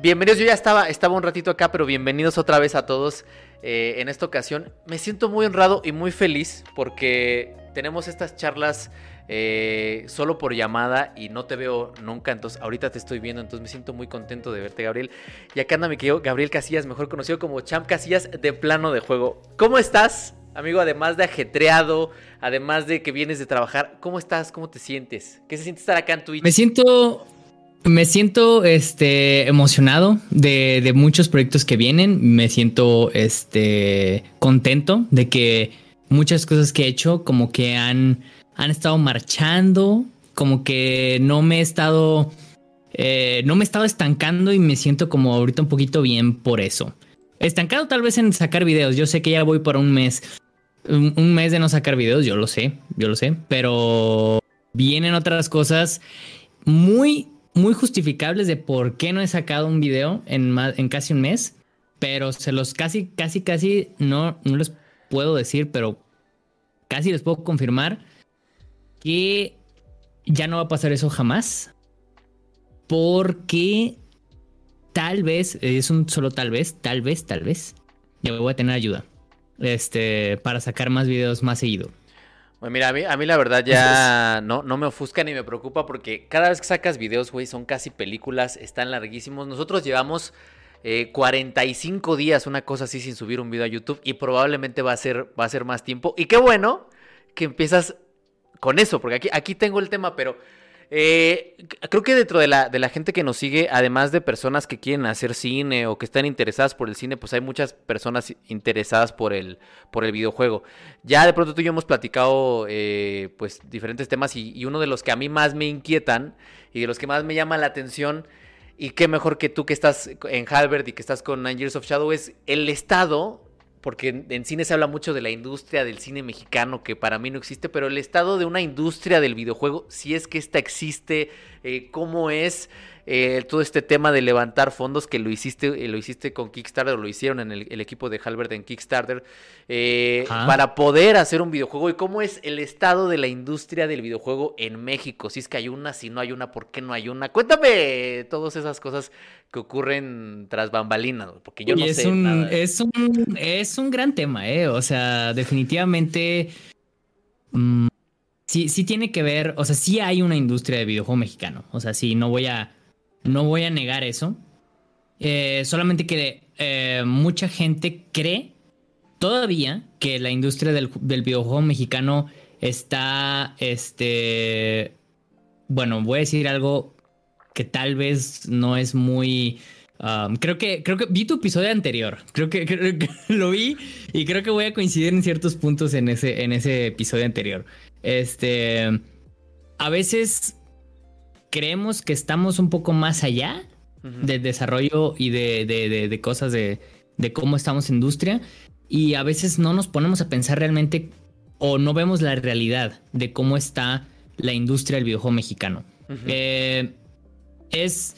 Bienvenidos, yo ya estaba, estaba un ratito acá, pero bienvenidos otra vez a todos eh, en esta ocasión. Me siento muy honrado y muy feliz porque tenemos estas charlas eh, solo por llamada y no te veo nunca, entonces ahorita te estoy viendo, entonces me siento muy contento de verte, Gabriel. Y acá anda mi querido Gabriel Casillas, mejor conocido como Champ Casillas de plano de juego. ¿Cómo estás, amigo? Además de ajetreado, además de que vienes de trabajar, ¿cómo estás? ¿Cómo te sientes? ¿Qué se siente estar acá en Twitch? Me siento me siento este, emocionado de, muchos proyectos que vienen. Me siento este, contento de que muchas cosas que he hecho como que han, han estado marchando, como que no me he estado... Eh, no me he estado estancando y me siento como ahorita un poquito bien por eso. Estancado tal vez en sacar videos. Yo sé que ya voy por un mes. Un mes de no sacar videos, yo lo sé, yo lo sé. Pero vienen otras cosas muy muy justificables de por qué no he sacado un video en, en casi un mes, pero se los casi, casi, casi no, no les puedo decir, pero casi les puedo confirmar que ya no va a pasar eso jamás. Porque tal vez, es un solo tal vez, tal vez, tal vez, ya voy a tener ayuda. Este, para sacar más videos más seguido. Bueno, mira, a mí, a mí la verdad ya no, no me ofusca ni me preocupa porque cada vez que sacas videos, güey, son casi películas, están larguísimos. Nosotros llevamos 45 eh, días, una cosa así, sin subir un video a YouTube y probablemente va a ser, va a ser más tiempo. Y qué bueno que empiezas con eso, porque aquí, aquí tengo el tema, pero eh, creo que dentro de la, de la gente que nos sigue, además de personas que quieren hacer cine o que están interesadas por el cine, pues hay muchas personas interesadas por el, por el videojuego. Ya de pronto tú y yo hemos platicado eh, pues diferentes temas y, uno de los que a mí más me inquietan y de los que más me llama la atención y qué mejor que tú que estás en Halbert y que estás con Nine Years of Shadow es el estado porque en, cine se habla mucho de la industria del cine mexicano, que para mí no existe, pero el estado de una industria del videojuego, si es que esta existe, eh, cómo es eh, todo este tema de levantar fondos, que lo hiciste, eh, lo hiciste con Kickstarter, o lo hicieron en el, equipo de Halbert en Kickstarter, para poder hacer un videojuego, y cómo es el estado de la industria del videojuego en México, si es que hay una, si no hay una, ¿por qué no hay una? Cuéntame todas esas cosas que ocurren tras bambalinas, porque yo no es sé. Un, Es, un, es un gran tema, ¿eh? O sea, definitivamente. Mm, sí, sí tiene que ver. O sea, sí hay una industria de videojuego mexicano. O sea, sí, no voy a. No voy a negar eso. Eh, solamente que eh, mucha gente cree todavía que la industria del, del videojuego mexicano está. Este. Bueno, voy a decir algo que tal vez no es muy... Um, creo que creo que vi tu episodio anterior. Creo que, lo vi y creo que voy a coincidir en ciertos puntos en ese, en ese episodio anterior. Este. A veces creemos que estamos un poco más allá del desarrollo y de, de, cosas de, de, cómo estamos en industria. Y a veces no nos ponemos a pensar realmente o no vemos la realidad de cómo está la industria del videojuego mexicano. eh, es...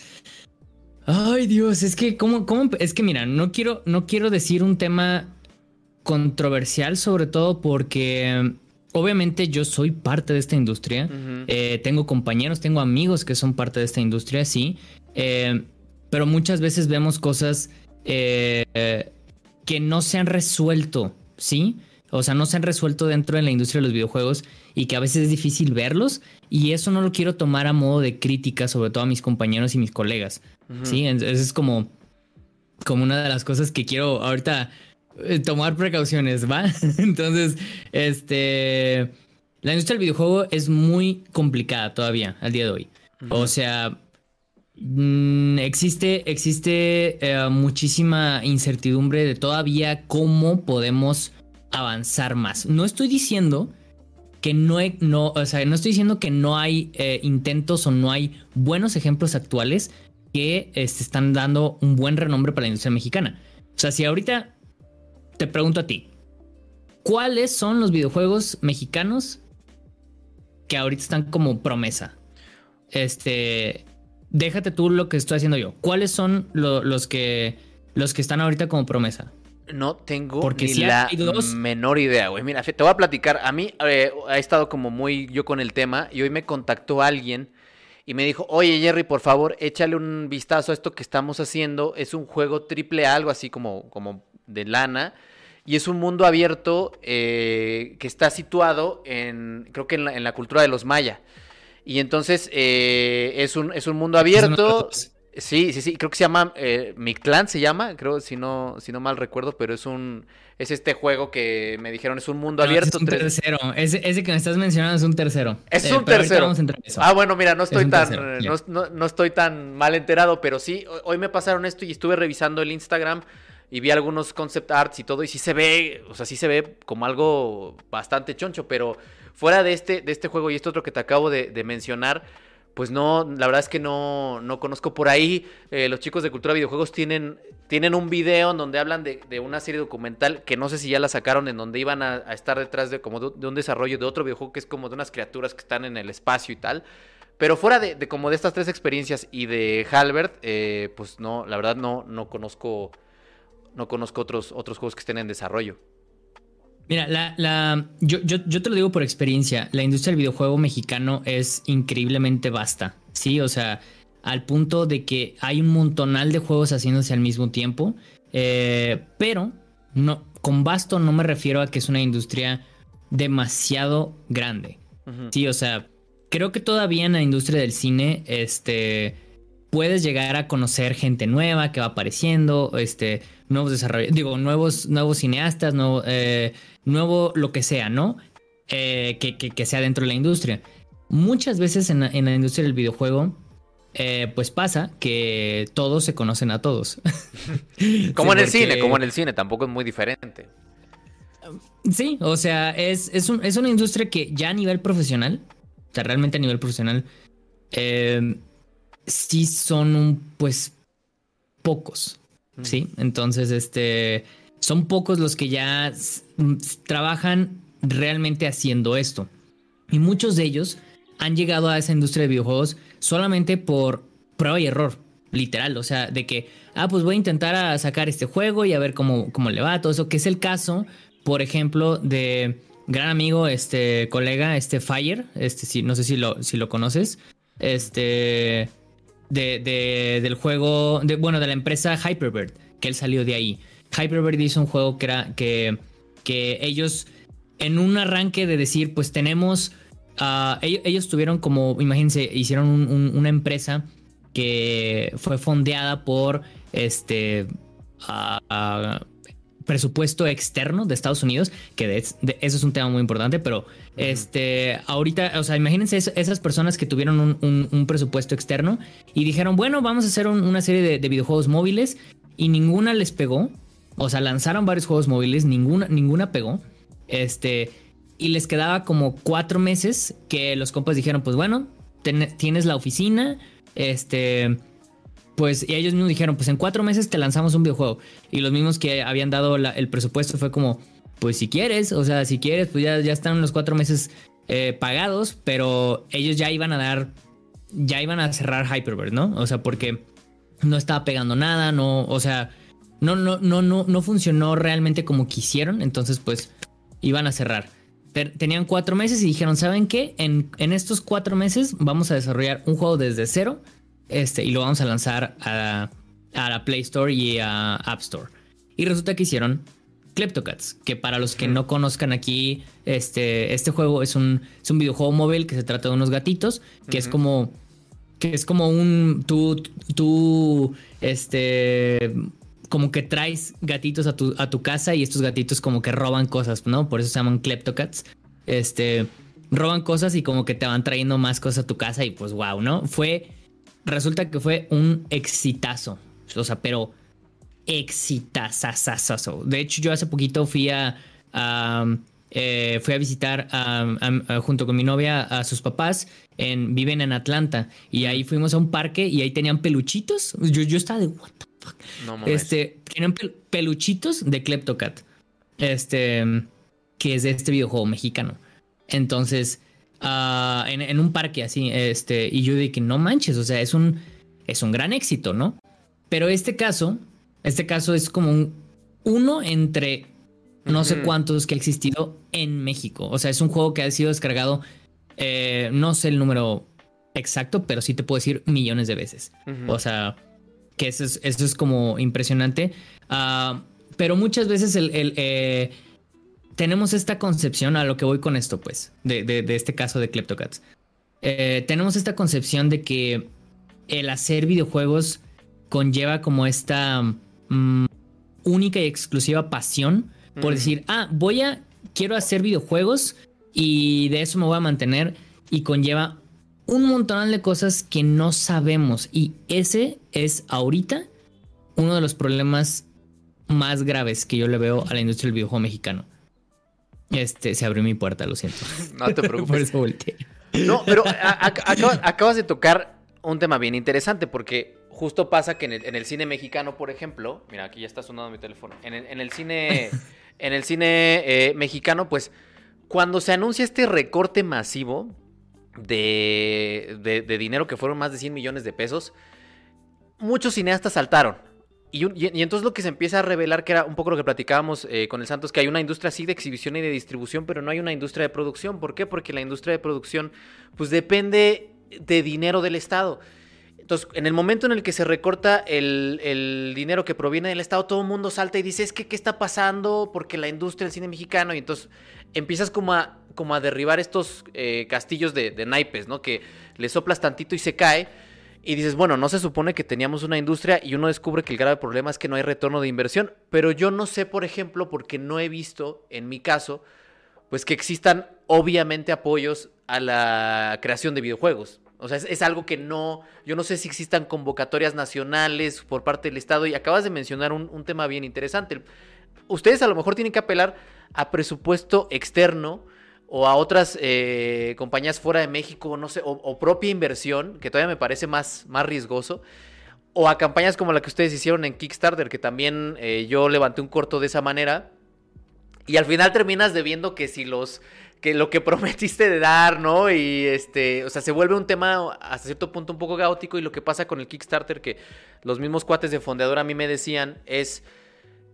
Ay Dios, es que cómo, cómo, es que mira, no quiero, no quiero decir un tema controversial, sobre todo porque obviamente yo soy parte de esta industria. Eh, tengo compañeros, tengo amigos que son parte de esta industria, sí. Eh, pero muchas veces vemos cosas eh, que no se han resuelto, ¿sí? O sea, no se han resuelto dentro de la industria de los videojuegos y que a veces es difícil verlos. Y eso no lo quiero tomar a modo de crítica, sobre todo a mis compañeros y mis colegas. Sí, entonces es como, como una de las cosas que quiero ahorita eh, tomar precauciones, ¿va? entonces, este. La industria del videojuego es muy complicada todavía al día de hoy. O sea, mm, existe, existe eh, muchísima incertidumbre de todavía cómo podemos avanzar más. No estoy diciendo que no, no, o sea, no estoy diciendo que no hay eh, intentos o no hay buenos ejemplos actuales que este, están dando un buen renombre para la industria mexicana. O sea, si ahorita te pregunto a ti, ¿cuáles son los videojuegos mexicanos que ahorita están como promesa? Este, déjate tú lo que estoy haciendo yo. ¿Cuáles son los que los que están ahorita como promesa? No tengo ni la menor idea, güey. Mira, te voy a platicar. A mí eh, ha estado como muy yo con el tema y hoy me contactó alguien y me dijo, oye Jerry, por favor, échale un vistazo a esto que estamos haciendo. Es un juego triple A, algo así como, como de lana. Y es un mundo abierto eh, que está situado en, creo que en la, cultura de los maya. Y entonces eh, es, un, es un mundo abierto. Sí, sí, sí, creo que se llama eh, Mi Clan se llama, creo si no si no mal recuerdo, pero es un es este juego que me dijeron es un mundo abierto. Es un tercero, ese, que me estás mencionando es un tercero. Es eh, un tercero. Ah, bueno, mira, no estoy tan no, estoy tan mal enterado, pero sí, hoy me pasaron esto y estuve revisando el Instagram y vi algunos concept arts y todo y sí se ve, o sea, sí se ve como algo bastante choncho, pero fuera de este de este juego y este otro que te acabo de mencionar pues no, la verdad es que no, no conozco por ahí. Eh, los chicos de Cultura Videojuegos tienen, tienen un video en donde hablan de, una serie documental que no sé si ya la sacaron, en donde iban a, estar detrás de como de, un desarrollo de otro videojuego que es como de unas criaturas que están en el espacio y tal. Pero fuera de, como de estas tres experiencias y de Halbert, eh, pues no, la verdad no, no conozco, no conozco otros, otros juegos que estén en desarrollo. Mira, la, la, yo, yo, yo, te lo digo por experiencia, la industria del videojuego mexicano es increíblemente vasta, ¿sí? O sea, al punto de que hay un montonal de juegos haciéndose al mismo tiempo, eh, pero no, con vasto no me refiero a que es una industria demasiado grande, ¿sí? O sea, creo que todavía en la industria del cine, este, puedes llegar a conocer gente nueva que va apareciendo, este, nuevos desarrollos, digo, nuevos, nuevos cineastas, nuevo, eh, nuevo lo que sea, ¿no? Eh, que, sea dentro de la industria. Muchas veces en la, industria del videojuego, eh, pues pasa que todos se conocen a todos. como en el cine, como en el cine, tampoco es muy diferente. Sí, o sea, es, es, una industria que ya a nivel profesional, o sea, realmente a nivel profesional, sí son un, pues, pocos. ¿sí? Entonces, este, son pocos los que ya trabajan realmente haciendo esto. Y muchos de ellos han llegado a esa industria de videojuegos solamente por prueba y error, literal. O sea, de que, ah, pues voy a intentar sacar este juego y a ver cómo, cómo le va, todo eso, que es el caso, por ejemplo, de gran amigo, este colega, este Fire, este, sí, no sé si lo, si lo conoces, este de, del juego, de, bueno, de la empresa Hyperbird, que él salió de ahí. Hyperbird hizo un juego que era que, que ellos, en un arranque de decir, pues tenemos, uh, ellos, tuvieron como, imagínense, hicieron una empresa que fue fondeada por este presupuesto externo de Estados Unidos, que de, eso es un tema muy importante, pero este, ahorita, o sea, imagínense esas personas que tuvieron un, presupuesto externo y dijeron, bueno, vamos a hacer una serie de, videojuegos móviles y ninguna les pegó, o sea, lanzaron varios juegos móviles, ninguna, ninguna pegó, este, y les quedaba como cuatro meses que los compas dijeron, pues bueno, tienes la oficina, este pues y ellos mismos dijeron, pues en cuatro meses te lanzamos un videojuego. Y los mismos que habían dado el presupuesto fue como, pues si quieres, o sea, si quieres, pues ya, ya están los cuatro meses eh, pagados, pero ellos ya iban a dar, ya iban a cerrar Hyperbird, ¿no? O sea, porque no estaba pegando nada, no, o sea, no, no, no, no, no funcionó realmente como quisieron, entonces pues iban a cerrar. Tenían cuatro meses y dijeron, ¿saben qué? En, en estos cuatro meses vamos a desarrollar un juego desde cero este, y lo vamos a lanzar a, la Play Store y a App Store. Y resulta que hicieron Kleptocats, que para los que no conozcan aquí, este, este juego es un, es un videojuego móvil que se trata de unos gatitos, que es como que es como un tú tú este como que traes gatitos a tu, a tu casa y estos gatitos como que roban cosas, ¿no? Por eso se llaman Kleptocats. Este roban cosas y como que te van trayendo más cosas a tu casa y pues wow, ¿no? Fue resulta que fue un exitazo. O sea, pero exitazazazazo. De hecho, yo hace poquito fui a, eh, fui a visitar junto con mi novia a sus papás. En, viven en Atlanta. Y ahí fuimos a un parque y ahí tenían peluchitos. Yo, yo estaba de what the fuck. No, este, tenían peluchitos de Kleptocat. Este, que es de este videojuego mexicano. Entonces, Ah, en, un parque así, este, y yo dije, no manches, o sea, es un, es un gran éxito, ¿no? Pero este caso, este caso es como un uno entre no sé cuántos que ha existido en México. O sea, es un juego que ha sido descargado, eh, no sé el número exacto, pero sí te puedo decir millones de veces. O sea, que eso es, eso es como impresionante. Ah, pero muchas veces el, eh, tenemos esta concepción, a lo que voy con esto, pues, de, este caso de Kleptocats. Eh, tenemos esta concepción de que el hacer videojuegos conlleva como esta mm, única y exclusiva pasión por decir, ah, voy a, quiero hacer videojuegos y de eso me voy a mantener y conlleva un montón de cosas que no sabemos y ese es ahorita uno de los problemas más graves que yo le veo a la industria del videojuego mexicano. Este, se abrió mi puerta, lo siento. No te preocupes. No, pero acabas, de tocar un tema bien interesante porque justo pasa que en el, cine mexicano, por ejemplo, mira, aquí ya está sonando mi teléfono, en el, cine, en el cine eh, mexicano, pues cuando se anuncia este recorte masivo de, de, dinero que fueron más de 100 millones de pesos, muchos cineastas saltaron. Y, entonces lo que se empieza a revelar, que era un poco lo que platicábamos eh, con el Santos, que hay una industria así de exhibición y de distribución, pero no hay una industria de producción. ¿Por qué? Porque la industria de producción, pues depende de dinero del Estado. Entonces, en el momento en el que se recorta el, dinero que proviene del Estado, todo el mundo salta y dice, es que, ¿qué está pasando? Porque la industria del cine mexicano, y entonces empiezas como a, derribar estos eh, castillos de, naipes, ¿no? Que le soplas tantito y se cae. Y dices, bueno, no se supone que teníamos una industria y uno descubre que el grave problema es que no hay retorno de inversión. Pero yo no sé, por ejemplo, porque no he visto, en mi caso, pues que existan obviamente apoyos a la creación de videojuegos. O sea, es, algo que no, yo no sé si existan convocatorias nacionales por parte del Estado y acabas de mencionar un, tema bien interesante. Ustedes a lo mejor tienen que apelar a presupuesto externo o a otras eh, compañías fuera de México, no sé, o, propia inversión, que todavía me parece más, más riesgoso, o a campañas como la que ustedes hicieron en Kickstarter, que también eh, yo levanté un corto de esa manera, y al final terminas debiendo que si los que lo que prometiste de dar, ¿no? Y este, o sea, se vuelve un tema hasta cierto punto un poco caótico y lo que pasa con el Kickstarter que los mismos cuates de Fondeador a mí me decían es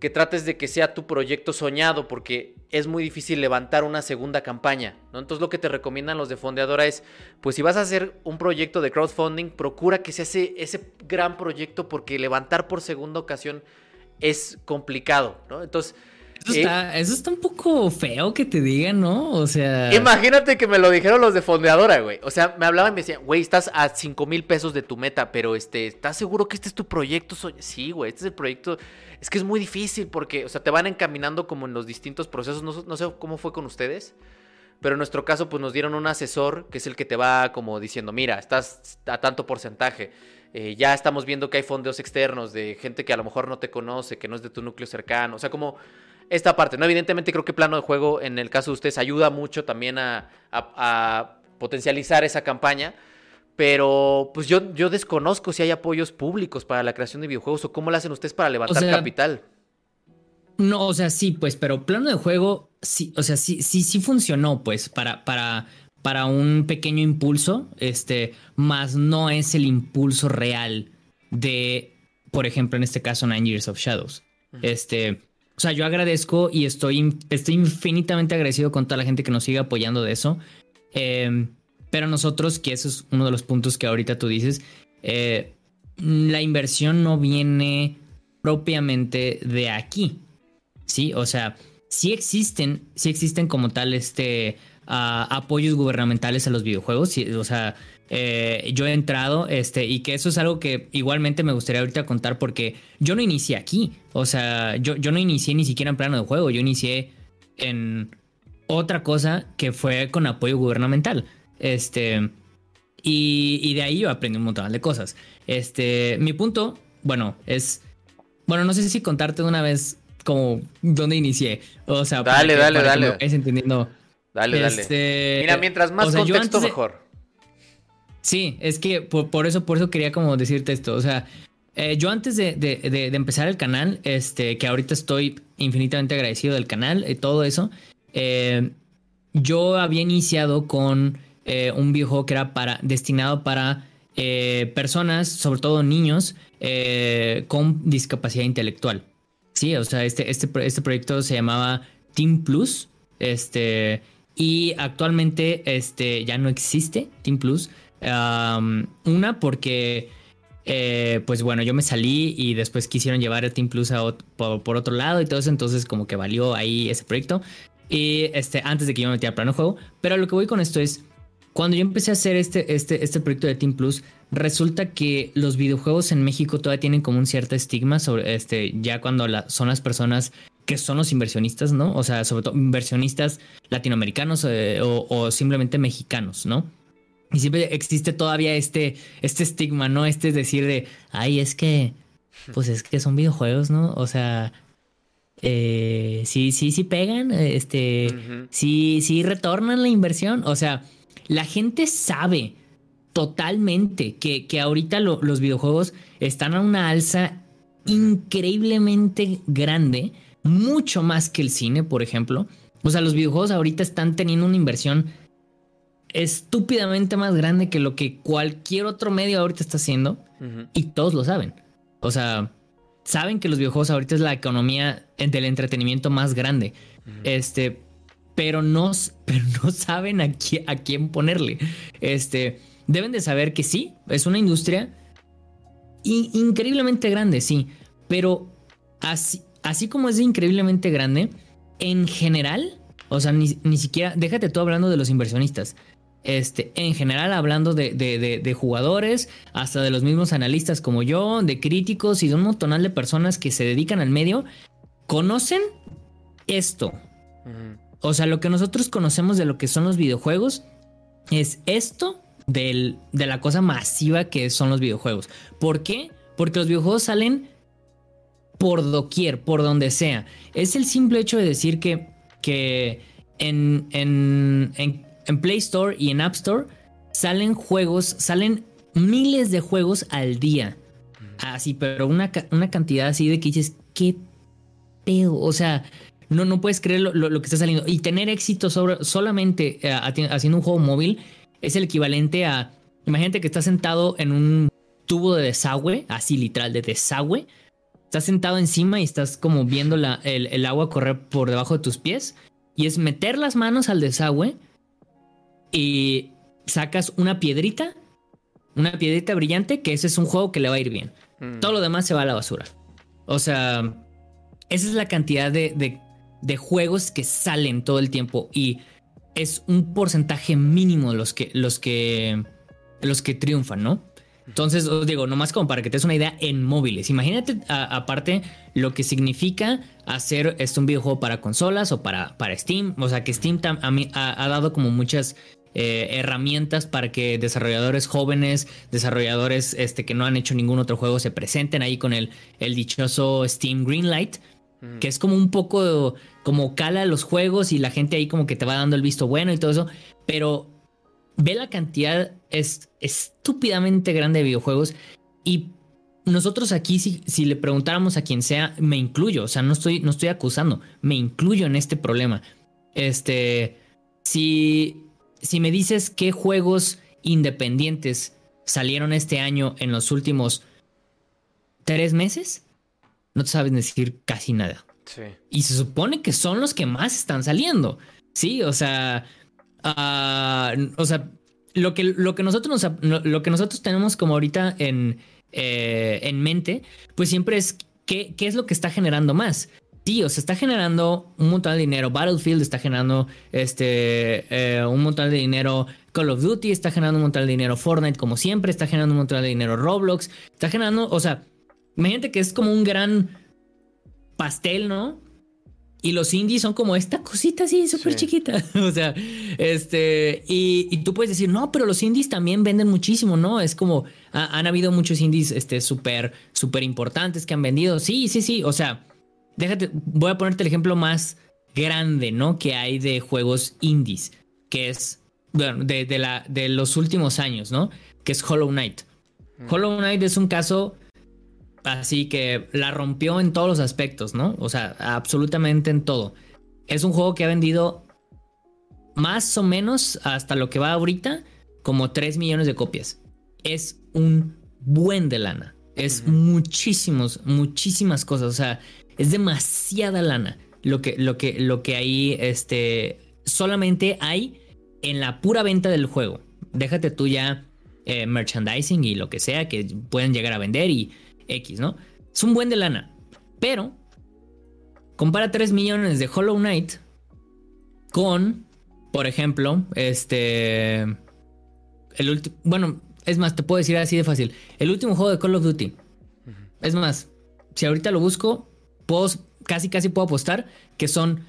que trates de que sea tu proyecto soñado porque es muy difícil levantar una segunda campaña, ¿no? Entonces lo que te recomiendan los de Fondeadora es, pues si vas a hacer un proyecto de crowdfunding, procura que sea ese, ese gran proyecto porque levantar por segunda ocasión es complicado, ¿no? Entonces eso, está, un poco feo que te digan, ¿no? O sea. Imagínate que me lo dijeron los de fondeadora, güey. O sea, me hablaban y me decían, güey, estás a 5 mil pesos de tu meta, pero este, ¿estás seguro que este es tu proyecto? Sí, güey, este es el proyecto. Es que es muy difícil porque, o sea, te van encaminando como en los distintos procesos. No, no sé cómo fue con ustedes. Pero en nuestro caso, pues nos dieron un asesor que es el que te va como diciendo, mira, estás a tanto porcentaje. Eh, ya estamos viendo que hay fondeos externos de gente que a lo mejor no te conoce, que no es de tu núcleo cercano. O sea, como esta parte. ¿no? Evidentemente creo que plano de juego en el caso de ustedes ayuda mucho también a, potencializar esa campaña. Pero pues yo, yo desconozco si hay apoyos públicos para la creación de videojuegos o cómo lo hacen ustedes para levantar capital. No, o sea, sí, pues, pero plano de juego, sí, o sea, sí, sí, sí funcionó, pues, para, para, para un pequeño impulso, este, más no es el impulso real de, por ejemplo, en este caso, Nine Years of Shadows. Este, o sea, yo agradezco y estoy, estoy infinitamente agradecido con toda la gente que nos sigue apoyando de eso. Em, pero nosotros, que eso es uno de los puntos que ahorita tú dices, eh, la inversión no viene propiamente de aquí. Sí, o sea, sí existen, sí existen como tal este ah, apoyos gubernamentales a los videojuegos. o sea, eh, yo he entrado, este, y que eso es algo que igualmente me gustaría ahorita contar porque yo no inicié aquí, o sea, yo, yo no inicié ni siquiera en plano de juego, yo inicié en otra cosa que fue con apoyo gubernamental, este, y, de ahí yo aprendí un montón de cosas. Este, mi punto, bueno, es, bueno, no sé si contarte de una vez como dónde inicié, o sea, dale, dale, dale, es entendiendo. Dale, dale. Este, Mira, mientras más contexto, mejor. Sí, es que por, eso, por eso quería como decirte esto. O sea, eh, yo antes de, empezar el canal, este, que ahorita estoy infinitamente agradecido del canal y todo eso, eh, yo había iniciado con eh, un videojuego que era para, destinado para personas, sobre todo niños, con discapacidad intelectual. Sí, o sea, este, este, este proyecto se llamaba Team Plus. Este, y actualmente este, ya no existe Team Plus. Una porque, eh, pues bueno, yo me salí y después quisieron llevar el Team Plus por, otro lado y todo eso, entonces como que valió ahí ese proyecto. Y este, antes de que yo me metiera al plano juego. Pero lo que voy con esto es, cuando yo empecé a hacer este, este, este proyecto de Team Plus, resulta que los videojuegos en México todavía tienen como un cierto estigma sobre este, ya cuando son las personas que son los inversionistas, ¿no? O sea, sobre todo inversionistas latinoamericanos eh, o, simplemente mexicanos, ¿no? Y siempre existe todavía este, este estigma, ¿no? Este es decir de, ay, es que, pues es que son videojuegos, ¿no? O sea, eh, sí, sí, sí pegan, este, sí, sí retornan la inversión. O sea, la gente sabe totalmente que, que ahorita los videojuegos están a una alza increíblemente grande mucho más que el cine, por ejemplo. O sea, los videojuegos ahorita están teniendo una inversión estúpidamente más grande que lo que cualquier otro medio ahorita está haciendo y todos lo saben. O sea, saben que los videojuegos ahorita es la economía del entretenimiento más grande. Este, pero no, pero no saben a, a quién ponerle. Este, deben de saber que sí, es una industria increíblemente grande, sí, pero así, así como es increíblemente grande, en general, o sea, ni, siquiera, déjate tú hablando de los inversionistas. Este, en general, hablando de, de, jugadores, hasta de los mismos analistas como yo, de críticos y de un montón de personas que se dedican al medio, conocen esto. O sea, lo que nosotros conocemos de lo que son los videojuegos es esto de la cosa masiva que son los videojuegos. ¿Por qué? Porque los videojuegos salen por doquier, por donde sea. Es el simple hecho de decir que, que en, en, en, Play Store y en App Store salen juegos, salen miles de juegos al día. Así, pero una, una cantidad así de que dices, qué pedo. O sea, no, no puedes creer lo, que está saliendo. Y tener éxito sobre, solamente eh, haciendo un juego móvil es el equivalente a. Imagínate que estás sentado en un tubo de desagüe, así literal, de desagüe, Estás sentado encima y estás como viendo el, agua correr por debajo de tus pies. Y es meter las manos al desagüe y sacas una piedrita, una piedrita brillante, que ese es un juego que le va a ir bien. Mm. Todo lo demás se va a la basura. O sea, esa es la cantidad de, de, juegos que salen todo el tiempo y es un porcentaje mínimo los que, los que, los que triunfan, ¿no? Entonces, os digo, nomás como para que te des una idea en móviles. Imagínate aparte lo que significa hacer esto un videojuego para consolas o para, para Steam. O sea, que Steam ha, ha, dado como muchas eh, herramientas para que desarrolladores jóvenes, desarrolladores este, que no han hecho ningún otro juego se presenten ahí con el, el dichoso Steam Greenlight. Que es como un poco como cala los juegos y la gente ahí como que te va dando el visto bueno y todo eso. Pero ve la cantidad es estúpidamente grande de videojuegos y nosotros aquí si, si, le preguntáramos a quien sea, me incluyo, o sea, no estoy, no estoy acusando, me incluyo en este problema. Este, si, si me dices qué juegos independientes salieron este año en los últimos tres meses, no te sabes decir casi nada. Sí. Y se supone que son los que más están saliendo. Sí, o sea, Ah, o sea, lo que, lo que nosotros lo que nosotros tenemos como ahorita en, eh, en mente, pues siempre es qué, qué es lo que está generando más. Sí, o sea, está generando un montón de dinero. Battlefield está generando este eh, un montón de dinero. Call of Duty está generando un montón de dinero. Fortnite, como siempre, está generando un montón de dinero. Roblox está generando, o sea, imagínate que es como un gran pastel, ¿no? Y los indies son como esta cosita así, súper chiquita. o sea, este, y, tú puedes decir, no, pero los indies también venden muchísimo, ¿no? Es como, han habido muchos indies, este, súper, súper importantes que han vendido. Sí, sí, sí. O sea, déjate, voy a ponerte el ejemplo más grande, ¿no? Que hay de juegos indies, que es, bueno, de, la, de los últimos años, ¿no? Que es Hollow Knight. Mm. Hollow Knight es un caso Así que la rompió en todos los aspectos, ¿no? O sea, absolutamente en todo. Es un juego que ha vendido más o menos hasta lo que va ahorita como 3 millones de copias. Es un buen de lana. Es muchísimos, muchísimas cosas. O sea, es demasiada lana lo que, lo que, lo que ahí este, solamente hay en la pura venta del juego. Déjate tú ya eh, merchandising y lo que sea que pueden llegar a vender y X, ¿no? Es un buen de lana. Pero, compara 3 millones de Hollow Knight con, por ejemplo, este... El último... Bueno, es más, te puedo decir así de fácil. El último juego de Call of Duty. Es más, si ahorita lo busco, puedo, casi casi puedo apostar que son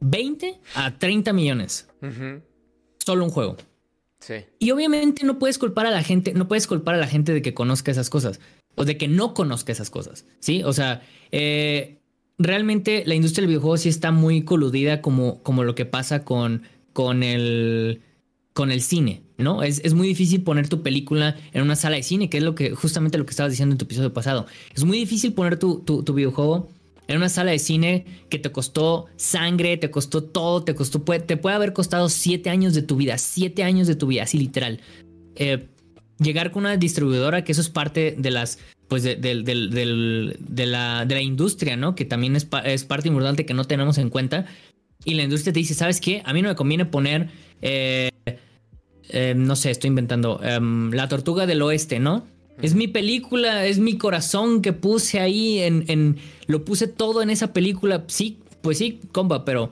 20 a 30 millones. Solo un juego. Sí. Y obviamente no puedes culpar a la gente, no puedes culpar a la gente de que conozca esas cosas o de que no conozca esas cosas, ¿sí? O sea, eh, realmente la industria del videojuego sí está muy coludida como, como lo que pasa con, con, el, con el cine, ¿no? Es, es, muy difícil poner tu película en una sala de cine, que es lo que justamente lo que estabas diciendo en tu episodio pasado. Es muy difícil poner tu, tu, tu videojuego en una sala de cine que te costó sangre, te costó todo, te costó, te puede haber costado siete años de tu vida, siete años de tu vida, así literal. Eh, llegar con una distribuidora, que eso es parte de las, pues de, la, industria, ¿no? Que también es, es, parte importante que no tenemos en cuenta. Y la industria te dice, ¿sabes qué? A mí no me conviene poner, eh, eh, no sé, estoy inventando, em, la tortuga del oeste, ¿no? Es mi película, es mi corazón que puse ahí en, en, Lo puse todo en esa película. Sí, pues sí, compa, pero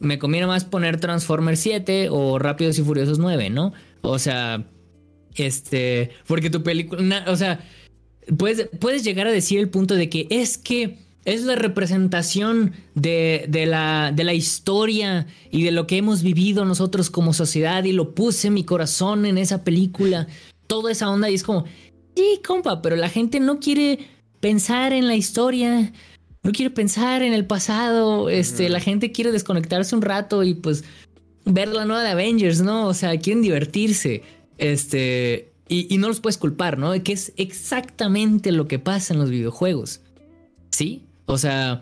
me conviene más poner Transformers 7 o Rápidos y Furiosos 9, ¿no? O sea, este... Porque tu película... o sea, puedes, puedes llegar a decir el punto de que es que es la representación de, de, la, de la historia y de lo que hemos vivido nosotros como sociedad y lo puse mi corazón en esa película. Toda esa onda y es como, Sí, compa, pero la gente no quiere pensar en la historia, no quiere pensar en el pasado, este, la gente quiere desconectarse un rato y pues ver la nueva de Avengers, ¿no? O sea, quieren divertirse, este, y, no los puedes culpar, ¿no? Que es exactamente lo que pasa en los videojuegos, ¿sí? O sea,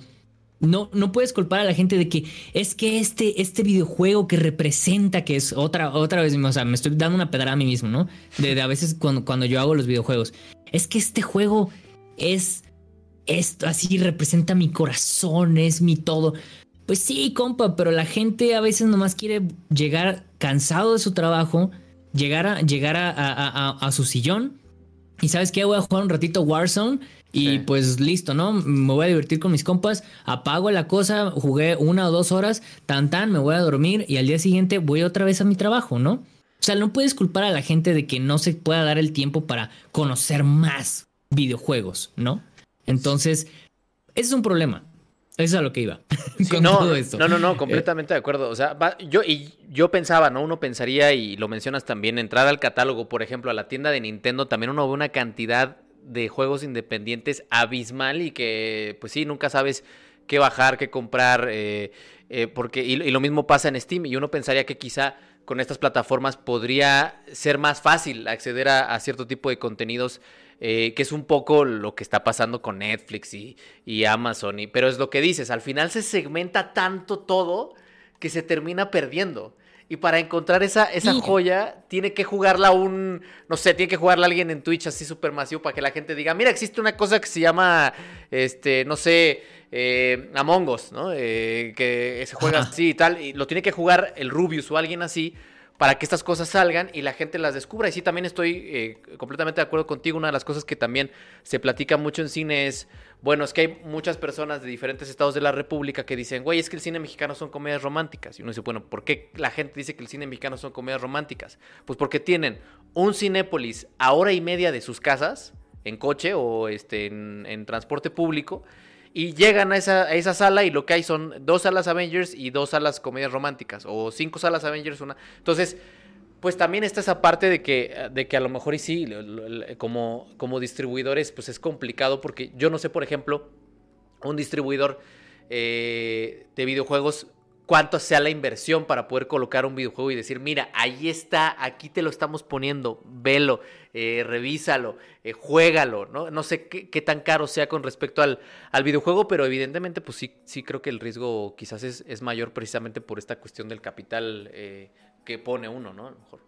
no, no puedes culpar a la gente de que es que este, este videojuego que representa, que es otra, otra vez, o sea, me estoy dando una pedrada a mí mismo, ¿no? De, a veces cuando, cuando yo hago los videojuegos. Es que este juego es esto, así representa mi corazón, es mi todo. Pues sí, compa, pero la gente a veces nomás quiere llegar cansado de su trabajo, llegar a, llegar a, a su sillón. Y sabes qué, voy a jugar un ratito Warzone y pues listo, ¿no? Me voy a divertir con mis compas, apago la cosa, jugué una o dos horas, tan tan, me voy a dormir y al día siguiente voy otra vez a mi trabajo, ¿no? O sea, no puedes culpar a la gente de que no se pueda dar el tiempo para conocer más videojuegos, ¿no? Entonces, ese es un problema. Eso es a lo que iba. con no, todo esto. no, no, no, completamente de acuerdo. O sea, yo, y yo pensaba, ¿no? Uno pensaría, y lo mencionas también, entrar al catálogo, por ejemplo, a la tienda de Nintendo, también uno ve una cantidad de juegos independientes abismal y que, pues sí, nunca sabes qué bajar, qué comprar, eh, eh, porque, y, lo mismo pasa en Steam, y uno pensaría que quizá con estas plataformas podría ser más fácil acceder a, cierto tipo de contenidos, eh, que es un poco lo que está pasando con Netflix y, y Amazon, y, pero es lo que dices, al final se segmenta tanto todo que se termina perdiendo. Y para encontrar esa, esa joya, tiene que jugarla un, no sé, tiene que jugarla alguien en Twitch así súper masivo para que la gente diga, mira, existe una cosa que se llama, este, no sé, eh, Among Us, ¿no? Eh, que se juega así y tal, y lo tiene que jugar el Rubius o alguien así para que estas cosas salgan y la gente las descubra. Y sí, también estoy eh, completamente de acuerdo contigo. Una de las cosas que también se platica mucho en cine es, bueno, es que hay muchas personas de diferentes estados de la República que dicen, güey, es que el cine mexicano son comedias románticas. Y uno dice, bueno, ¿por qué la gente dice que el cine mexicano son comedias románticas? Pues porque tienen un Cinépolis a hora y media de sus casas, en coche o este, en, en transporte público y llegan a esa, a esa sala y lo que hay son dos salas Avengers y dos salas comedias románticas. O cinco salas Avengers, una. Entonces, pues también está esa parte de que, de que a lo mejor y sí, como, como distribuidores, pues es complicado porque yo no sé, por ejemplo, un distribuidor eh, de videojuegos cuánto sea la inversión para poder colocar un videojuego y decir, mira, ahí está, aquí te lo estamos poniendo, velo, eh, revísalo, eh, juégalo, ¿no? No sé qué, tan caro sea con respecto al, al, videojuego, pero evidentemente, pues sí, sí creo que el riesgo quizás es, es mayor precisamente por esta cuestión del capital eh, que pone uno, ¿no? A lo mejor.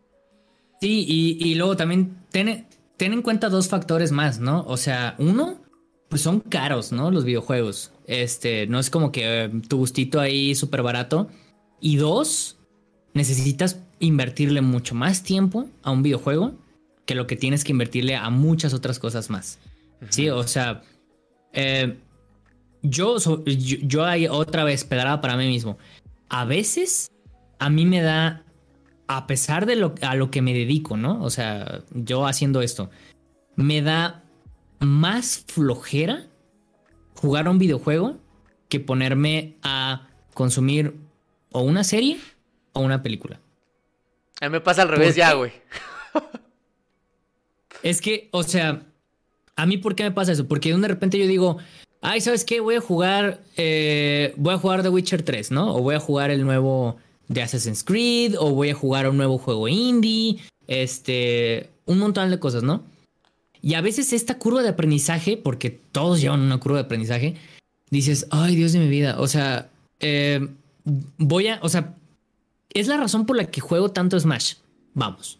Sí, y, y luego también ten, ten en cuenta dos factores más, ¿no? O sea, uno, pues son caros, ¿no? Los videojuegos. Este, no es como que eh, tu gustito ahí súper barato. Y dos, necesitas invertirle mucho más tiempo a un videojuego que lo que tienes que invertirle a muchas otras cosas más. Sí, o sea, eh, yo, yo, hay otra vez pedrada para mí mismo. A veces a mí me da, a pesar de lo, a lo que me dedico, ¿no? O sea, yo haciendo esto, me da más flojera jugar a un videojuego que ponerme a consumir o una serie o una película. A mí me pasa al revés ya, güey. Es que, o sea, a mí, ¿por qué me pasa eso? Porque de repente yo digo, ay, ¿sabes qué? Voy a jugar, eh, voy a jugar The Witcher 3, ¿no? O voy a jugar el nuevo de Assassin's Creed, o voy a jugar un nuevo juego indie, este, un montón de cosas, ¿no? Y a veces esta curva de aprendizaje, porque todos llevan una curva de aprendizaje, dices, ay, Dios de mi vida, o sea, eh, voy a, o sea, es la razón por la que juego tanto Smash. Vamos.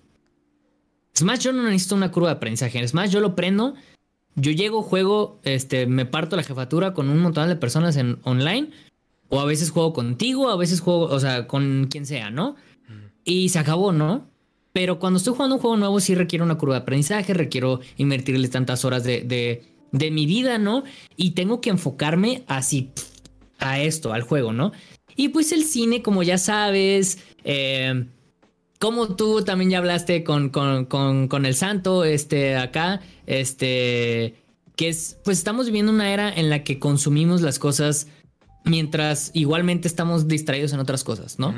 Smash yo no necesito una curva de aprendizaje. Smash yo lo prendo, yo llego, juego, este, me parto la jefatura con un montón de personas en online. O a veces juego contigo, a veces juego, o sea, con quien sea, ¿no? Y se acabó, ¿no? Pero cuando estoy jugando un juego nuevo sí requiere una curva de aprendizaje, requiero invertirle tantas horas de, de, mi vida, ¿no? Y tengo que enfocarme así a esto, al juego, ¿no? Y pues el cine, como ya sabes, eh, como tú también ya hablaste con, con, el santo, este, acá, este, que es, pues estamos viviendo una era en la que consumimos las cosas mientras igualmente estamos distraídos en otras cosas, ¿no?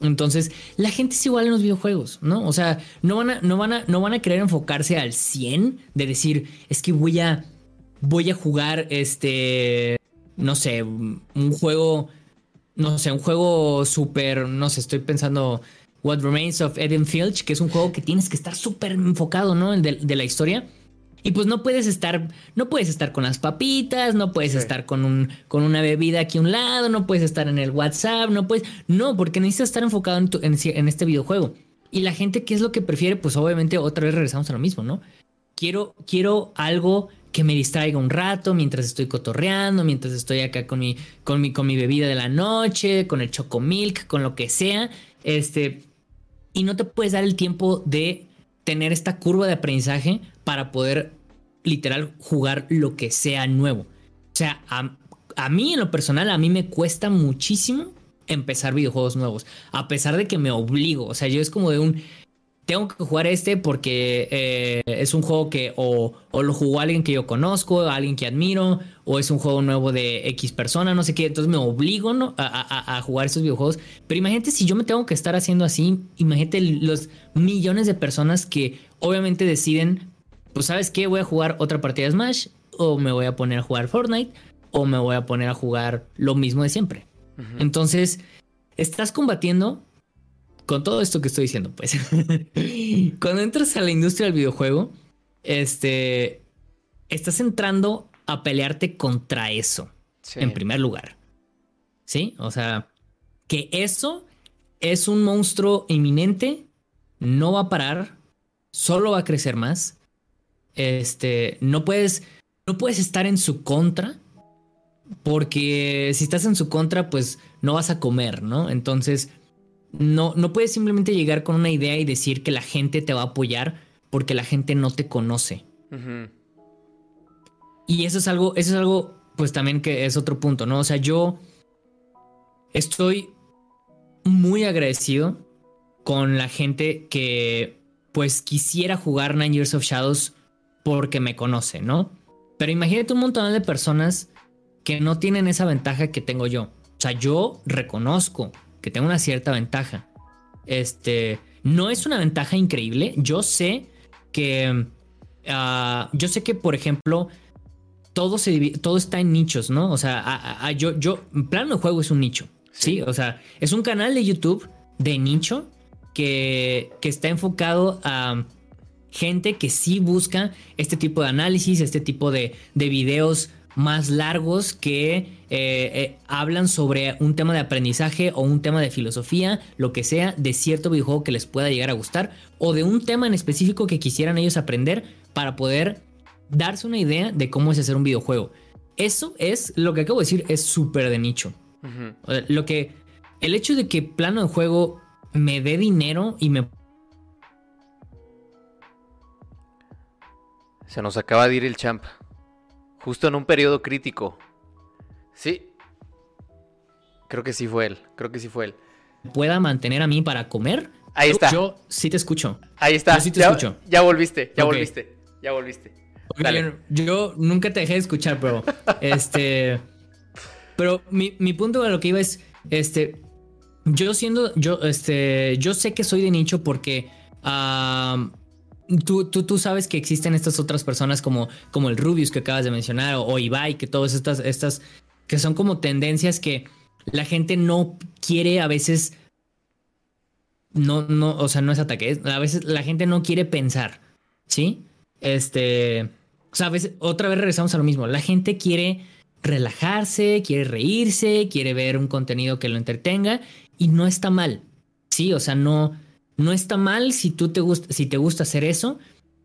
Entonces, la gente es igual en los videojuegos, ¿no? O sea, no van a, no van a, no van a querer enfocarse al 100 de decir, es que voy a, voy a jugar, este, no sé, un juego no sé, un juego súper, no sé, estoy pensando What Remains of Eden Filch, que es un juego que tienes que estar súper enfocado, ¿no? De, de, la historia. Y pues no puedes estar, no puedes estar con las papitas, no puedes estar con, un, con una bebida aquí a un lado, no puedes estar en el WhatsApp, no puedes, no, porque necesitas estar enfocado en, en este videojuego. Y la gente, ¿qué es lo que prefiere? Pues obviamente otra vez regresamos a lo mismo, ¿no? Quiero, quiero algo que me distraiga un rato mientras estoy cotorreando, mientras estoy acá con mi, con mi, con mi bebida de la noche, con el chocomilk, con lo que sea. Este, y no te puedes dar el tiempo de tener esta curva de aprendizaje para poder literal jugar lo que sea nuevo. O sea, a, a mí en lo personal, a mí me cuesta muchísimo empezar videojuegos nuevos, a pesar de que me obligo. O sea, yo es como de un tengo que jugar este porque eh, es un juego que o, lo jugó alguien que yo conozco, alguien que admiro, o es un juego nuevo de X persona, no sé qué. Entonces me obligo a, jugar estos videojuegos. Pero imagínate si yo me tengo que estar haciendo así, imagínate los millones de personas que obviamente deciden, pues sabes qué, voy a jugar otra partida de Smash, o me voy a poner a jugar Fortnite, o me voy a poner a jugar lo mismo de siempre. Entonces, estás combatiendo con todo esto que estoy diciendo, pues, cuando entras a la industria del videojuego, este, estás entrando a pelearte contra eso, en primer lugar. ¿Sí? O sea, que eso es un monstruo inminente, no va a parar, solo va a crecer más. Este, no puedes, no puedes estar en su contra, porque si estás en su contra, pues no vas a comer, ¿no? Entonces, no, no puedes simplemente llegar con una idea y decir que la gente te va a apoyar porque la gente no te conoce. Y eso es algo, eso es algo, pues también que es otro punto, ¿no? O sea, yo estoy muy agradecido con la gente que pues quisiera jugar Nine Years of Shadows porque me conoce, ¿no? Pero imagínate un montón de personas que no tienen esa ventaja que tengo yo. O sea, yo reconozco que tengo una cierta ventaja. Este, no es una ventaja increíble. Yo sé que, ah, yo sé que, por ejemplo, todo, se, todo está en nichos, ¿no? O sea, yo, yo, plano de juego es un nicho, sí. O sea, es un canal de YouTube de nicho que, que está enfocado a gente que sí busca este tipo de análisis, este tipo de, de videos más largos que eh, eh, hablan sobre un tema de aprendizaje o un tema de filosofía, lo que sea, de cierto videojuego que les pueda llegar a gustar o de un tema en específico que quisieran ellos aprender para poder darse una idea de cómo es hacer un videojuego. Eso es lo que acabo de decir, es súper de nicho. Lo que el hecho de que plano de juego me dé dinero y me Se nos acaba de ir el champ. Justo en un periodo crítico. Sí. Creo que sí fue él. Creo que sí fue él. ¿Pueda mantener a mí para comer? Ahí está. Yo sí te escucho. Ahí está. Yo sí te ya, escucho. Ya volviste, ya volviste. Ya volviste. Dale. Yo nunca te dejé de escuchar, pero este. Pero mi, mi punto de lo que iba es. Este. Yo siendo. Yo, este. Yo sé que soy de nicho porque. ah, tú, tú, tú sabes que existen estas otras personas como, como el Rubius que acabas de mencionar, o, o Ibai, que todas estas, estas. que son como tendencias que la gente no quiere a veces. No, no, o sea, no es ataque. A veces la gente no quiere pensar. ¿Sí? Este. O sea, a veces, otra vez regresamos a lo mismo. La gente quiere relajarse, quiere reírse, quiere ver un contenido que lo entretenga y no está mal. Sí, o sea, no, no está mal si tú te gusta, si te gusta hacer eso.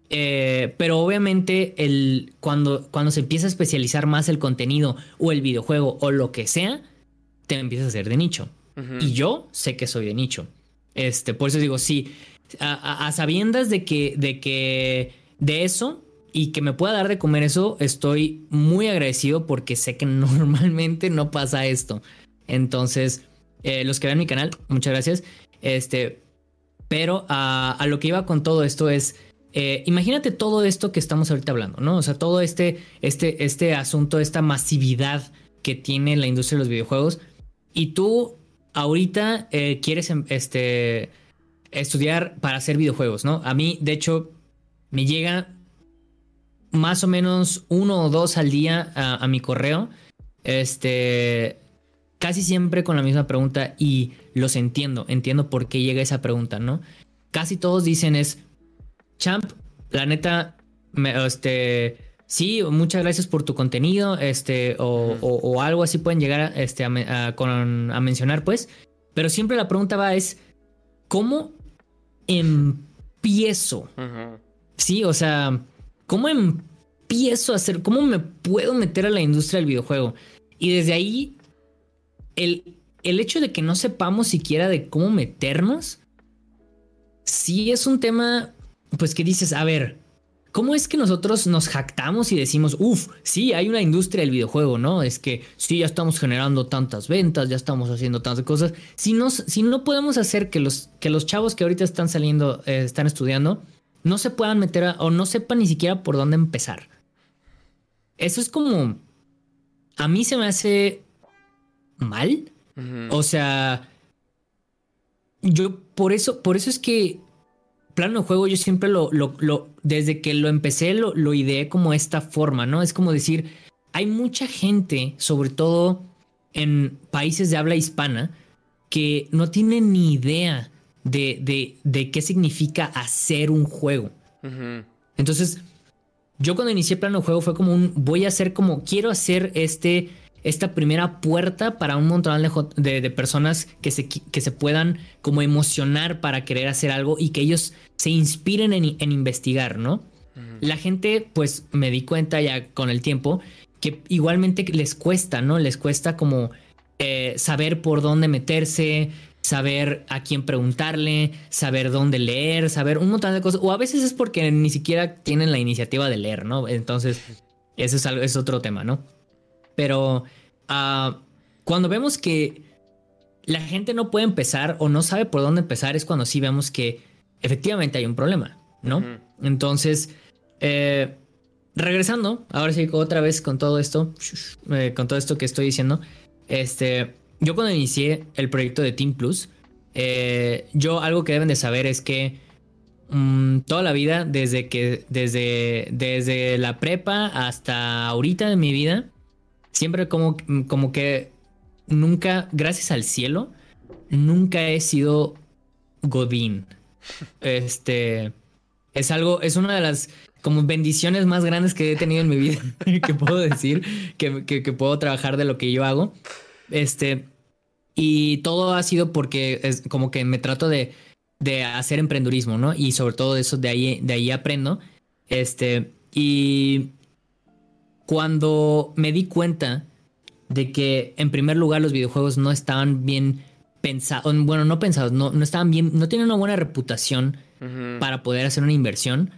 Eh, pero obviamente el, cuando, cuando se empieza a especializar más el contenido o el videojuego o lo que sea, te empieza a hacer de nicho. Y yo sé que soy de nicho. Este, por eso digo, sí, a, a- a sabiendas de que, de que, de eso y que me pueda dar de comer eso, estoy muy agradecido porque sé que normalmente no pasa esto. Entonces, eh, los que vean mi canal, muchas gracias. Este, pero a, lo que iba con todo esto es, eh, imagínate todo esto que estamos ahorita hablando, ¿no? O sea, todo este, este, este asunto, esta masividad que tiene la industria de los videojuegos y tú ahorita eh, quieres em- este, estudiar para hacer videojuegos, ¿no? A mí, de hecho, me llega más o menos uno o dos al día a, a mi correo. Este, casi siempre con la misma pregunta y los entiendo, entiendo por qué llega esa pregunta, ¿no? Casi todos dicen es, champ, la neta, me- este, sí, muchas gracias por tu contenido, este, o, Ujú. o- o algo así pueden llegar a, este, a, me- a- con- a mencionar, pues, pero siempre la pregunta va es, ¿cómo empiezo? Sí, o sea, ¿cómo empiezo a hacer? ¿Cómo me puedo meter a la industria del videojuego? Y desde ahí, el, el hecho de que no sepamos siquiera de cómo meternos, sí es un tema, pues que dices, a ver, ¿cómo es que nosotros nos jactamos y decimos, uff, sí, hay una industria del videojuego, ¿no? Es que sí, ya estamos generando tantas ventas, ya estamos haciendo tantas cosas. Si no, si no podemos hacer que los, que los chavos que ahorita están saliendo, eh, están estudiando, no se puedan meter a- o no sepan ni siquiera por dónde empezar. Eso es como, a mí se me hace mal. O sea, yo por eso, por eso es que plano de juego yo siempre lo, lo, lo- desde que lo empecé lo, lo ideé como esta forma, ¿no? Es como decir, hay mucha gente, sobre todo en países de habla hispana, que no tiene ni idea de, de, de qué significa hacer un juego. Entonces, yo cuando inicié plano de juego fue como un voy a hacer como quiero hacer este esta primera puerta para un montón de, jo- de- de personas que se, que se puedan como emocionar para querer hacer algo y que ellos se inspiren en, en investigar, ¿no? La gente, pues me di cuenta ya con el tiempo que igualmente les cuesta, ¿no? Les cuesta como eh, saber por dónde meterse, saber a quién preguntarle, saber dónde leer, saber un montón de cosas. O a veces es porque ni siquiera tienen la iniciativa de leer, ¿no? Entonces, eso es, algo, es otro tema, ¿no? Pero ah, cuando vemos que la gente no puede empezar o no sabe por dónde empezar, es cuando sí vemos que efectivamente hay un problema, ¿no? Entonces, eh, regresando, ahora sí, otra vez con todo esto, eh, con todo esto que estoy diciendo, este, yo cuando inicié el proyecto de Team Plus, eh, yo algo que deben de saber es que mm, toda la vida, desde que, desde, desde la prepa hasta ahorita de mi vida, siempre como, como que nunca, gracias al cielo, nunca he sido Godín. Este es algo, es una de las como bendiciones más grandes que he tenido en mi vida, que puedo decir, que, que- que puedo trabajar de lo que yo hago. Este, y todo ha sido porque es como que me trato de, de hacer emprendurismo, ¿no? Y sobre todo eso, de ahí, de ahí aprendo. Este, y cuando me di cuenta de que en primer lugar los videojuegos no estaban bien pensados, bueno, no pensados, no, no estaban bien, no tienen una buena reputación para poder hacer una inversión,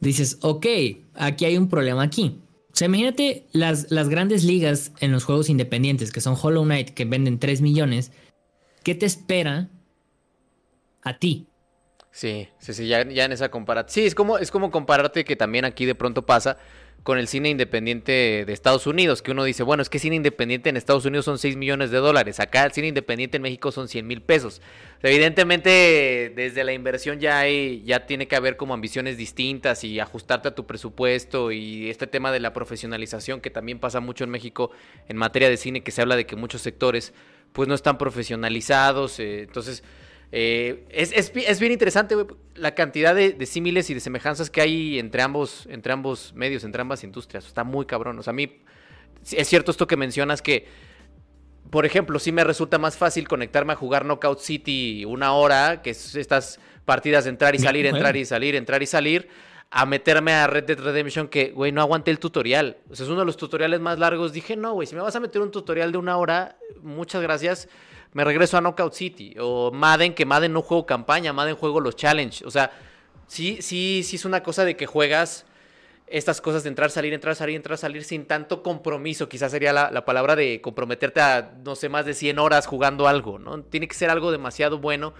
dices, ok, aquí hay un problema aquí. O sea, imagínate las, las grandes ligas en los juegos independientes, que son Hollow Knight, que venden 3 millones. ¿Qué te espera a ti? Sí, sí, sí, ya, ya en esa comparación. Sí, es como, es como compararte que también aquí de pronto pasa con el cine independiente de Estados Unidos, que uno dice, bueno, es que cine independiente en Estados Unidos son 6 millones de dólares, acá el cine independiente en México son 100 mil pesos. Evidentemente, desde la inversión ya hay, ya tiene que haber como ambiciones distintas y ajustarte a tu presupuesto y este tema de la profesionalización que también pasa mucho en México en materia de cine, que se habla de que muchos sectores pues no están profesionalizados, eh, entonces eh, es, es, bien interesante la cantidad de, de, símiles y de semejanzas que hay entre ambos, entre ambos medios, entre ambas industrias. Está muy cabrón. O sea, a mí es cierto esto que mencionas que, por ejemplo, sí me resulta más fácil conectarme a jugar Knockout City una hora, que es estas partidas de entrar y salir, entrar y salir, entrar y salir, a meterme a Red Dead Redemption que, güey, no aguanté el tutorial. O sea, es uno de los tutoriales más largos. Dije, no, güey, si me vas a meter un tutorial de una hora, muchas gracias me regreso a Knockout City. O Madden, que Madden no juego campaña, Madden juego los challenge. O sea, sí, sí, sí es una cosa de que juegas estas cosas de entrar, salir, entrar, salir, entrar, salir sin tanto compromiso. Quizás sería la, palabra de comprometerte a, no sé, más de 100 horas jugando algo, ¿no? Tiene que ser algo demasiado bueno.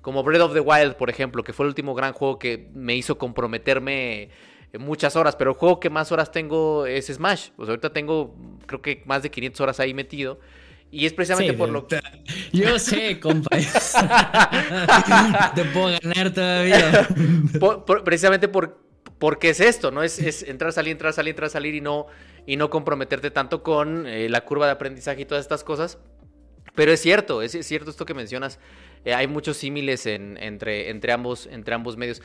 Como Breath of the Wild, por ejemplo, que fue el último gran juego que me hizo comprometerme muchas horas, pero el juego que más horas tengo es Smash. Pues ahorita tengo, creo que más de 500 horas ahí metido. Y es precisamente por lo que... Yo sé, compa. Te puedo ganar todavía. precisamente por, porque es esto, ¿no? Es, es, entrar, salir, entrar, salir, entrar, salir y no, y no comprometerte tanto con eh, la curva de aprendizaje y todas estas cosas. Pero es cierto, es, cierto esto que mencionas. Eh, hay muchos símiles entre, ambos, medios.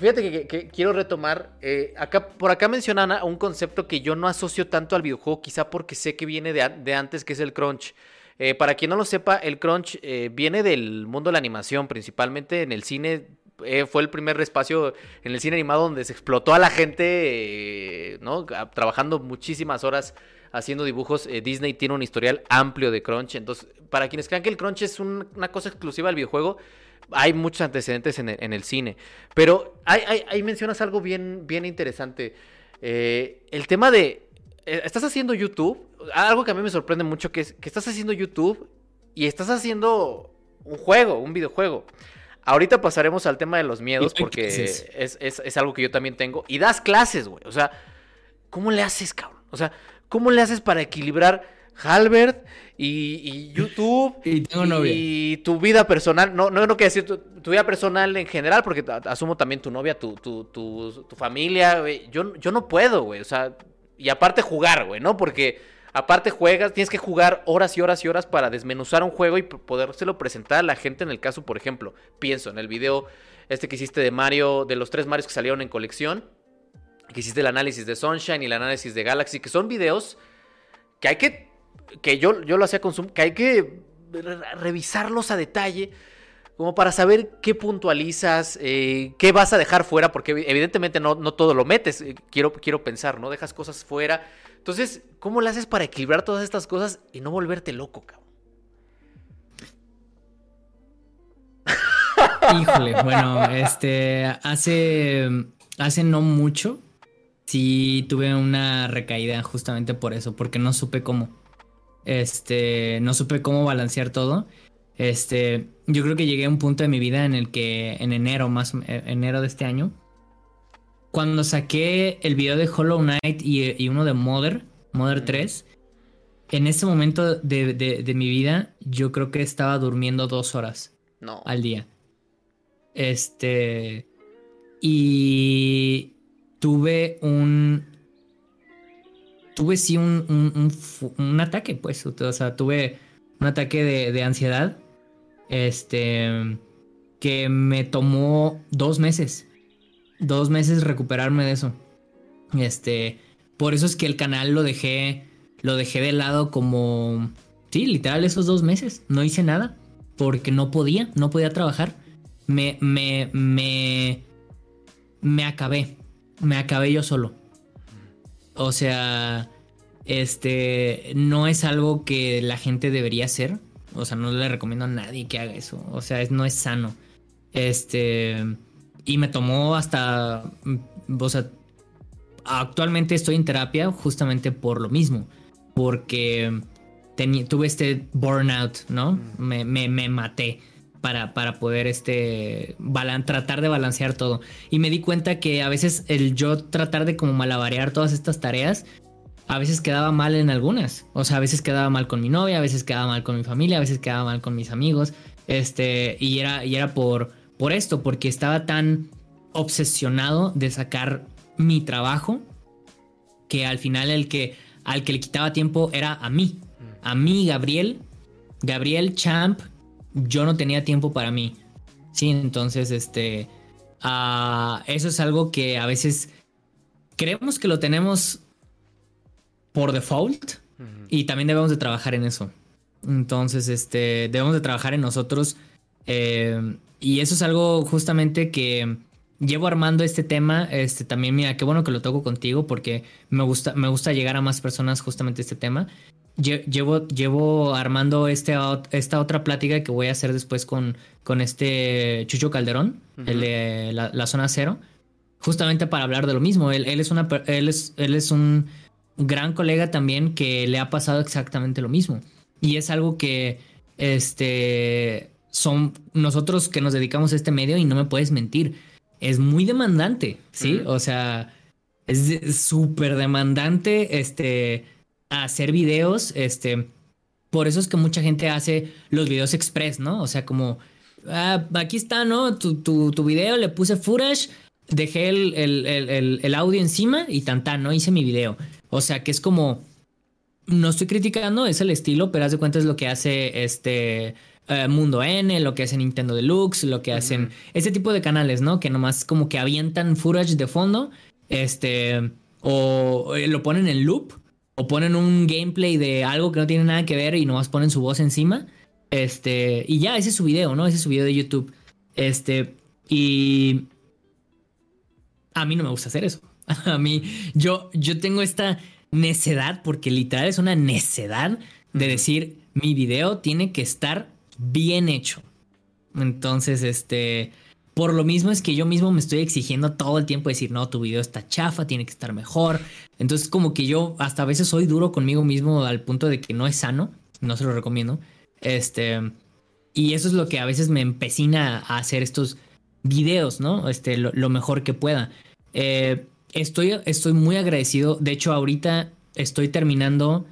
Fíjate que, quiero retomar. Eh, por acá mencionan un concepto que yo no asocio tanto al videojuego, quizá porque sé que viene de, antes, que es el crunch. Eh, para quien no lo sepa, el crunch viene del mundo de la animación, principalmente en el cine. fue el primer espacio en el cine animado donde se explotó a la gente, ¿no? Trabajando muchísimas horas haciendo dibujos. Eh, Disney tiene un historial amplio de crunch. Entonces, para quienes crean que el crunch es una cosa exclusiva del videojuego, hay muchos antecedentes en el, cine. Pero ahí mencionas algo bien, bien interesante. Eh, el tema de. Eh, estás haciendo YouTube. Algo que a mí me sorprende mucho que es que estás haciendo YouTube y estás haciendo un juego, un videojuego. Ahorita pasaremos al tema de los miedos porque es, es, es algo que yo también tengo. Y das clases, güey. O sea, ¿cómo le haces, cabrón? O sea, ¿Cómo le haces para equilibrar Halbert y, YouTube y, tu vida personal? No, no, no quiero decir tu, vida personal en general, porque asumo también tu novia, tu, tu, tu familia. Yo, yo no puedo, güey. O sea, y aparte jugar, güey, ¿no? Porque aparte juegas, tienes que jugar horas y horas y horas para desmenuzar un juego y podérselo presentar a la gente. En el caso, por ejemplo, pienso en el video este que hiciste de Mario, de los tres Marios que salieron en colección que hiciste el análisis de Sunshine y el análisis de Galaxy, que son videos que hay que, que yo, yo lo hacía con que hay que revisarlos a detalle, como para saber qué puntualizas, eh, qué vas a dejar fuera, porque evidentemente no, no todo lo metes, eh, quiero, quiero pensar, ¿no? Dejas cosas fuera. Entonces, ¿cómo le haces para equilibrar todas estas cosas y no volverte loco, cabrón? Híjole, bueno, este, hace, hace no mucho, sí tuve una recaída justamente por eso, porque no supe cómo. Este, no supe cómo balancear todo. Este, yo creo que llegué a un punto de mi vida en el que en enero, más eh, enero de este año, cuando saqué el video de Hollow Knight y, uno de Mother, Mother 3, en ese momento de, de, mi vida, yo creo que estaba durmiendo dos horas no. al día. Este. Y, tuve un... Tuve sí un, un, ataque, pues, o sea, tuve un ataque de, ansiedad, este, que me tomó dos meses, dos meses recuperarme de eso. Este, por eso es que el canal lo dejé, lo dejé de lado como, sí, literal esos dos meses, no hice nada, porque no podía, no podía trabajar. Me, me, me, me acabé, me acabé yo solo. O sea, este, no es algo que la gente debería hacer. O sea, no le recomiendo a nadie que haga eso. O sea, no es sano. Este, y me tomó hasta, mm, o sea, actualmente estoy en terapia justamente por lo mismo, porque tuve este burnout, ¿no? Mm. Me, me, me maté para, para, poder este, tratar de balancear todo. Y me di cuenta que a veces el yo tratar de como malabarear todas estas tareas, a veces quedaba mal en algunas. O sea, a veces quedaba mal con mi novia, a veces quedaba mal con mi familia, a veces quedaba mal con mis amigos. Este, y era, y era por, por esto, porque estaba tan obsesionado de sacar mi trabajo que al final el que al que le quitaba tiempo era a mí. A mí, Gabriel, Gabriel Champ, yo no tenía tiempo para mí. Sí, entonces, este, uh, eso es algo que a veces creemos que lo tenemos por default y también debemos de trabajar en eso. Entonces, este, debemos de trabajar en nosotros eh, y eso es algo justamente que llevo armando este tema. Este, también, mira, qué bueno que lo toco contigo porque me gusta, me gusta llegar a más personas justamente este tema. Llevo, llevo armando este, esta otra plática que voy a hacer después con, con este Chucho Calderón, el de la, zona cero, justamente para hablar de lo mismo. Él, él, es una, él, es, él es un gran colega también que le ha pasado exactamente lo mismo. Y es algo que este, son nosotros que nos dedicamos a este medio y no me puedes mentir es muy demandante, ¿sí? O sea, es súper demandante este, hacer videos, este, por eso es que mucha gente hace los videos express, ¿no? O sea, como, ah, aquí está, ¿no? Tu, tu, tu, video, le puse footage, dejé el, el, el, el, audio encima y tan, tan, ¿no? Hice mi video. O sea, que es como, no estoy criticando, es el estilo, pero haz de cuenta es lo que hace este eh, Mundo N, lo que hace Nintendo Deluxe, lo que hacen ese tipo de canales, ¿no? Que nomás como que avientan footage de fondo, este, o eh, lo ponen en loop, o ponen un gameplay de algo que no tiene nada que ver y nomás ponen su voz encima, este, y ya, ese es su video, ¿no? Ese es su video de YouTube, este, y a mí no me gusta hacer eso. A mí, yo, yo tengo esta necedad, porque literal es una necedad de decir, mi video tiene que estar bien hecho. Entonces, este, por lo mismo es que yo mismo me estoy exigiendo todo el tiempo decir, no, tu video está chafa, tiene que estar mejor. Entonces, como que yo hasta a veces soy duro conmigo mismo al punto de que no es sano, no se lo recomiendo. Este, y eso es lo que a veces me empecina a hacer estos videos, ¿no? Este, lo, mejor que pueda. Eh, estoy, estoy muy agradecido. De hecho, ahorita estoy terminando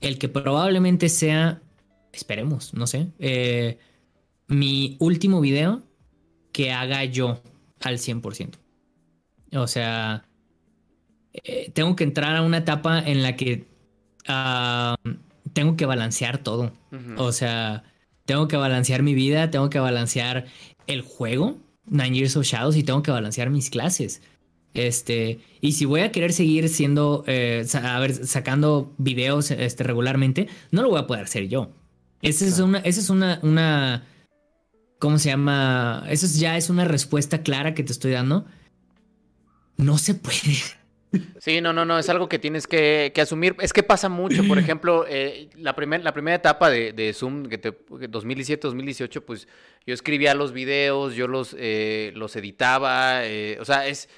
el que probablemente sea esperemos, no sé, eh, mi último video que haga yo al 100%. O sea, eh, tengo que entrar a una etapa en la que ah, tengo que balancear todo. O sea, tengo que balancear mi vida, tengo que balancear el juego, Nine Years of Shadows, y tengo que balancear mis clases. Este, y si voy a querer seguir siendo, eh, a ver, sacando videos este, regularmente, no lo voy a poder hacer yo. Esa es una, esa es una, una, ¿cómo se llama? Eso ya es una respuesta clara que te estoy dando. No se puede. Sí, no, no, no, es algo que tienes que, asumir. Es que pasa mucho, por ejemplo, eh, la, la primera etapa de, Zoom, que 2017-2018, pues yo escribía los videos, yo los, eh, los editaba, eh, o sea, es...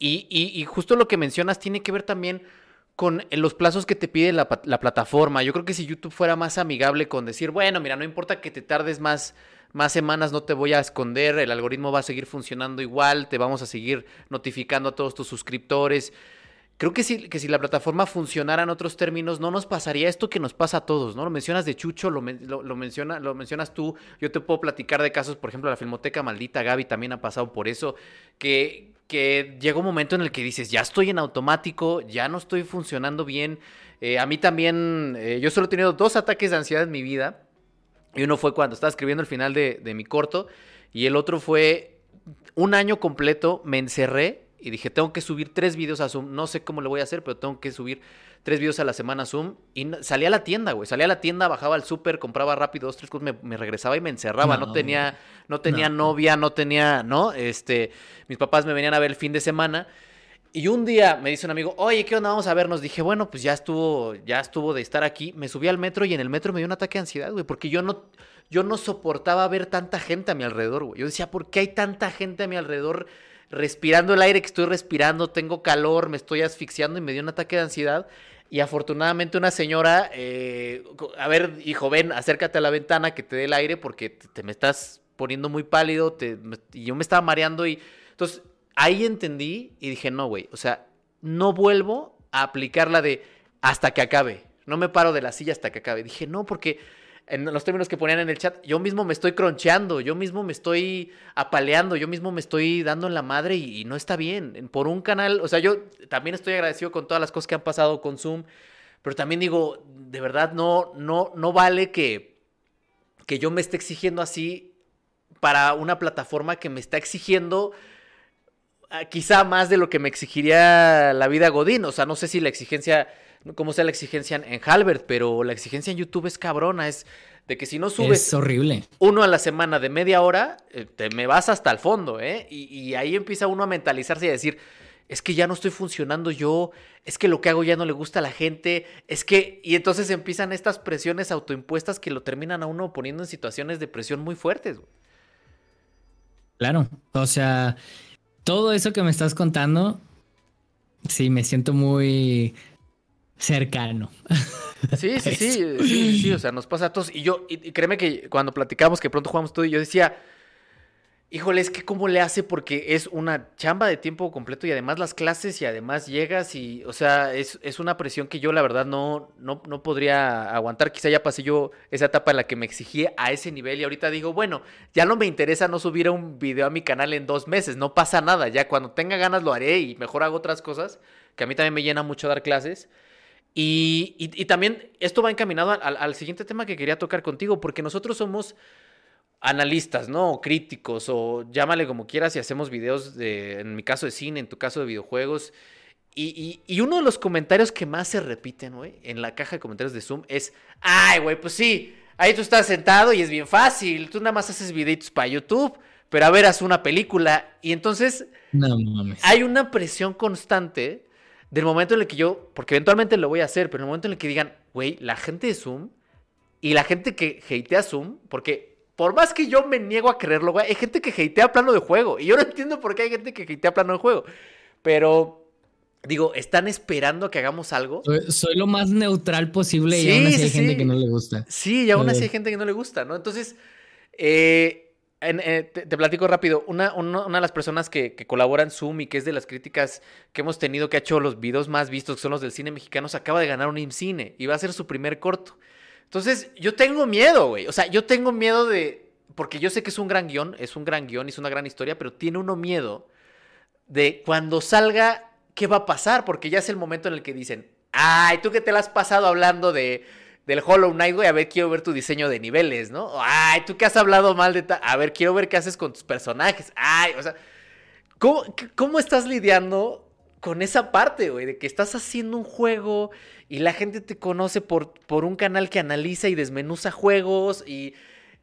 Y, y, y, justo lo que mencionas tiene que ver también con los plazos que te pide la, plataforma. Yo creo que si YouTube fuera más amigable con decir, bueno, mira, no importa que te tardes más, más semanas, no te voy a esconder, el algoritmo va a seguir funcionando igual, te vamos a seguir notificando a todos tus suscriptores. Creo que si, que si la plataforma funcionara en otros términos, no nos pasaría esto que nos pasa a todos, ¿no? Lo mencionas de Chucho, lo, lo, menciona, lo mencionas tú, yo te puedo platicar de casos, por ejemplo, la Filmoteca Maldita, Gaby también ha pasado por eso, que, que llega un momento en el que dices, ya estoy en automático, ya no estoy funcionando bien. Eh, a mí también, eh, yo solo he tenido dos ataques de ansiedad en mi vida. Y uno fue cuando estaba escribiendo el final de, de mi corto. Y el otro fue un año completo, me encerré y dije, tengo que subir tres videos a Zoom. No sé cómo lo voy a hacer, pero tengo que subir tres videos a la semana Zoom. Y salía a la tienda, güey. Salía a la tienda, bajaba al súper, compraba rápido dos, tres cosas, me, regresaba y me encerraba. No, tenía, no tenía novia, no tenía, ¿no? Este, mis papás me venían a ver el fin de semana. Y un día me dice un amigo, oye, ¿qué onda? Vamos a vernos. Dije, bueno, pues ya estuvo, ya estuvo de estar aquí. Me subí al metro y en el metro me dio un ataque de ansiedad, güey, porque yo no, yo no soportaba ver tanta gente a mi alrededor, güey. Yo decía, ¿por qué hay tanta gente a mi alrededor? respirando el aire que estoy respirando, tengo calor, me estoy asfixiando y me dio un ataque de ansiedad. Y afortunadamente una señora, eh, a ver, hijo, ven, acércate a la ventana que te dé el aire porque te, me estás poniendo muy pálido y yo me estaba mareando y entonces ahí entendí y dije, no, güey, o sea, no vuelvo a aplicar la de hasta que acabe, no me paro de la silla hasta que acabe. Dije, no, porque en los términos que ponían en el chat, yo mismo me estoy croncheando, yo mismo me estoy apaleando, yo mismo me estoy dando en la madre y, no está bien. Por un canal, o sea, yo también estoy agradecido con todas las cosas que han pasado con Zoom, pero también digo, de verdad no, no, no vale que, que yo me esté exigiendo así para una plataforma que me está exigiendo quizá más de lo que me exigiría la vida Godín. O sea, no sé si la exigencia cómo sea la exigencia en Halbert, pero la exigencia en YouTube es cabrona, es de que si no subes es horrible. uno a la semana de media hora, eh, te me vas hasta el fondo, ¿eh? Y, ahí empieza uno a mentalizarse y a decir, es que ya no estoy funcionando yo, es que lo que hago ya no le gusta a la gente, es que... Y entonces empiezan estas presiones autoimpuestas que lo terminan a uno poniendo en situaciones de presión muy fuertes. Claro, o sea, todo eso que me estás contando, sí, me siento muy cercano. Sí, sí, sí, sí, sí, o sea, nos pasa a todos. Y yo, y, créeme que cuando platicamos que pronto jugamos todo, y yo decía, híjole, es que cómo le hace porque es una chamba de tiempo completo y además las clases y además llegas y, o sea, es, es una presión que yo la verdad no, no, no podría aguantar. Quizá ya pasé yo esa etapa en la que me exigía a ese nivel y ahorita digo, bueno, ya no me interesa no subir un video a mi canal en dos meses, no pasa nada, ya cuando tenga ganas lo haré y mejor hago otras cosas, que a mí también me llena mucho dar clases. Y, también esto va encaminado al, siguiente tema que quería tocar contigo, porque nosotros somos analistas, ¿no? O críticos, o llámale como quieras, y hacemos videos de, en mi caso de cine, en tu caso de videojuegos. Y, y uno de los comentarios que más se repiten, güey, en la caja de comentarios de Zoom es, ay, güey, pues sí, ahí tú estás sentado y es bien fácil, tú nada más haces videitos para YouTube, pero a ver, haz una película. Y entonces hay una presión constante del momento en el que yo, porque eventualmente lo voy a hacer, pero en el momento en el que digan, güey, la gente de Zoom y la gente que hatea Zoom, porque por más que yo me niego a creerlo, güey, hay gente que hatea plano de juego. Y yo no entiendo por qué hay gente que hatea plano de juego. Pero, digo, están esperando que hagamos algo. Soy, lo más neutral posible y aún así hay gente que no le gusta. Sí, y aún así hay gente que no le gusta, ¿no? Entonces, eh, eh, te, platico rápido. Una, de las personas que, que colabora en Zoom y que es de las críticas que hemos tenido, que ha hecho los videos más vistos, que son los del cine mexicano, se acaba de ganar un IMCINE y va a ser su primer corto. Entonces, yo tengo miedo, güey. O sea, yo tengo miedo de. Porque yo sé que es un gran guion, es un gran guion, es una gran historia, pero tiene uno miedo de cuando salga, ¿qué va a pasar? Porque ya es el momento en el que dicen, ay, tú que te la has pasado hablando de del Hollow Knight, güey, a ver, quiero ver tu diseño de niveles, ¿no? Ay, tú que has hablado mal de... A ver, quiero ver qué haces con tus personajes. Ay, o sea, ¿cómo, estás lidiando con esa parte, güey? De que estás haciendo un juego y la gente te conoce por, por un canal que analiza y desmenuza juegos y...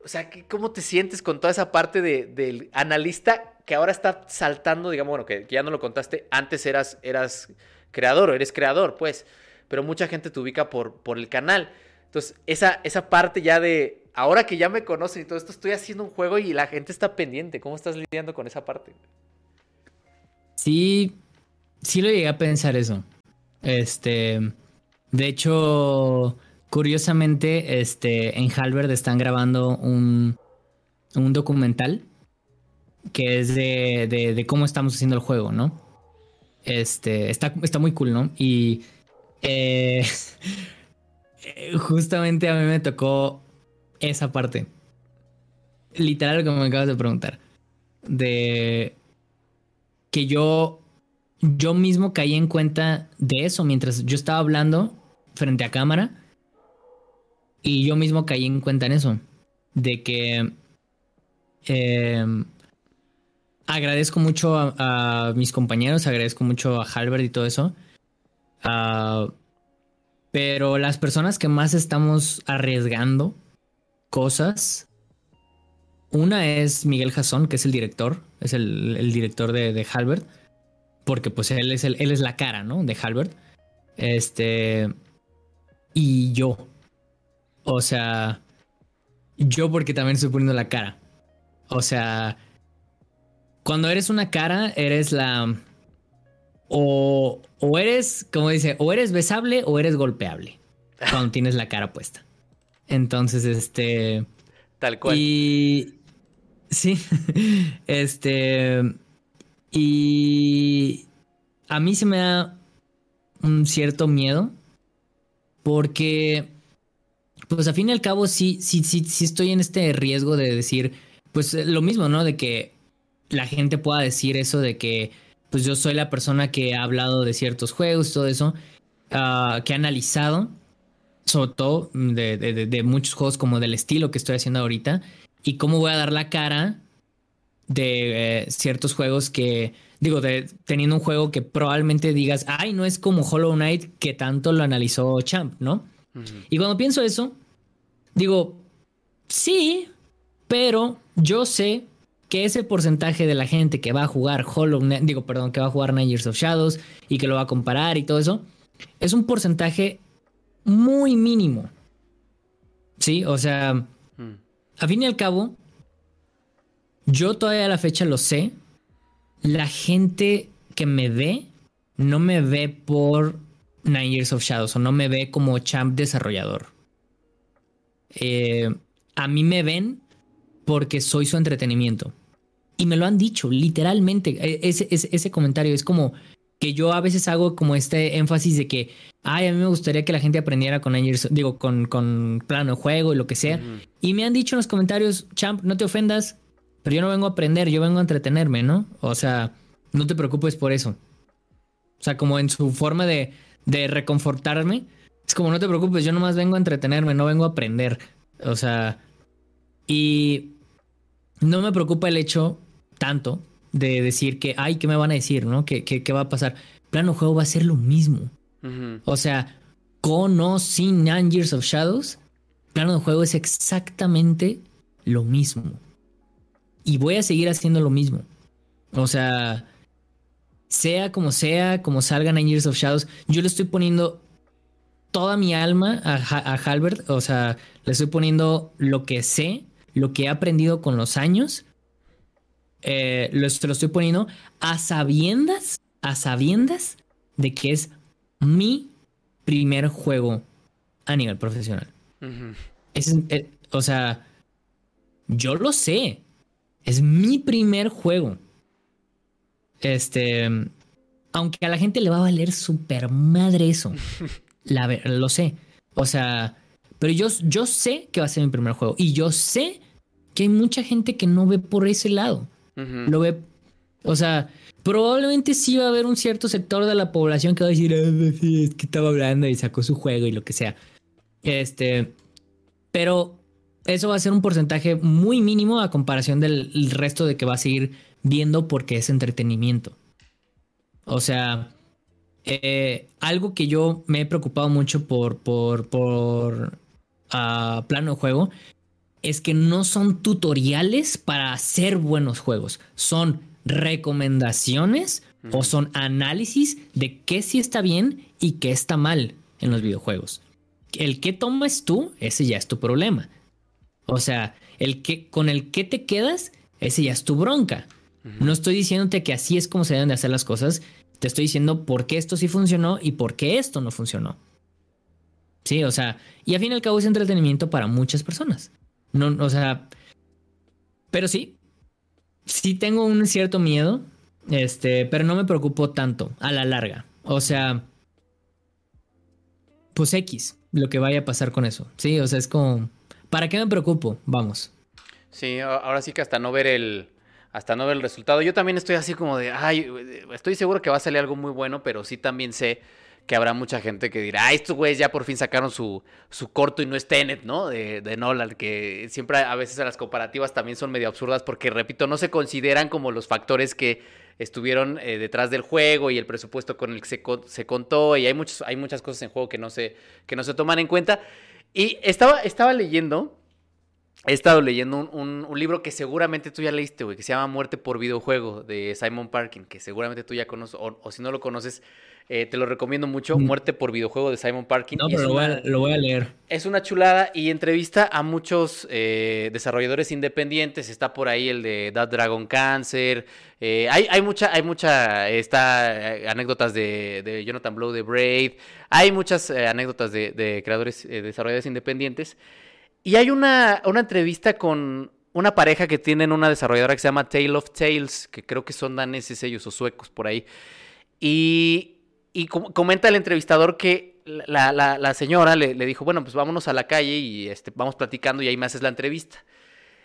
O sea, ¿cómo te sientes con toda esa parte del analista que ahora está saltando, digamos, bueno, que, ya no lo contaste, antes eras, eras creador o eres creador, pues, pero mucha gente te ubica por, por el canal. Entonces, esa, esa parte ya de, ahora que ya me conocen y todo esto, estoy haciendo un juego y la gente está pendiente. ¿Cómo estás lidiando con esa parte? Sí, sí lo llegué a pensar eso. Este, de hecho, curiosamente, este, en Halberd están grabando un, un documental que es de, de, cómo estamos haciendo el juego, ¿no? Este, está, está muy cool, ¿no? Y eh, justamente a mí me tocó esa parte. Literal lo que me acabas de preguntar. De que yo, yo mismo caí en cuenta de eso mientras yo estaba hablando frente a cámara. Y yo mismo caí en cuenta en eso. De que em, agradezco mucho a, mis compañeros, agradezco mucho a Halbert y todo eso. Uh, pero las personas que más estamos arriesgando cosas, una es Miguel Jasón, que es el director, es el, director de, Halbert, porque pues él es, el, él es la cara, ¿no? De Halbert. Este. Y yo. O sea, yo porque también estoy poniendo la cara. O sea, cuando eres una cara, eres la. O, o eres, como dice, o eres besable o eres golpeable. Cuando tienes la cara puesta. Entonces, este. Tal cual. Y. Sí. Este. Y. A mí se me da un cierto miedo. Porque. Pues a fin y al cabo, sí, sí, sí, sí estoy en este riesgo de decir. Pues lo mismo, ¿no? De que la gente pueda decir eso de que. Pues yo soy la persona que ha hablado de ciertos juegos, todo eso. ah, que ha analizado sobre todo de, de, de, muchos juegos como del estilo que estoy haciendo ahorita y cómo voy a dar la cara de eh, ciertos juegos que digo de teniendo un juego que probablemente digas ay no es como Hollow Knight que tanto lo analizó Champ no uh -huh. y cuando pienso eso digo sí pero yo sé que ese porcentaje de la gente que va a jugar Hollow Knight digo perdón que va a jugar Nine Years of Shadows y que lo va a comparar y todo eso es un porcentaje muy mínimo. Sí, o sea, mm. a fin y al cabo, yo todavía a la fecha lo sé. La gente que me ve no me ve por Nine Years of Shadows o no me ve como champ desarrollador. Eh, a mí me ven porque soy su entretenimiento. Y me lo han dicho, literalmente. E, Ese, ese, ese comentario es como que yo a veces hago como este énfasis de que, ay, a mí me gustaría que la gente aprendiera con Angers, digo, con, con plano de juego y lo que sea. Uh -huh. Y me han dicho en los comentarios, champ, no te ofendas, pero yo no vengo a aprender, yo vengo a entretenerme, ¿no? O sea, no te preocupes por eso. O sea, como en su forma de, de reconfortarme, es como, no te preocupes, yo nomás vengo a entretenerme, no vengo a aprender. O sea, y no me preocupa el hecho tanto de decir que, ay, ¿qué me van a decir? ¿No? ¿Qué, qué, qué va a pasar? Plano juego va a ser lo mismo. Uh -huh. O sea, con o sin Nine Years of Shadows, plano de juego es exactamente lo mismo. Y voy a seguir haciendo lo mismo. O sea, sea como sea, como salga Nine Years of Shadows, yo le estoy poniendo toda mi alma a, a Halbert. O sea, le estoy poniendo lo que sé, lo que he aprendido con los años eh, lo, estoy poniendo a sabiendas, a sabiendas de que es mi primer juego a nivel profesional. Uh -huh. es, eh, o sea, yo lo sé. Es mi primer juego. Este, aunque a la gente le va a valer super madre eso. la, lo sé. O sea, pero yo, yo sé que va a ser mi primer juego. Y yo sé que hay mucha gente que no ve por ese lado. Uh -huh. Lo ve. O sea, probablemente sí va a haber un cierto sector de la población que va a decir, ah, sí, es que estaba hablando y sacó su juego y lo que sea. Este. Pero eso va a ser un porcentaje muy mínimo a comparación del resto de que va a seguir viendo porque es entretenimiento. O sea, eh, algo que yo me he preocupado mucho por, por, por uh, plano de juego es que no son tutoriales para hacer buenos juegos, son recomendaciones mm. o son análisis de qué sí está bien y qué está mal en los videojuegos. El que tomas tú, ese ya es tu problema. O sea, el que con el que te quedas, ese ya es tu bronca. Uh -huh. No estoy diciéndote que así es como se deben de hacer las cosas, te estoy diciendo por qué esto sí funcionó y por qué esto no funcionó. Sí, o sea, y al fin y al cabo es entretenimiento para muchas personas. No, o sea, pero sí, sí tengo un cierto miedo, este, pero no me preocupo tanto a la larga. O sea, pues X, lo que vaya a pasar con eso. Sí, o sea, es como, ¿para qué me preocupo? Vamos. Sí, ahora sí que hasta no ver el, hasta no ver el resultado. Yo también estoy así como de, ay, estoy seguro que va a salir algo muy bueno, pero sí también sé que habrá mucha gente que dirá, ah, estos güeyes ya por fin sacaron su, su corto y no es Tenet, ¿no? De, de, Nolan, que siempre a veces las comparativas también son medio absurdas porque, repito, no se consideran como los factores que estuvieron eh, detrás del juego y el presupuesto con el que se, se contó y hay, muchos, hay muchas cosas en juego que no se, que no se toman en cuenta. Y estaba, estaba leyendo he estado leyendo un, libro que seguramente tú ya leíste, güey, que se llama Muerte por videojuego de Simon Parkin, que seguramente tú ya conoces, o, si no lo conoces, eh, te lo recomiendo mucho, mm. Muerte por videojuego de Simon Parkin. No, pero lo, voy a, leer. Es una chulada y entrevista a muchos eh, desarrolladores independientes. Está por ahí el de That Dragon Cancer. Eh, hay, hay, mucha, hay mucha, está anécdotas de, Jonathan Blow de Braid. Hay muchas anécdotas de, de creadores, desarrolladores independientes. Y hay una, una entrevista con una pareja que tienen una desarrolladora que se llama Tale of Tales, que creo que son daneses ellos o suecos por ahí. Y, y comenta el entrevistador que la, la, señora le, dijo, bueno, pues vámonos a la calle y este, vamos platicando y ahí me haces la entrevista.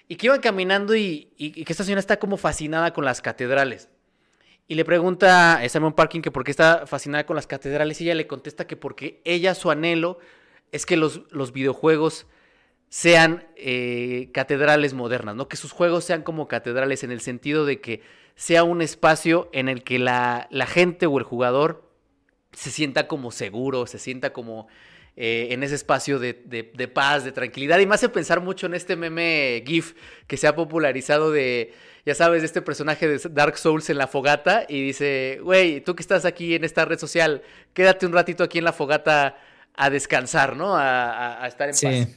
Y que iban caminando y, que esta señora está como fascinada con las catedrales. Y le pregunta a Simon Parkin que por qué está fascinada con las catedrales y ella le contesta que porque ella su anhelo es que los, los videojuegos sean eh, catedrales modernas, ¿no? Que sus juegos sean como catedrales en el sentido de que sea un espacio en el que la, gente o el jugador se sienta como seguro, se sienta como eh, en ese espacio de, paz, de tranquilidad. Y me hace pensar mucho en este meme GIF que se ha popularizado de, ya sabes, de este personaje de Dark Souls en la fogata y dice, güey, tú que estás aquí en esta red social, quédate un ratito aquí en la fogata a descansar, ¿no? A, estar en paz.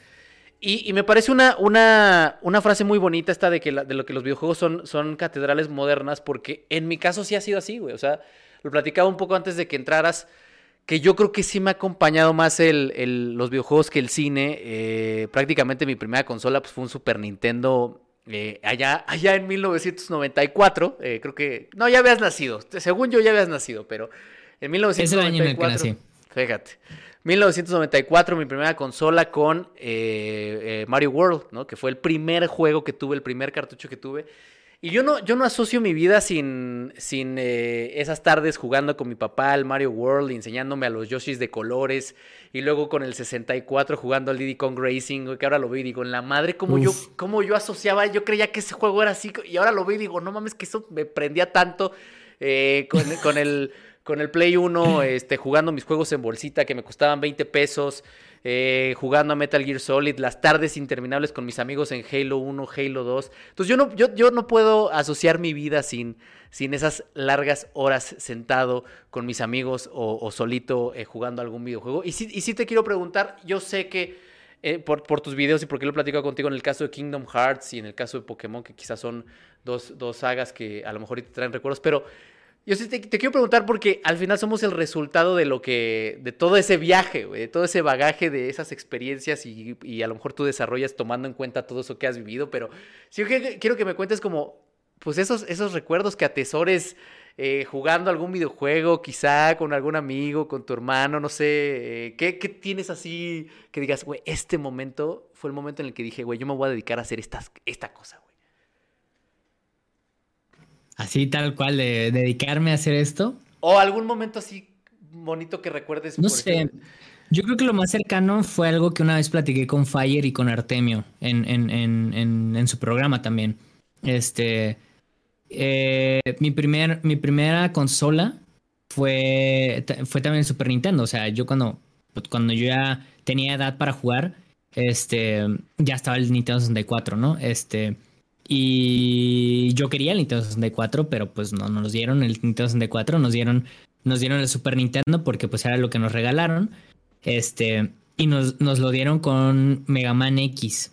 Y, me parece una, una, una, frase muy bonita esta de, que de lo que los videojuegos son, son catedrales modernas, porque en mi caso sí ha sido así, güey. O sea, lo platicaba un poco antes de que entraras, que yo creo que sí me ha acompañado más el, el, los videojuegos que el cine. Eh, prácticamente mi primera consola pues, fue un Super Nintendo eh, allá, allá en 1994. Eh, creo que... No, ya habías nacido. Según yo ya habías nacido, pero en 1994... Es el año en el que nací. Fíjate. 1994, mi primera consola con Mario World, ¿no? Que fue el primer juego que tuve, el primer cartucho que tuve. Y yo no, yo no asocio mi vida sin, sin eh, esas tardes jugando con mi papá al Mario World, enseñándome a los Yoshis de colores, y luego con el 64 jugando al Diddy Kong Racing, que ahora lo veo y digo, en la madre, como yo, como yo asociaba, yo creía que ese juego era así, y ahora lo veo y digo, no mames, que eso me prendía tanto con, con el con el Play 1 este, jugando mis juegos en bolsita que me costaban 20 pesos, eh, jugando a Metal Gear Solid, las tardes interminables con mis amigos en Halo 1, Halo 2. Entonces yo no, yo, no puedo asociar mi vida sin, sin esas largas horas sentado con mis amigos o, solito eh, jugando algún videojuego. Y sí, y sí te quiero preguntar, yo sé que eh, por, por, tus videos y porque lo he platicado contigo en el caso de Kingdom Hearts y en el caso de Pokémon, que quizás son dos, dos sagas que a lo mejor te traen recuerdos, pero yo sí te, quiero preguntar porque al final somos el resultado de lo que, de todo ese viaje, de todo ese bagaje de esas experiencias y, a lo mejor tú desarrollas tomando en cuenta todo eso que has vivido, pero sí quiero que me cuentes como, pues esos, esos recuerdos que atesores eh, jugando algún videojuego, quizá con algún amigo, con tu hermano, no sé, eh, ¿qué, tienes así que digas, güey, este momento fue el momento en el que dije, güey, yo me voy a dedicar a hacer esta, esta cosa, güey? Así tal cual, de dedicarme a hacer esto. O algún momento así bonito que recuerdes. No sé. Yo creo que lo más cercano fue algo que una vez platiqué con Fire y con Artemio en, en, su programa también. Este. Eh, mi, primer, mi primera consola fue, fue también Super Nintendo. O sea, yo cuando, cuando yo ya tenía edad para jugar, este, ya estaba el Nintendo 64, ¿no? Este. Y yo quería el Nintendo 64, pero pues no nos dieron el Nintendo 64, nos dieron, nos dieron el Super Nintendo porque pues era lo que nos regalaron. Este, y nos, nos lo dieron con Mega Man X.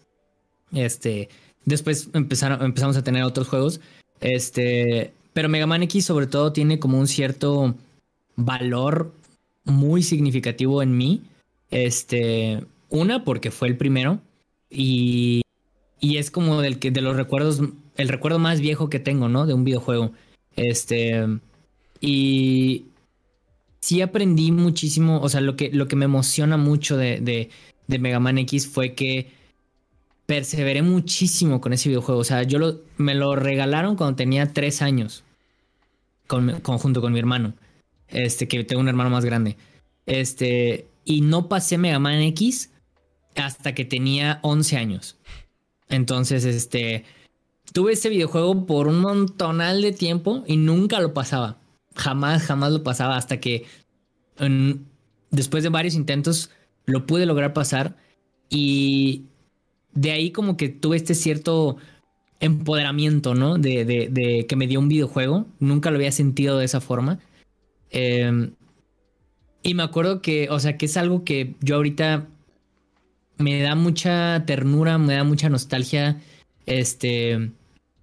Este, después empezaron, empezamos a tener otros juegos. Este, pero Mega Man X sobre todo tiene como un cierto valor muy significativo en mí. Este, una porque fue el primero y y es como del que de los recuerdos el recuerdo más viejo que tengo, ¿no? De un videojuego. Este y sí aprendí muchísimo, o sea, lo que lo que me emociona mucho de, de, Mega Man X fue que perseveré muchísimo con ese videojuego. O sea, yo lo, me lo regalaron cuando tenía tres años, con, junto con mi hermano, este, que tengo un hermano más grande. Este, y no pasé Mega Man X hasta que tenía 11 años. Entonces, este, tuve ese videojuego por un montonal de tiempo y nunca lo pasaba. Jamás, jamás lo pasaba hasta que después de varios intentos lo pude lograr pasar y de ahí como que tuve este cierto empoderamiento, ¿no? De, de, que me dio un videojuego. Nunca lo había sentido de esa forma. Em, y me acuerdo que, o sea, que es algo que yo ahorita me da mucha ternura, me da mucha nostalgia. Este,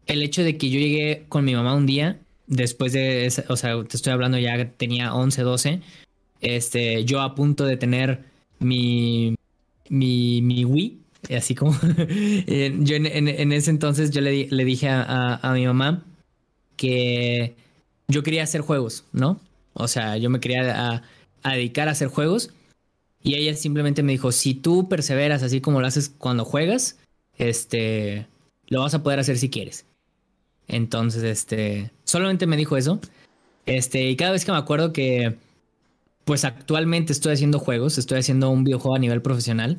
el hecho de que yo llegué con mi mamá un día, después de, o sea, te estoy hablando ya tenía 11, 12, este, yo a punto de tener mi, mi, mi Wii, así como, yo en, ese entonces yo le, le dije a, mi mamá que yo quería hacer juegos, ¿no? O sea, yo me quería a dedicar a hacer juegos y ella simplemente me dijo, si tú perseveras así como lo haces cuando juegas, este, lo vas a poder hacer si quieres. Entonces, este, solamente me dijo eso. Este, y cada vez que me acuerdo que, pues actualmente estoy haciendo juegos, estoy haciendo un videojuego a nivel profesional,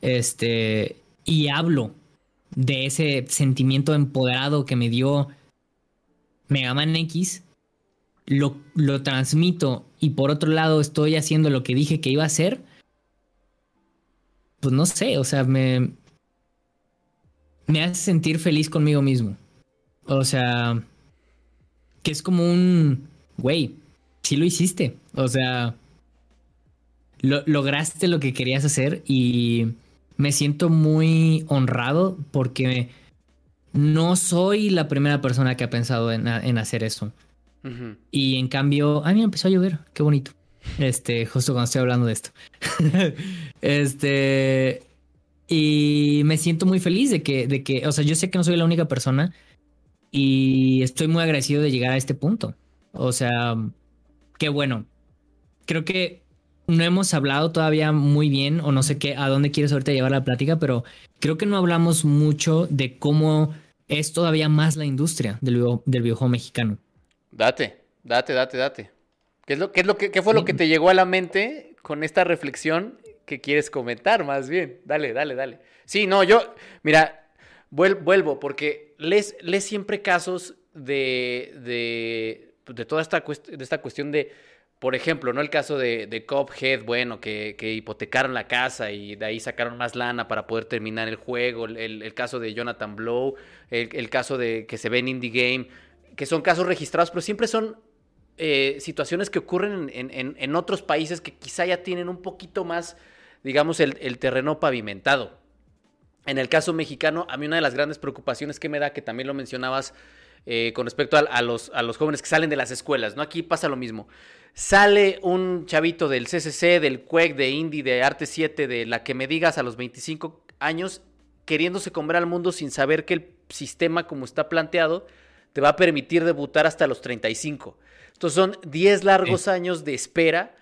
este, y hablo de ese sentimiento empoderado que me dio Mega Man X, lo, lo transmito y por otro lado estoy haciendo lo que dije que iba a hacer, pues no sé, o sea, me, me hace sentir feliz conmigo mismo. O sea, que es como un, güey, sí lo hiciste. O sea, lo, lograste lo que querías hacer y me siento muy honrado porque no soy la primera persona que ha pensado en, en hacer eso. Y en cambio, a mí empezó a llover, qué bonito. Este, justo cuando estoy hablando de esto. este, y me siento muy feliz de que, de que, o sea, yo sé que no soy la única persona y estoy muy agradecido de llegar a este punto. O sea, qué bueno. Creo que no hemos hablado todavía muy bien, o no sé qué, a dónde quieres ahorita llevar la plática, pero creo que no hablamos mucho de cómo es todavía más la industria del, del videojuego mexicano. Date, date, date, date. ¿Qué, es lo, qué, es lo que, qué fue lo que te llegó a la mente con esta reflexión que quieres comentar más bien? Dale, dale, dale. Sí, no, yo, mira, vuelvo, porque lees, lees siempre casos de, de, de toda esta, de esta cuestión de, por ejemplo, ¿no? El caso de, de Cophead, bueno, que, que, hipotecaron la casa y de ahí sacaron más lana para poder terminar el juego. El, el caso de Jonathan Blow, el, el, caso de que se ve en Indie Game que son casos registrados, pero siempre son eh, situaciones que ocurren en, otros países que quizá ya tienen un poquito más, digamos, el, terreno pavimentado. En el caso mexicano, a mí una de las grandes preocupaciones que me da, que también lo mencionabas eh, con respecto a, los, a los jóvenes que salen de las escuelas, ¿no? Aquí pasa lo mismo. Sale un chavito del CCC, del CUEC, de Indie, de Arte 7, de la que me digas a los 25 años, queriéndose comer al mundo sin saber que el sistema como está planteado te va a permitir debutar hasta los 35. Entonces son 10 largos años de espera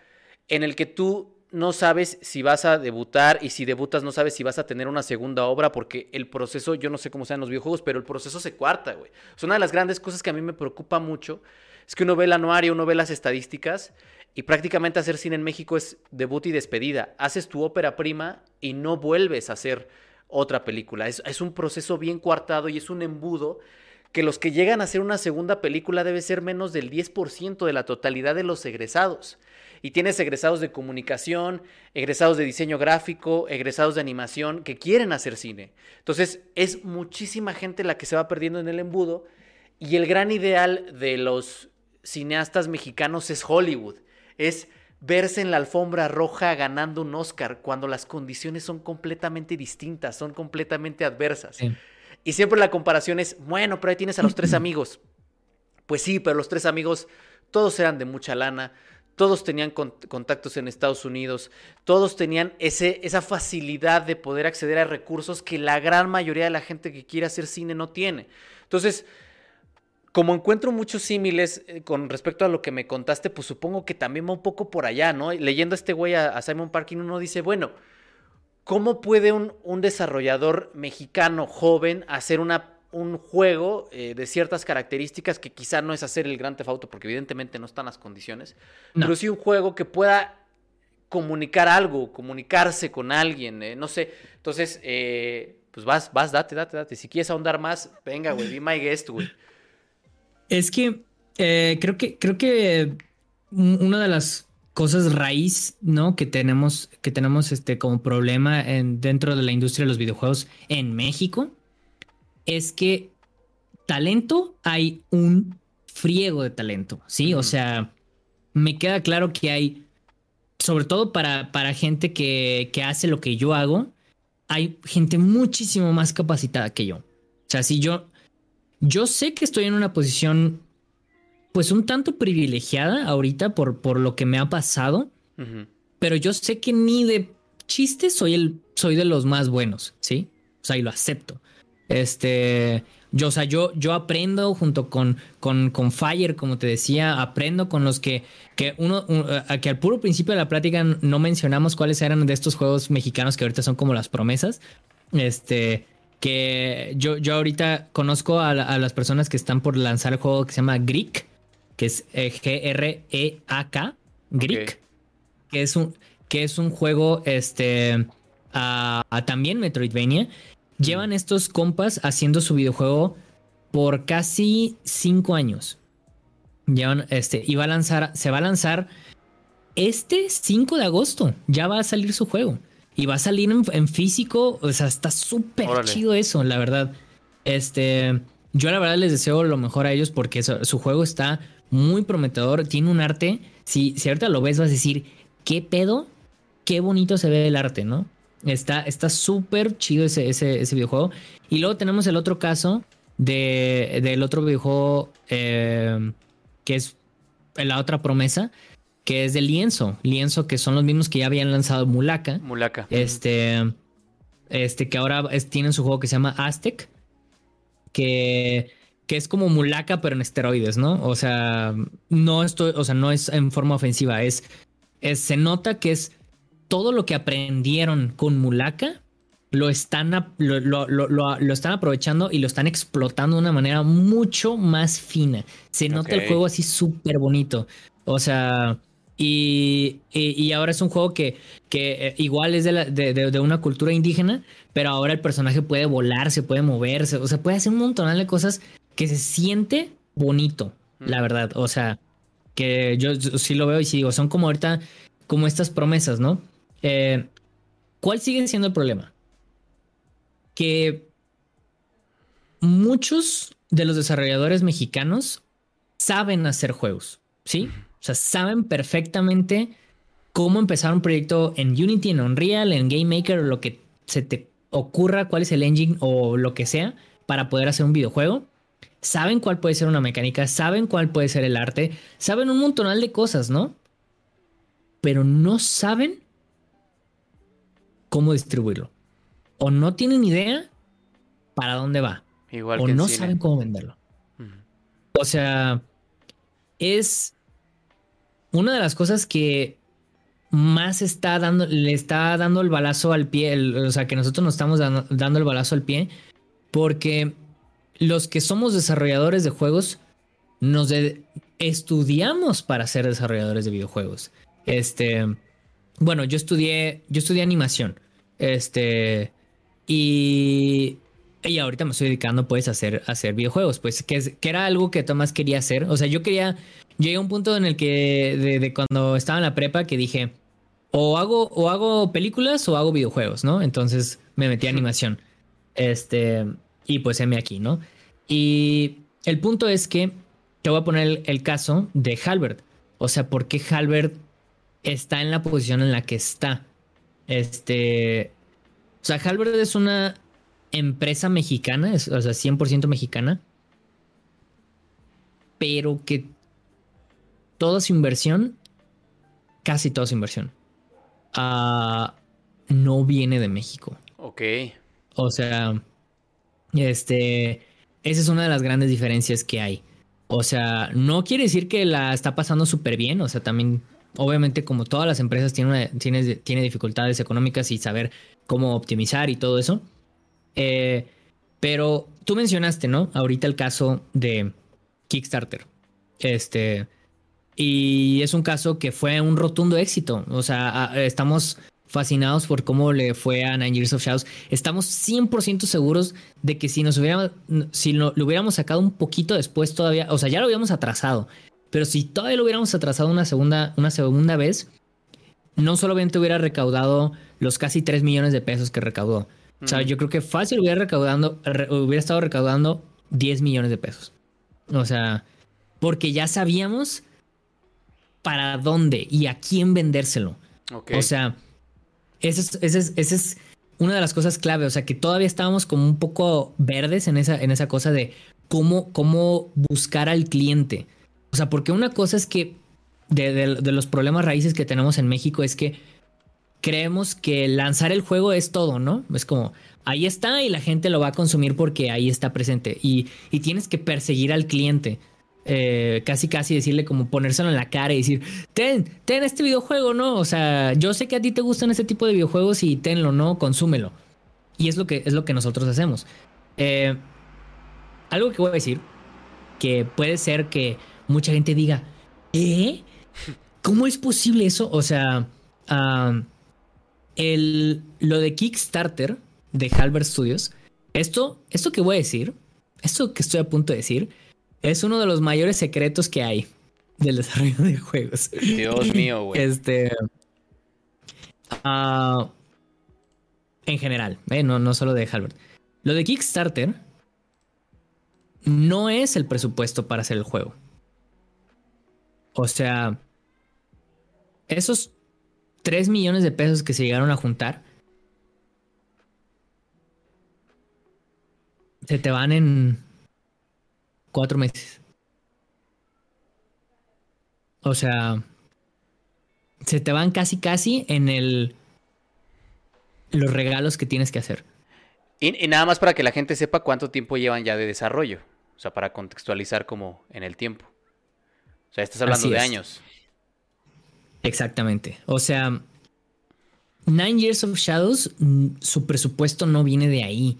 en el que tú no sabes si vas a debutar y si debutas no sabes si vas a tener una segunda obra porque el proceso, yo no sé cómo sean los videojuegos, pero el proceso se cuarta, güey. Es una de las grandes cosas que a mí me preocupa mucho. Es que uno ve el anuario, uno ve las estadísticas y prácticamente hacer cine en México es debut y despedida. Haces tu ópera prima y no vuelves a hacer otra película. Es, es un proceso bien cuartado y es un embudo que los que llegan a hacer una segunda película debe ser menos del 10% de la totalidad de los egresados. Y tienes egresados de comunicación, egresados de diseño gráfico, egresados de animación que quieren hacer cine. Entonces es muchísima gente la que se va perdiendo en el embudo y el gran ideal de los cineastas mexicanos es Hollywood. Es verse en la alfombra roja ganando un Oscar cuando las condiciones son completamente distintas, son completamente adversas. Y siempre la comparación es, bueno, pero ahí tienes a los tres amigos. Pues sí, pero los tres amigos, todos eran de mucha lana, todos tenían contactos en Estados Unidos, todos tenían ese, esa facilidad de poder acceder a recursos que la gran mayoría de la gente que quiere hacer cine no tiene. Entonces, como encuentro muchos símiles eh, con respecto a lo que me contaste, pues supongo que también va un poco por allá, ¿no? Leyendo a este güey, a, a Simon Parkin, uno dice, bueno, ¿Cómo puede un, desarrollador mexicano joven hacer una, un juego eh, de ciertas características que quizá no es hacer el Gran Theft porque evidentemente no están las condiciones, pero sí un juego que pueda comunicar algo, comunicarse con alguien, eh, no sé. Entonces, eh, pues vas, vas, date, date, date. Si quieres ahondar más, venga, güey, be my guest, güey. Es que creo que creo que una de las cosas raíz, ¿no? Que tenemos, que tenemos este como problema en, dentro de la industria de los videojuegos en México, es que talento hay un friego de talento, ¿sí? O sea, me queda claro que hay, sobre todo para, para gente que, que hace lo que yo hago, hay gente muchísimo más capacitada que yo. O sea, si yo, yo sé que estoy en una posición pues un tanto privilegiada ahorita por, por lo que me ha pasado, pero yo sé que ni de chiste soy el soy de los más buenos, ¿sí? O sea, y lo acepto. Este, yo, o sea, yo, yo aprendo junto con, con, con Fire, como te decía, aprendo con los que, que uno, que al puro principio de la plática no mencionamos cuáles eran de estos juegos mexicanos que ahorita son como las promesas. Este, que yo, yo ahorita conozco a, a las personas que están por lanzar el juego que se llama Greek que es eh, G-R-E-A-K, Greek, que, es un, que es un juego este, a, también Metroidvania. Llevan estos compas haciendo su videojuego por casi cinco años. Llevan, este, y va a lanzar, se va a lanzar este 5 de agosto. Ya va a salir su juego. Y va a salir en, físico. O sea, está súper chido eso, la verdad. Este, yo la verdad les deseo lo mejor a ellos porque su juego está muy prometedor, tiene un arte, si, si ahorita lo ves vas a decir, ¿qué pedo? Qué bonito se ve el arte, ¿no? Está súper chido ese, ese, videojuego. Y luego tenemos el otro caso de, del otro videojuego eh, que es la otra promesa, que es de Lienzo. Lienzo, que son los mismos que ya habían lanzado Mulaka. Mulaka. Este, este que ahora tienen su juego que se llama Aztec. Que que es como mulaca, pero en esteroides, ¿no? O sea, no estoy, o sea, no es en forma ofensiva, es, es se nota que es todo lo que aprendieron con mulaca lo están, lo, están aprovechando y lo están explotando de una manera mucho más fina. Se nota el juego así súper bonito. O sea, y, y, ahora es un juego que, que eh, igual es de, la, de, de, una cultura indígena, pero ahora el personaje puede volar, se puede moverse, o sea, puede hacer un montón de cosas que se siente bonito, la verdad. O sea, que yo, sí lo veo y sí digo, son como ahorita, como estas promesas, ¿no? Eh, ¿Cuál sigue siendo el problema? Que muchos de los desarrolladores mexicanos saben hacer juegos, ¿sí? O sea, saben perfectamente cómo empezar un proyecto en Unity, en Unreal, en Game Maker o lo que se te ocurra, cuál es el engine o lo que sea para poder hacer un videojuego saben cuál puede ser una mecánica, saben cuál puede ser el arte, saben un montonal de cosas, ¿no? Pero no saben cómo distribuirlo. O no tienen idea para dónde va. Igual o no saben cómo venderlo. O sea, es una de las cosas que más está dando, le está dando el balazo al pie, o sea, que nosotros nos estamos dando el balazo al pie, porque los que somos desarrolladores de juegos nos estudiamos para ser desarrolladores de videojuegos. Este, bueno, yo estudié, yo estudié animación. Este, y, y ahorita me estoy dedicando pues a hacer, a hacer videojuegos, pues que, que era algo que Tomás quería hacer. O sea, yo quería, llegué a un punto en el que de, cuando estaba en la prepa que dije, o hago, o hago películas o hago videojuegos, ¿no? Entonces me metí a animación. Este, y pues M aquí, ¿no? Y el punto es que te voy a poner el, caso de Halbert. O sea, ¿por qué Halbert está en la posición en la que está? Este. O sea, Halbert es una empresa mexicana, o sea, 100% mexicana, pero que toda su inversión, casi toda su inversión, ah, no viene de México. Ok. O sea, este, esa es una de las grandes diferencias que hay. O sea, no quiere decir que la está pasando súper bien. O sea, también, obviamente, como todas las empresas, tiene, tiene, tiene dificultades económicas y saber cómo optimizar y todo eso. Eh, pero tú mencionaste, ¿no? Ahorita el caso de Kickstarter. Este. Y es un caso que fue un rotundo éxito. O sea, estamos fascinados por cómo le fue a Nine Years of Shadows. Estamos 100% seguros de que si nos hubiéramos, si lo, hubiéramos sacado un poquito después todavía, o sea, ya lo habíamos atrasado, Pero si todavía lo hubiéramos atrasado una segunda, una segunda vez, no solamente hubiera recaudado los casi 3 millones de pesos que recaudó. O sea, yo creo que fácil hubiera recaudando, hubiera estado recaudando 10 millones de pesos. O sea, porque ya sabíamos para dónde y a quién vendérselo. O sea, esa es, es, una de las cosas clave. O sea, que todavía estábamos como un poco verdes en esa, en esa cosa de cómo, buscar al cliente. O sea, porque una cosa es que de, los problemas raíces que tenemos en México es que creemos que lanzar el juego es todo, ¿no? Es como, ahí está y la gente lo va a consumir porque ahí está presente. Y tienes que perseguir al cliente. Eh, casi casi decirle como ponérselo en la cara y decir, ten, ten este videojuego, ¿no? O sea, yo sé que a ti te gustan este tipo de videojuegos y tenlo, ¿no? Consúmelo. Y es lo que, es lo que nosotros hacemos. Eh, algo que voy a decir, que puede ser que mucha gente diga, ¿eh? ¿Cómo es posible eso? O sea, el, lo de Kickstarter de Halbert Studios, esto, esto que voy a decir, esto que estoy a punto de decir, es uno de los mayores secretos que hay del desarrollo de juegos. Dios mío, güey. Este. Ah, en general, ¿eh? no, no solo de Halbert. Lo de Kickstarter no es el presupuesto para hacer el juego. O sea, esos 3 millones de pesos que se llegaron a juntar se te van en cuatro meses. O sea, se te van casi casi en el los regalos que tienes que hacer. Y, nada más para que la gente sepa cuánto tiempo llevan ya de desarrollo. O sea, para contextualizar como en el tiempo. O sea, estás hablando de años. Exactamente. O sea, Nine Years of Shadows, su presupuesto no viene de ahí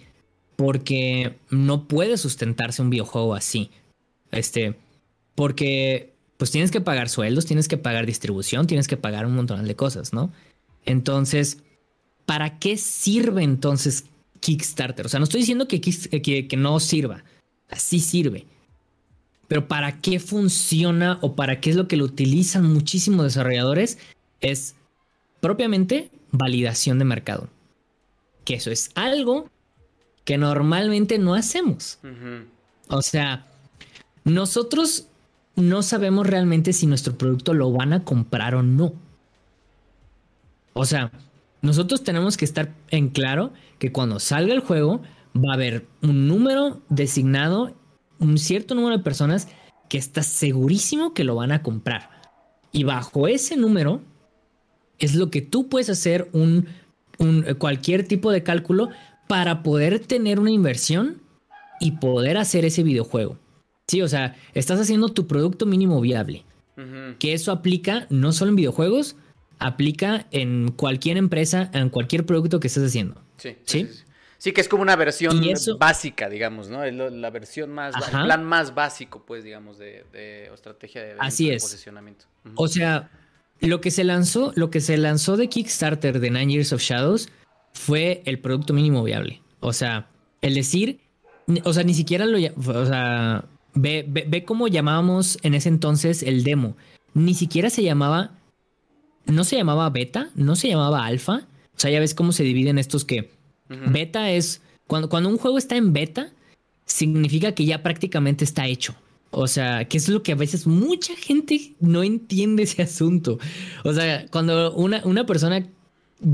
porque no puede sustentarse un videojuego así. Este, porque pues tienes que pagar sueldos, tienes que pagar distribución, tienes que pagar un montón de cosas, ¿no? Entonces, ¿para qué sirve entonces Kickstarter? O sea, no estoy diciendo que, que, que no sirva, así sirve. Pero ¿para qué funciona o para qué es lo que lo utilizan muchísimos desarrolladores? Es propiamente validación de mercado. Que eso es algo que normalmente no hacemos. O sea, nosotros no sabemos realmente si nuestro producto lo van a comprar o no. O sea, nosotros tenemos que estar en claro que cuando salga el juego va a haber un número designado, un cierto número de personas que está segurísimo que lo van a comprar. Y bajo ese número es lo que tú puedes hacer un, un cualquier tipo de cálculo para poder tener una inversión y poder hacer ese videojuego. Sí, o sea, estás haciendo tu producto mínimo viable. Que eso aplica no solo en videojuegos, aplica en cualquier empresa, en cualquier producto que estés haciendo. Sí. Sí, sí, que es como una versión básica, digamos, ¿no? Es la versión más, el plan más básico, pues, digamos, de, estrategia de, Así es. posicionamiento. O sea, lo que se lanzó, lo que se lanzó de Kickstarter de Nine Years of Shadows fue el producto mínimo viable. O sea, el decir, o sea, ni siquiera lo, o sea, ve, ve, cómo llamábamos en ese entonces el demo. Ni siquiera se llamaba, no se llamaba beta, no se llamaba alfa. O sea, ya ves cómo se dividen estos que beta es, cuando, cuando un juego está en beta, significa que ya prácticamente está hecho. O sea, que es lo que a veces mucha gente no entiende ese asunto. O sea, cuando una, una persona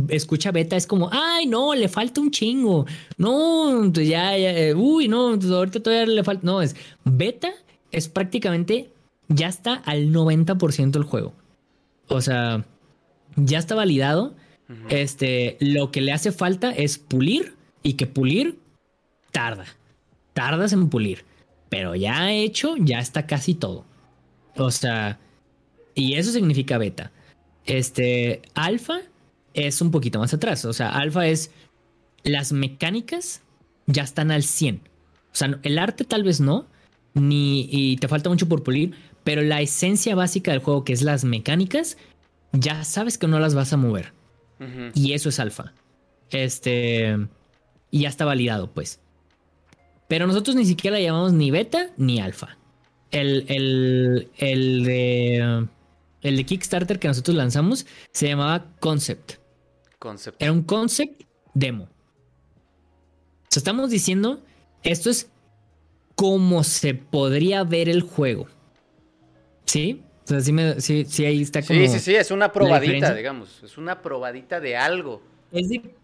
escucha beta es como, ay, no, le falta un chingo. No, pues ya, ya, eh, uy, no, pues ahorita todavía le falta. No, es beta es prácticamente ya está al 90% el juego. O sea, ya está validado. Este, lo que le hace falta es pulir y que pulir tarda. Tardas en pulir. Pero ya hecho, ya está casi todo. O sea, y eso significa beta. Este, alfa es un poquito más atrás. O sea, alfa es las mecánicas ya están al 100. O sea, el arte tal vez no, ni y te falta mucho por pulir, pero la esencia básica del juego, que es las mecánicas, ya sabes que no las vas a mover. Y eso es alfa. Este. Y ya está validado, pues. Pero nosotros ni siquiera la llamamos ni beta ni alfa. el, el, el de. El de Kickstarter que nosotros lanzamos se llamaba Concept. Concept. Era un concept demo. O sea, estamos diciendo, esto es como se podría ver el juego. ¿Sí? O sea, sí, me, sí, sí ahí está como. Sí, sí, sí, es una probadita, digamos. Es una probadita de algo. Es de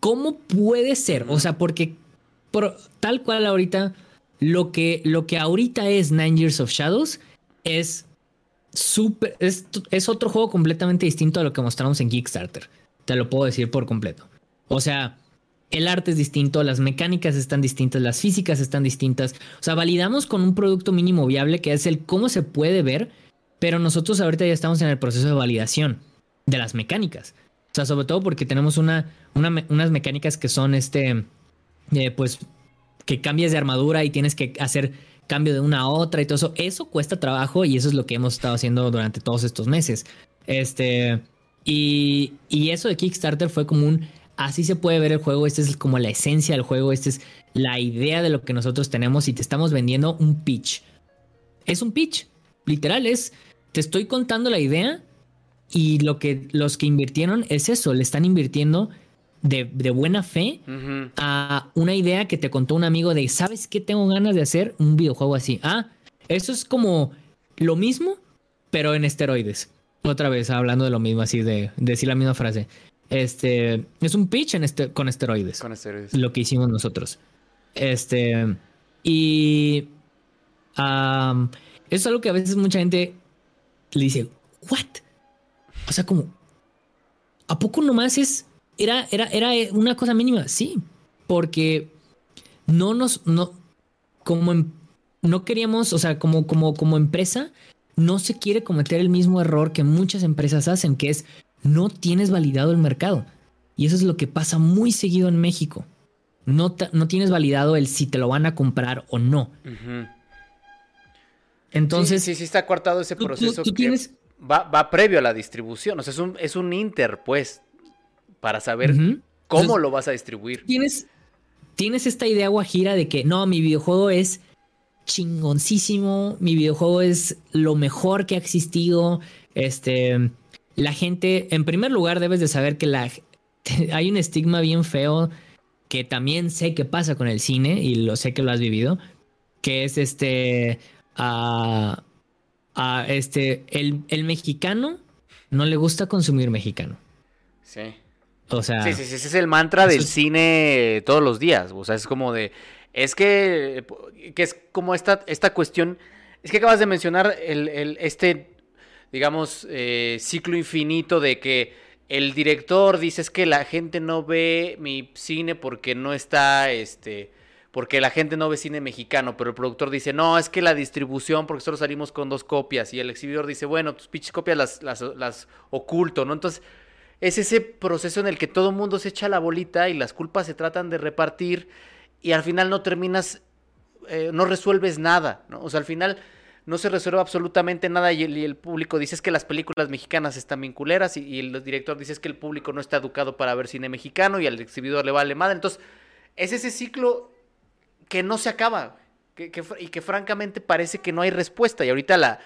cómo puede ser. O sea, porque por, tal cual ahorita, lo que, lo que ahorita es Nine Years of Shadows es Es, es otro juego completamente distinto a lo que mostramos en Kickstarter. Te lo puedo decir por completo. O sea, el arte es distinto, las mecánicas están distintas, las físicas están distintas. O sea, validamos con un producto mínimo viable que es el cómo se puede ver, pero nosotros ahorita ya estamos en el proceso de validación de las mecánicas. O sea, sobre todo porque tenemos una, unas mecánicas que son este, eh, pues, que cambias de armadura y tienes que hacer cambio de una a otra y todo eso. Eso cuesta trabajo y eso es lo que hemos estado haciendo durante todos estos meses. Este, y, y eso de Kickstarter fue como un, así se puede ver el juego, esta es como la esencia del juego, esta es la idea de lo que nosotros tenemos y te estamos vendiendo un pitch. Es un pitch, literal, es, te estoy contando la idea y lo que los que invirtieron es eso, le están invirtiendo de, de buena fe a una idea que te contó un amigo de, ¿sabes qué tengo ganas de hacer? Un videojuego así. Ah, eso es como lo mismo, pero en esteroides. Otra vez hablando de lo mismo, así de, decir la misma frase. Este es un pitch en este, con esteroides. Con esteroides. Lo que hicimos nosotros. Este. Y. eso es algo que a veces mucha gente le dice, ¿what? O sea, como, ¿a poco nomás es, era, era, era una cosa mínima? Sí, porque no nos, no, como, em, no queríamos, o sea, como, como, como empresa, no se quiere cometer el mismo error que muchas empresas hacen, que es no tienes validado el mercado. Y eso es lo que pasa muy seguido en México. No, no tienes validado el si te lo van a comprar o no. Entonces. Sí, sí, está cortado ese proceso. Tú, tienes, va, previo a la distribución. O sea, es un, es un inter, pues, para saber cómo lo vas a distribuir. Tienes, tienes esta idea guajira de que no, mi videojuego es chingoncísimo, mi videojuego es lo mejor que ha existido. Este, la gente, en primer lugar, debes de saber que la, hay un estigma bien feo que también sé que pasa con el cine y lo sé que lo has vivido, que es este, uh, a este, el, el, mexicano no le gusta consumir mexicano. Sí. O sea. Sí, sí, sí, ese es el mantra del cine todos los días. O sea, es como de. Es que. Que es como esta, esta cuestión. Es que acabas de mencionar el, el este, digamos, eh, ciclo infinito de que el director dice es que la gente no ve mi cine porque no está, este porque la gente no ve cine mexicano, pero el productor dice, no, es que la distribución, porque solo salimos con dos copias, y el exhibidor dice, bueno, tus pinches copias las, las, las oculto, ¿no? Entonces, es ese proceso en el que todo mundo se echa la bolita y las culpas se tratan de repartir, y al final no terminas, eh, no resuelves nada, ¿no? O sea, al final no se resuelve absolutamente nada y el, público dice que las películas mexicanas están bien culeras y, el director dice que el público no está educado para ver cine mexicano y al exhibidor le vale madre. Entonces, es ese ciclo que no se acaba y que francamente parece que no hay respuesta. Y ahorita la,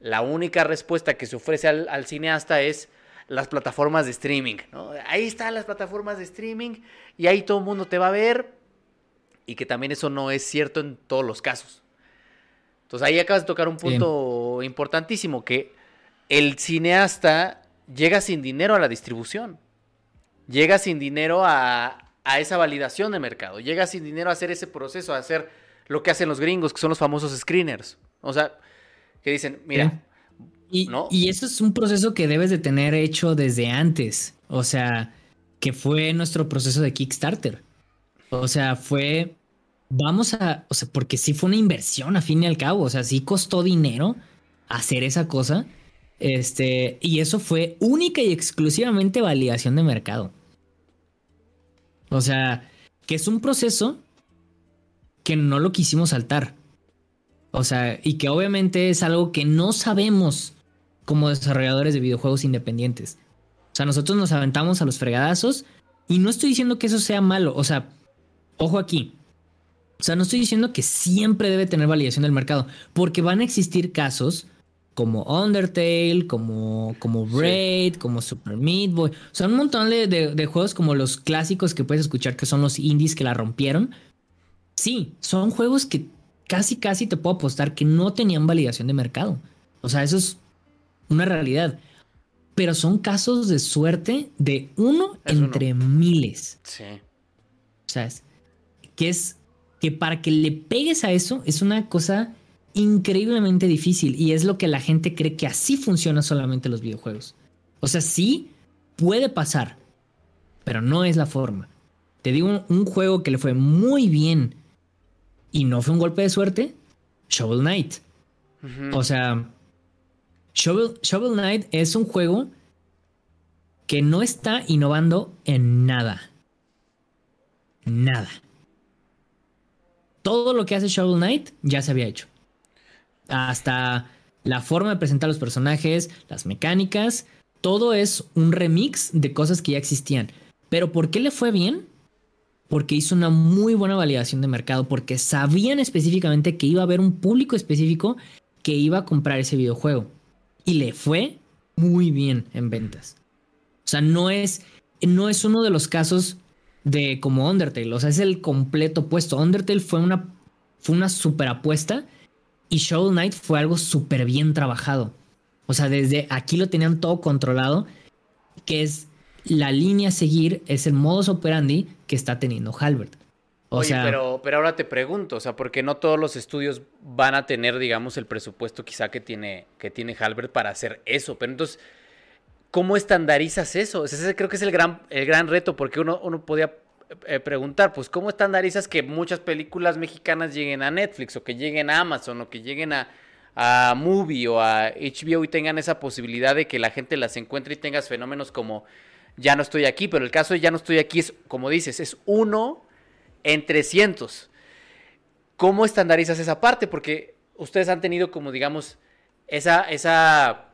la única respuesta que se ofrece al, cineasta es las plataformas de streaming. Ahí están las plataformas de streaming y ahí todo el mundo te va a ver. Y que también eso no es cierto en todos los casos. Entonces ahí acabas de tocar un punto importantísimo, que el cineasta llega sin dinero a la distribución. Llega sin dinero a, a esa validación de mercado. Llega sin dinero a hacer ese proceso, a hacer lo que hacen los gringos, que son los famosos screeners. O sea, que dicen, mira, y, y eso es un proceso que debes de tener hecho desde antes. O sea, que fue nuestro proceso de Kickstarter. O sea, fue, vamos a, o sea, porque sí fue una inversión a fin y al cabo. O sea, sí costó dinero hacer esa cosa. Este, y eso fue única y exclusivamente validación de mercado. O sea, que es un proceso que no lo quisimos saltar. O sea, y que obviamente es algo que no sabemos como desarrolladores de videojuegos independientes. O sea, nosotros nos aventamos a los fregadazos y no estoy diciendo que eso sea malo. O sea, ojo aquí. O sea, no estoy diciendo que siempre debe tener validación del mercado, porque van a existir casos como Undertale, como, como Braid, como Super Meat Boy. O sea, un montón de, de, juegos como los clásicos que puedes escuchar que son los indies que la rompieron. Sí, son juegos que casi, casi te puedo apostar que no tenían validación de mercado. O sea, eso es una realidad. Pero son casos de suerte de uno entre miles. Sí. O sea, es, que es que para que le pegues a eso es una cosa increíblemente difícil y es lo que la gente cree que así funciona solamente los videojuegos. O sea, sí puede pasar, pero no es la forma. Te digo un, juego que le fue muy bien y no fue un golpe de suerte, Shovel Knight. O sea, Shovel, Knight es un juego que no está innovando en nada. Nada. Todo lo que hace Shovel Knight ya se había hecho hasta la forma de presentar los personajes, las mecánicas, todo es un remix de cosas que ya existían. Pero ¿por qué le fue bien? Porque hizo una muy buena validación de mercado, porque sabían específicamente que iba a haber un público específico que iba a comprar ese videojuego. Y le fue muy bien en ventas. O sea, no es, no es uno de los casos de como Undertale. O sea, es el completo opuesto. Undertale fue una, fue una super apuesta y Shovel Knight fue algo súper bien trabajado. O sea, desde aquí lo tenían todo controlado, que es la línea a seguir, es el modus operandi que está teniendo Halbert. O sea, pero, pero ahora te pregunto, o sea, porque no todos los estudios van a tener, digamos, el presupuesto quizá que tiene, que tiene Halbert para hacer eso. Pero entonces, ¿cómo estandarizas eso? ese creo que es el gran, el gran reto, porque uno, uno podía eh, preguntar, pues, ¿cómo estandarizas que muchas películas mexicanas lleguen a Netflix o que lleguen a Amazon o que lleguen a, a Movie o a HBO y tengan esa posibilidad de que la gente las encuentre y tengas fenómenos como Ya no estoy aquí, pero el caso de Ya no estoy aquí es, como dices, es uno en 300. ¿Cómo estandarizas esa parte? Porque ustedes han tenido como, digamos, esa, esa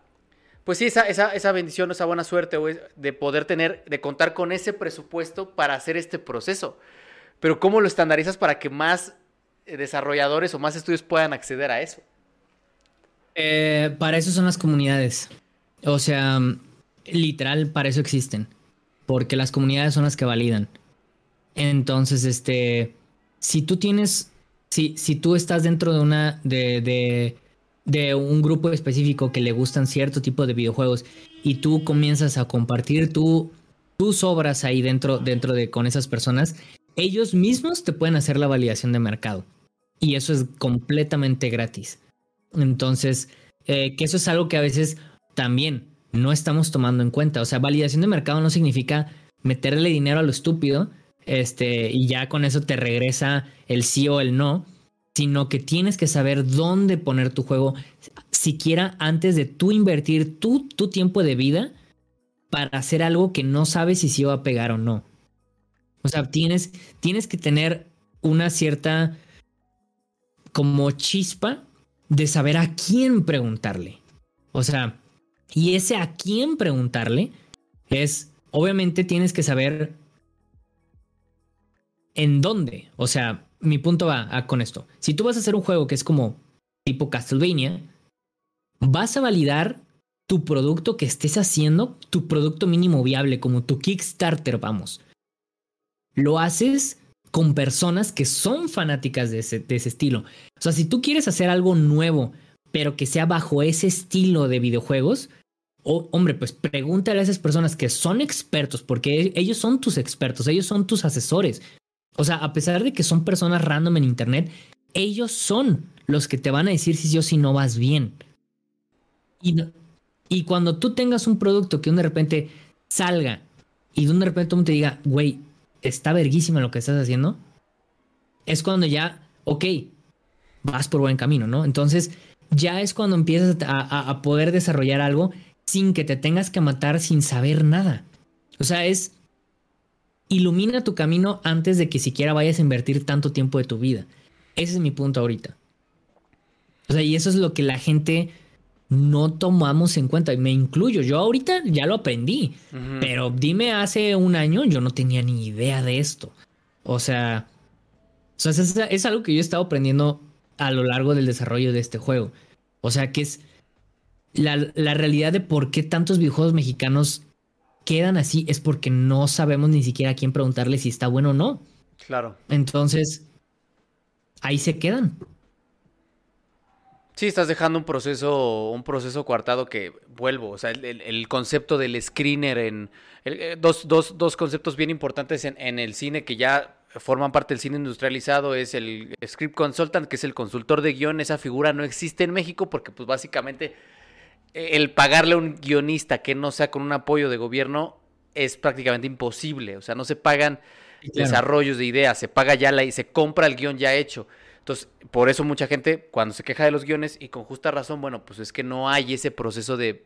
pues sí, esa, esa, esa bendición, esa buena suerte de poder tener, de contar con ese presupuesto para hacer este proceso. Pero ¿cómo lo estandarizas para que más eh, desarrolladores o más estudios puedan acceder a eso? Eh, para eso son las comunidades. O sea, literal, para eso existen. Porque las comunidades son las que validan. Entonces, este, si tú tienes, si, si tú estás dentro de una, de, de un grupo específico que le gustan cierto tipo de videojuegos y tú comienzas a compartir tus obras ahí dentro, dentro de con esas personas, ellos mismos te pueden hacer la validación de mercado. Y eso es completamente gratis. Entonces, eh, que eso es algo que a veces también no estamos tomando en cuenta. O sea, validación de mercado no significa meterle dinero a lo estúpido este, y ya con eso te regresa el sí o el no, sino que tienes que saber dónde poner tu juego, siquiera antes de tú invertir tu, tu tiempo de vida para hacer algo que no sabes si se va a pegar o no. O sea, tienes, tienes que tener una cierta como chispa de saber a quién preguntarle. O sea, y ese a quién preguntarle es, obviamente tienes que saber en dónde. O sea, mi punto va con esto. Si tú vas a hacer un juego que es como tipo Castlevania, vas a validar tu producto que estés haciendo, tu producto mínimo viable, como tu Kickstarter, vamos. Lo haces con personas que son fanáticas de ese, estilo. O sea, si tú quieres hacer algo nuevo, pero que sea bajo ese estilo de videojuegos, hombre, pues pregúntale a esas personas que son expertos, porque ellos son tus expertos, ellos son tus asesores, o sea, a pesar de que son personas random en internet, ellos son los que te van a decir si sí si no vas bien. Y, cuando tú tengas un producto que de repente salga y de repente tú te diga, güey, está verguísima lo que estás haciendo, es cuando ya, ok, vas por buen camino, ¿no? Entonces ya es cuando empiezas a, a poder desarrollar algo sin que te tengas que matar sin saber nada. O sea, es ilumina tu camino antes de que siquiera vayas a invertir tanto tiempo de tu vida. Ese es mi punto ahorita. O sea, y eso es lo que la gente no tomamos en cuenta. Y me incluyo. Yo ahorita ya lo aprendí. Pero dime hace un año yo no tenía ni idea de esto. O sea, sea, es, algo que yo he estado aprendiendo a lo largo del desarrollo de este juego. O sea, que es la, la realidad de por qué tantos videojuegos mexicanos quedan así es porque no sabemos ni siquiera a quién preguntarle si está bueno o no. Claro. Entonces, ahí se quedan. Sí, estás dejando un proceso, un proceso coartado que vuelvo. O sea, el, concepto del screener en. Eh, dos, dos, dos, conceptos bien importantes en, en, el cine que ya forman parte del cine industrializado es el script consultant, que es el consultor de guion. Esa figura no existe en México porque, pues, básicamente, el pagarle a un guionista que no sea con un apoyo de gobierno es prácticamente imposible. O sea, no se pagan desarrollos de ideas, se paga ya la y se compra el guion ya hecho. Entonces, por eso mucha gente cuando se queja de los guiones y con justa razón, bueno, pues es que no hay ese proceso de,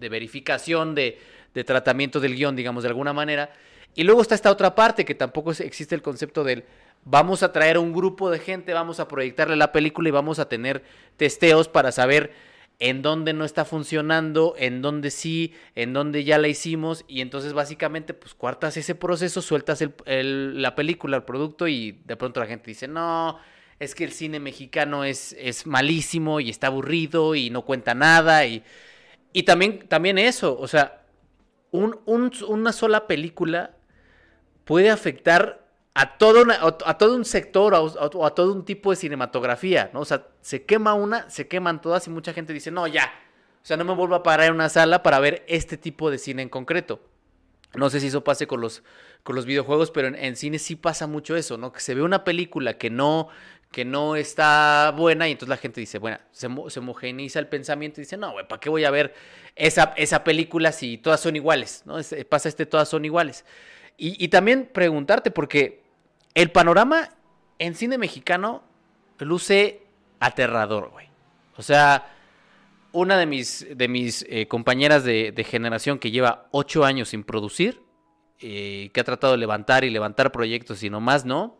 verificación, de, tratamiento del guion, digamos, de alguna manera. Y luego está esta otra parte que tampoco existe el concepto del vamos a traer a un grupo de gente, vamos a proyectarle la película y vamos a tener testeos para saber en dónde no está funcionando, en dónde sí, en dónde ya la hicimos y entonces básicamente pues cuartas ese proceso, sueltas la película, el producto y de pronto la gente dice, no, es que el cine mexicano es, es malísimo y está aburrido y no cuenta nada. Y, y también, también eso, o sea, un, una sola película puede afectar a todo, a todo un sector o a, todo un tipo de cinematografía, ¿no? O sea, se quema una, se queman todas y mucha gente dice, no, ya, o sea, no me vuelvo a parar en una sala para ver este tipo de cine en concreto. No sé si eso pase con los, con los videojuegos, pero en, en, cine sí pasa mucho eso, ¿no? Que se ve una película que no, que no está buena y entonces la gente dice, bueno, se, se homogeniza el pensamiento y dice, no, güey, ¿para qué voy a ver esa, esa película si todas son iguales? ¿no? pasa este, todas son iguales. Y, también preguntarte, porque el panorama en cine mexicano luce aterrador, güey. O sea, una de mis, de mis eh, compañeras de, generación que lleva ocho años sin producir, eh, que ha tratado de levantar y levantar proyectos y nomás no,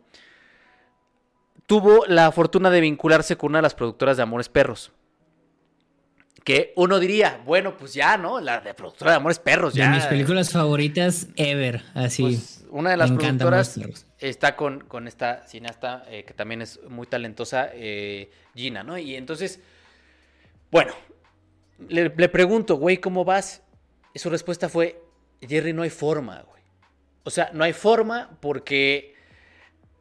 tuvo la fortuna de vincularse con una de las productoras de Amores Perros. Que uno diría, bueno, pues ya, ¿no? La de productora de Amores Perros, ya. De mis películas favoritas ever, así. Pues una de las productoras está con, con, esta cineasta eh, que también es muy talentosa, eh, Gina, ¿no? Y entonces, bueno, le, le pregunto, güey, ¿cómo vas? Y su respuesta fue, Jerry, no hay forma, güey. O sea, no hay forma porque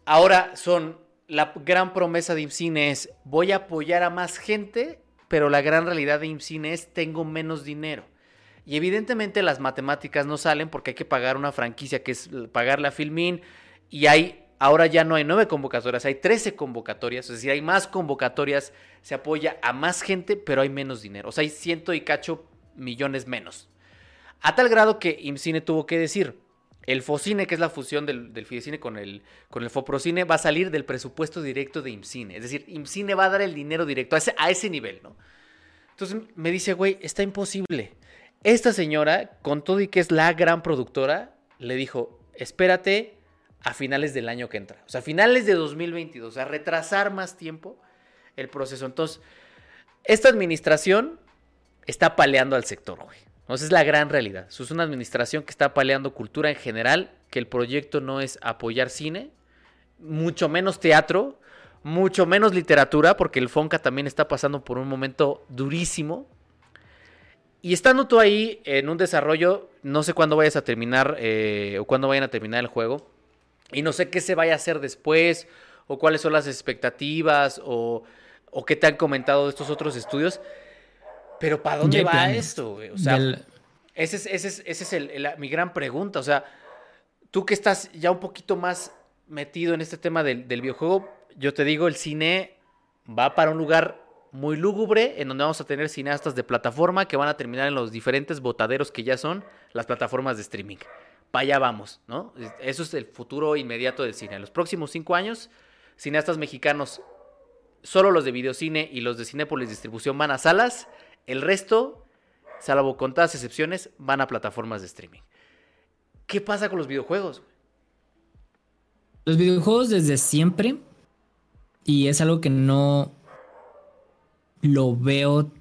ahora son la gran promesa de IMCINE es voy a apoyar a más gente, pero la gran realidad de IMCINE es tengo menos dinero. Y evidentemente las matemáticas no salen porque hay que pagar una franquicia que es pagar la Filmin y hay ahora ya no hay nueve convocatorias, hay trece convocatorias, es decir, hay más convocatorias, se apoya a más gente, pero hay menos dinero. O sea, hay ciento y cacho millones menos. A tal grado que IMCINE tuvo que decir, el FOCINE, que es la fusión del, del Fidecine con el, con el FOPROCINE, va a salir del presupuesto directo de IMCINE. Es decir, IMCINE va a dar el dinero directo a ese, a ese nivel, ¿no? Entonces me dice, güey, está imposible. Esta señora, con todo y que es la gran productora, le dijo, espérate a finales del año que entra. O sea, a finales de 2022, a retrasar más tiempo el proceso. Entonces, esta administración está paleando al sector, güey. Esa es la gran realidad. Es una administración que está paleando cultura en general, que el proyecto no es apoyar cine, mucho menos teatro, mucho menos literatura, porque el Fonca también está pasando por un momento durísimo. Y estando tú ahí en un desarrollo, no sé cuándo vayas a terminar eh, o cuándo vayan a terminar el juego, y no sé qué se vaya a hacer después, o cuáles son las expectativas, o, o qué te han comentado de estos otros estudios. Pero ¿para dónde va esto? O sea, esa es, ese es, el, mi gran pregunta. O sea, tú que estás ya un poquito más metido en este tema del, videojuego, yo te digo, el cine va para un lugar muy lúgubre, en donde vamos a tener cineastas de plataforma que van a terminar en los diferentes botaderos que ya son las plataformas de streaming. Para allá vamos, ¿no? Eso es el futuro inmediato del cine. En los próximos cinco años, cineastas mexicanos, solo los de videocine y los de Cinépolis Distribución van a salas el resto, salvo contadas excepciones, van a plataformas de streaming. ¿Qué pasa con los videojuegos? Los videojuegos desde siempre, y es algo que no lo veo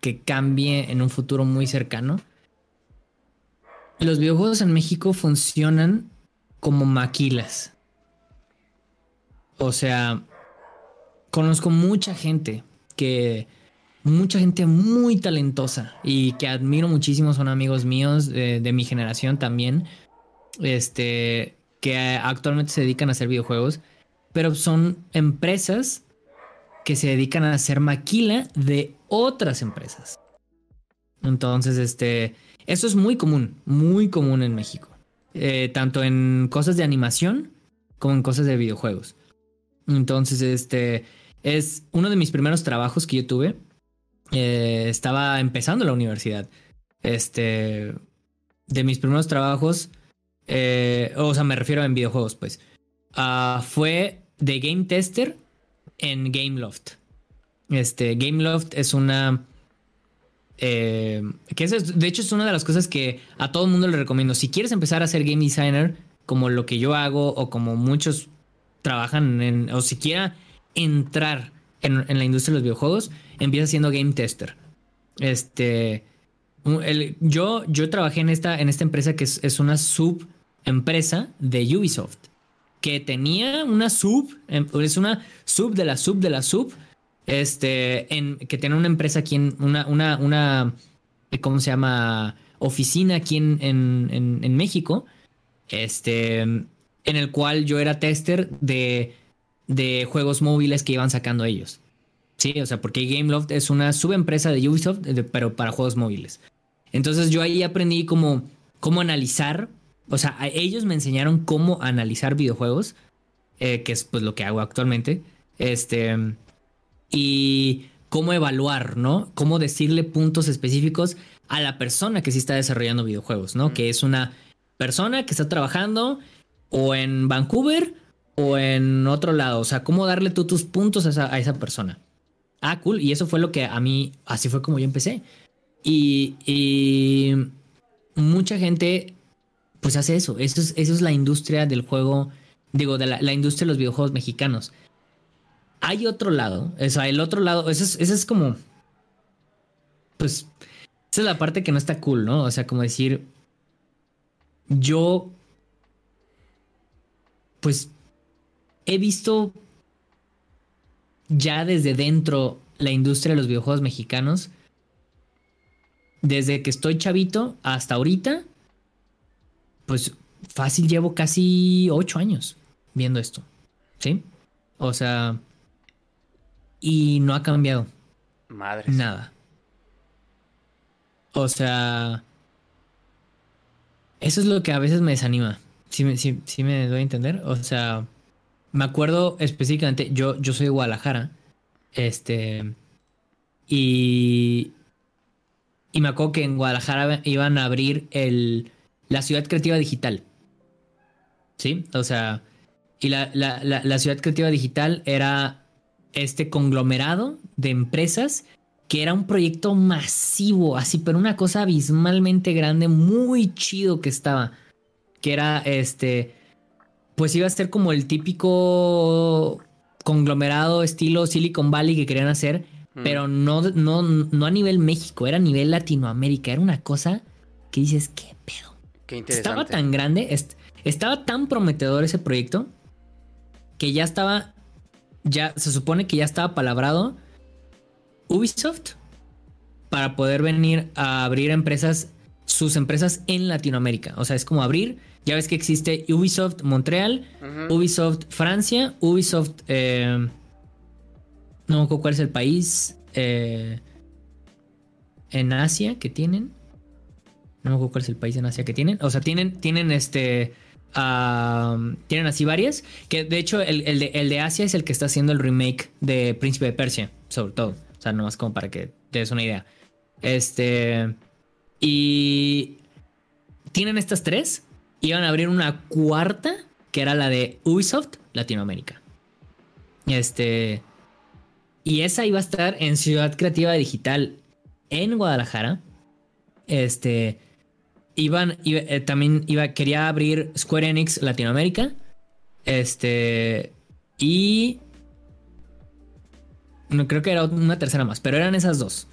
que cambie en un futuro muy cercano. Los videojuegos en México funcionan como maquilas. O sea, conozco mucha gente que mucha gente muy talentosa y que admiro muchísimo, son amigos míos de, mi generación también, este, que actualmente se dedican a hacer videojuegos, pero son empresas que se dedican a hacer maquila de otras empresas. Entonces, este, eso es muy común, muy común en México, eh, tanto en cosas de animación como en cosas de videojuegos. Entonces, este, es uno de mis primeros trabajos que yo tuve eh, estaba empezando la universidad. Este, de mis primeros trabajos, eh, o sea, me refiero en videojuegos, pues, uh, fue de game tester en Gameloft. Este, Gameloft es una... Eh, que es, de hecho es una de las cosas que a todo el mundo le recomiendo. Si quieres empezar a ser game designer, como lo que yo hago o como muchos trabajan en, o siquiera entrar en, la industria de los videojuegos, empieza siendo game tester. Este, yo, yo trabajé en esta, en esta empresa que es, una subempresa de Ubisoft, que tenía una sub, em, es una sub de la sub de la sub, este, en, que tiene una empresa aquí en una, una, ¿cómo se llama? Oficina aquí en, en, en México, este, en el cual yo era tester de de juegos móviles que iban sacando ellos. Sí, o sea, porque Gameloft es una subempresa de Ubisoft, pero para juegos móviles. Entonces yo ahí aprendí cómo analizar, o sea, ellos me enseñaron cómo analizar videojuegos, eh, que es pues lo que hago actualmente, este, y cómo evaluar, ¿no? Cómo decirle puntos específicos a la persona que sí está desarrollando videojuegos, ¿no? Que es una persona que está trabajando o en Vancouver o en otro lado? O sea, ¿cómo darle tú tus puntos a esa, persona? Ah, cool. Y eso fue lo que a mí, así fue como yo empecé. Y, mucha gente, pues hace eso. Eso es, eso es la industria del juego, digo, de la, industria de los videojuegos mexicanos. Hay otro lado, o sea, el otro lado, eso es, eso es como, pues, esa es la parte que no está cool, ¿no? O sea, como decir, yo, pues, he visto ya desde dentro la industria de los videojuegos mexicanos. Desde que estoy chavito hasta ahorita, pues fácil llevo casi ocho años viendo esto. ¿Sí? O sea, y no ha cambiado. Madre. Nada. O sea, eso es lo que a veces me desanima. Si me, me doy a entender. O sea, me acuerdo específicamente, yo, yo soy de Guadalajara, este, y, y me acuerdo que en Guadalajara iban a abrir el, la ciudad creativa digital. ¿Sí? O sea, y la, la, la, ciudad creativa digital era este conglomerado de empresas que era un proyecto masivo, así, pero una cosa abismalmente grande, muy chido que estaba. Que era este pues iba a ser como el típico conglomerado estilo Silicon Valley que querían hacer, mm. pero no, no, no a nivel México, era a nivel Latinoamérica. Era una cosa que dices, ¿qué? Qué interesante. Estaba tan grande, estaba tan prometedor ese proyecto que ya estaba, ya se supone que ya estaba palabrado Ubisoft para poder venir a abrir empresas, sus empresas en Latinoamérica. O sea, es como abrir ya ves que existe Ubisoft Montreal, Ubisoft Francia, Ubisoft... Eh, no me acuerdo cuál es el país eh, en Asia que tienen. No me acuerdo cuál es el país en Asia que tienen. O sea, tienen, tienen este... tienen así varias. Que de hecho el, de, el, de, Asia es el que está haciendo el remake de Príncipe de Persia, sobre todo. O sea, nomás como para que te des una idea. Este. Y. Tienen estas tres iban a abrir una cuarta, que era la de Ubisoft Latinoamérica. Este. Y esa iba a estar en Ciudad Creativa Digital en Guadalajara. Este. Iban, eh, también iba, quería abrir Square Enix Latinoamérica. Este. Y. No creo que era una tercera más, pero eran esas dos.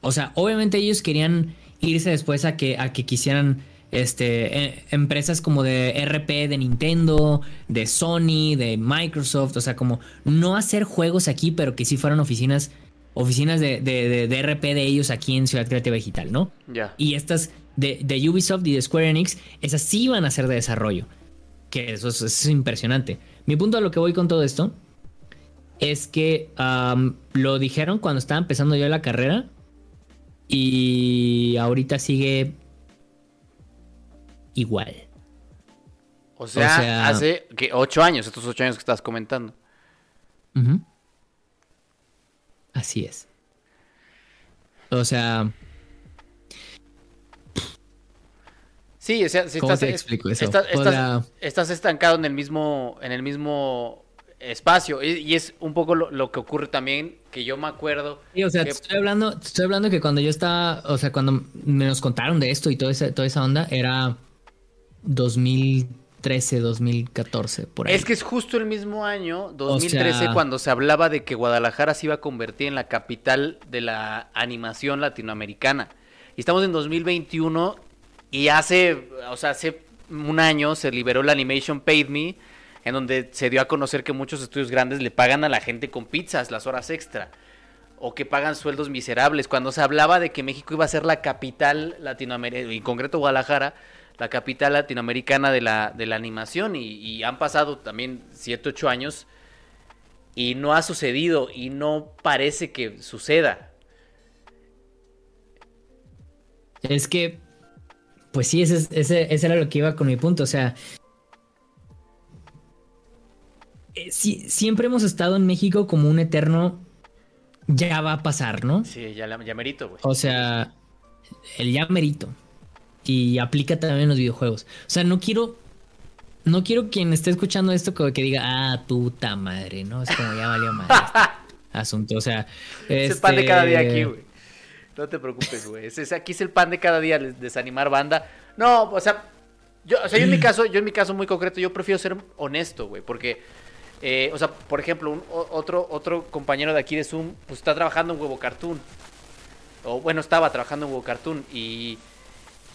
O sea, obviamente ellos querían irse después a que, a que quisieran este, eh, empresas como de RP de Nintendo, de Sony, de Microsoft, o sea, como no hacer juegos aquí, pero que sí fueran oficinas, oficinas de, de, RP de ellos aquí en Ciudad Creativa Digital, ¿no? Ya. Y estas de, de, Ubisoft y de Square Enix, esas sí van a ser de desarrollo. Que eso es, impresionante. Mi punto a lo que voy con todo esto es que lo dijeron cuando estaba empezando yo la carrera y ahorita sigue igual. O sea, hace que ocho años, estos ocho años que estás comentando. Así es. O sea. Sí, o sea, si estás, estás, estancado en el mismo, en el mismo espacio. Y, es un poco lo, que ocurre también, que yo me acuerdo. Sí, o sea, estoy hablando, estoy hablando que cuando yo estaba, o sea, cuando me nos contaron de esto y toda esa, toda esa onda, era 2013, 2014, por ahí. Es que es justo el mismo año, 2013, cuando se hablaba de que Guadalajara se iba a convertir en la capital de la animación latinoamericana. Y estamos en 2021 y hace, o sea, hace un año se liberó la Animation Paid Me, en donde se dio a conocer que muchos estudios grandes le pagan a la gente con pizzas las horas extra o que pagan sueldos miserables. Cuando se hablaba de que México iba a ser la capital latinoamericana, en concreto Guadalajara, la capital latinoamericana de la, de la animación y, han pasado también 7, 8 años y no ha sucedido y no parece que suceda. Es que, pues sí, ese, ese, ese era lo que iba con mi punto, o sea... Eh, siempre hemos estado en México como un eterno ya va a pasar, ¿no? Sí, ya, ya merito, güey. O sea, el ya merito y aplica también en los videojuegos. O sea, no quiero. No quiero quien esté escuchando esto que diga, ah, puta madre, ¿no? Es como ya valió madre este asunto. O sea. Es el pan de cada día aquí, güey. No te preocupes, güey. aquí es el pan de cada día, desanimar banda. No, o sea, yo, o sea, yo en mi caso, yo en mi caso muy concreto, yo prefiero ser honesto, güey, porque, eh, o sea, por ejemplo, otro, otro compañero de aquí de Zoom, pues está trabajando en Huevo Cartoon. O bueno, estaba trabajando en Huevo Cartoon y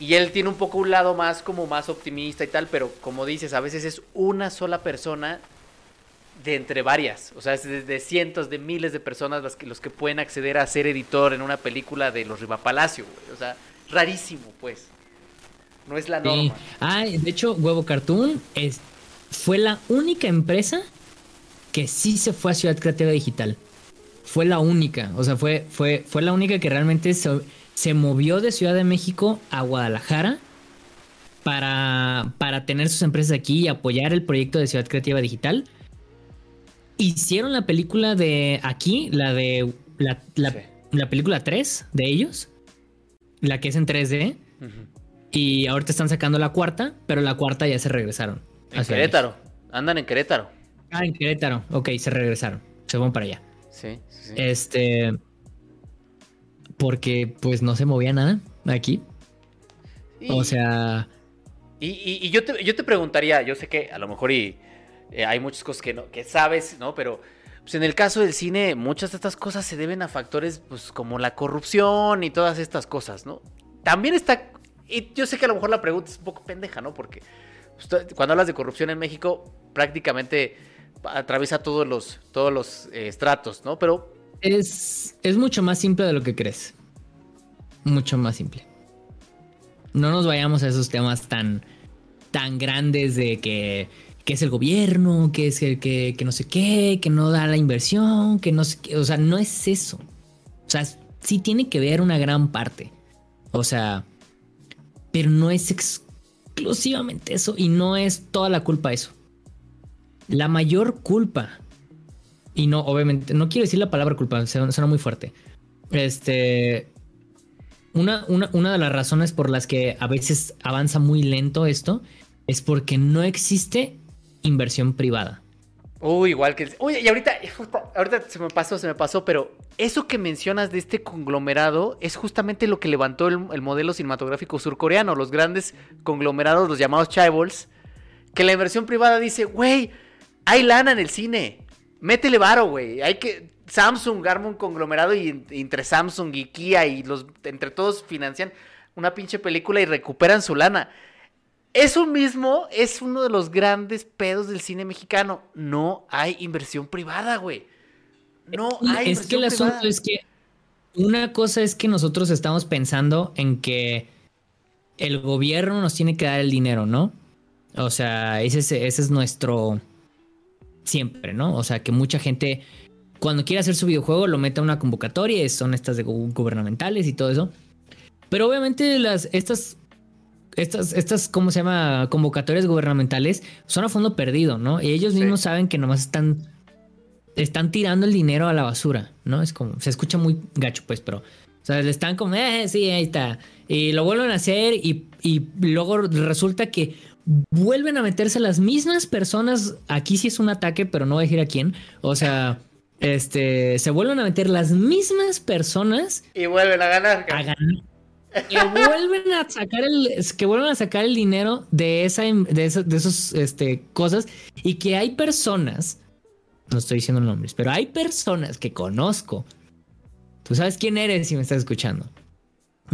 y él tiene un poco un lado más como más optimista y tal, pero como dices, a veces es una sola persona de entre varias. O sea, es de, cientos, de miles de personas las que, los que pueden acceder a ser editor en una película de los Riva Palacio, O sea, rarísimo, pues. No es la norma. Ah, de hecho, Huevo Cartoon es, fue la única empresa que sí se fue a Ciudad Creativa Digital. Fue la única. O sea, fue, fue, fue la única que realmente se se movió de Ciudad de México a Guadalajara para, para tener sus empresas aquí y apoyar el proyecto de Ciudad Creativa Digital. Hicieron la película de aquí, la de la, película 3 de ellos, la que es en 3D. Y ahorita están sacando la cuarta, pero la cuarta ya se regresaron. En Querétaro. Andan en Querétaro. Ah, en Querétaro. Ok, se regresaron. Se van para allá. Sí, sí. Este porque pues no se movía nada aquí. o sea... Y, yo, te, yo te preguntaría, yo sé que a lo mejor y, eh, hay muchas cosas que, no, que sabes, ¿no? Pero pues en el caso del cine, muchas de estas cosas se deben a factores pues, como la corrupción y todas estas cosas, ¿no? También está... Y yo sé que a lo mejor la pregunta es un poco pendeja, ¿no? Porque pues, cuando hablas de corrupción en México, prácticamente atraviesa todos los, todos los eh, estratos, ¿no? Pero es, es mucho más simple de lo que crees. Mucho más simple. No nos vayamos a esos temas tan, tan grandes de que, que es el gobierno, que es el que, que no sé qué, que no da la inversión, que no sé qué. O sea, no es eso. O sea, sí tiene que ver una gran parte. O sea, pero no es exclusivamente eso y no es toda la culpa eso. La mayor culpa y no, obviamente, no quiero decir la palabra culpa, suena muy fuerte. Este. Una, una, de las razones por las que a veces avanza muy lento esto es porque no existe inversión privada. Uy, igual que. Uy, y ahorita, ahorita se me pasó, se me pasó, pero eso que mencionas de este conglomerado es justamente lo que levantó el, el modelo cinematográfico surcoreano, los grandes conglomerados, los llamados chaebols, que la inversión privada dice, güey, hay lana en el cine métele varo, güey. Hay que. Samsung arma un conglomerado y entre Samsung y Kia y los entre todos financian una pinche película y recuperan su lana. Eso mismo es uno de los grandes pedos del cine mexicano. No hay inversión privada, güey. No hay Es que el asunto es que una cosa es que nosotros estamos pensando en que el gobierno nos tiene que dar el dinero, ¿no? O sea, ese es, ese es nuestro siempre, ¿no? O sea, que mucha gente cuando quiere hacer su videojuego lo mete a una convocatoria, son estas de gubernamentales y todo eso. Pero obviamente las, estas estas, estas, ¿cómo se llama? Convocatorias gubernamentales son a fondo perdido, ¿no? Y ellos mismos saben que nomás están, están tirando el dinero a la basura, ¿no? Es como, se escucha muy gacho, pues, pero, o sea, le están como, eh, sí, ahí está. Y lo vuelven a hacer y, y luego resulta que vuelven a meterse las mismas personas. Aquí sí es un ataque, pero no voy a decir a quién. O sea, este, se vuelven a meter las mismas personas. Y vuelven a ganar. A ganar que vuelven a sacar el que vuelven a sacar el dinero de esa de, esos este, cosas y que hay personas no estoy diciendo nombres pero hay personas que conozco. Tú sabes quién eres si me estás escuchando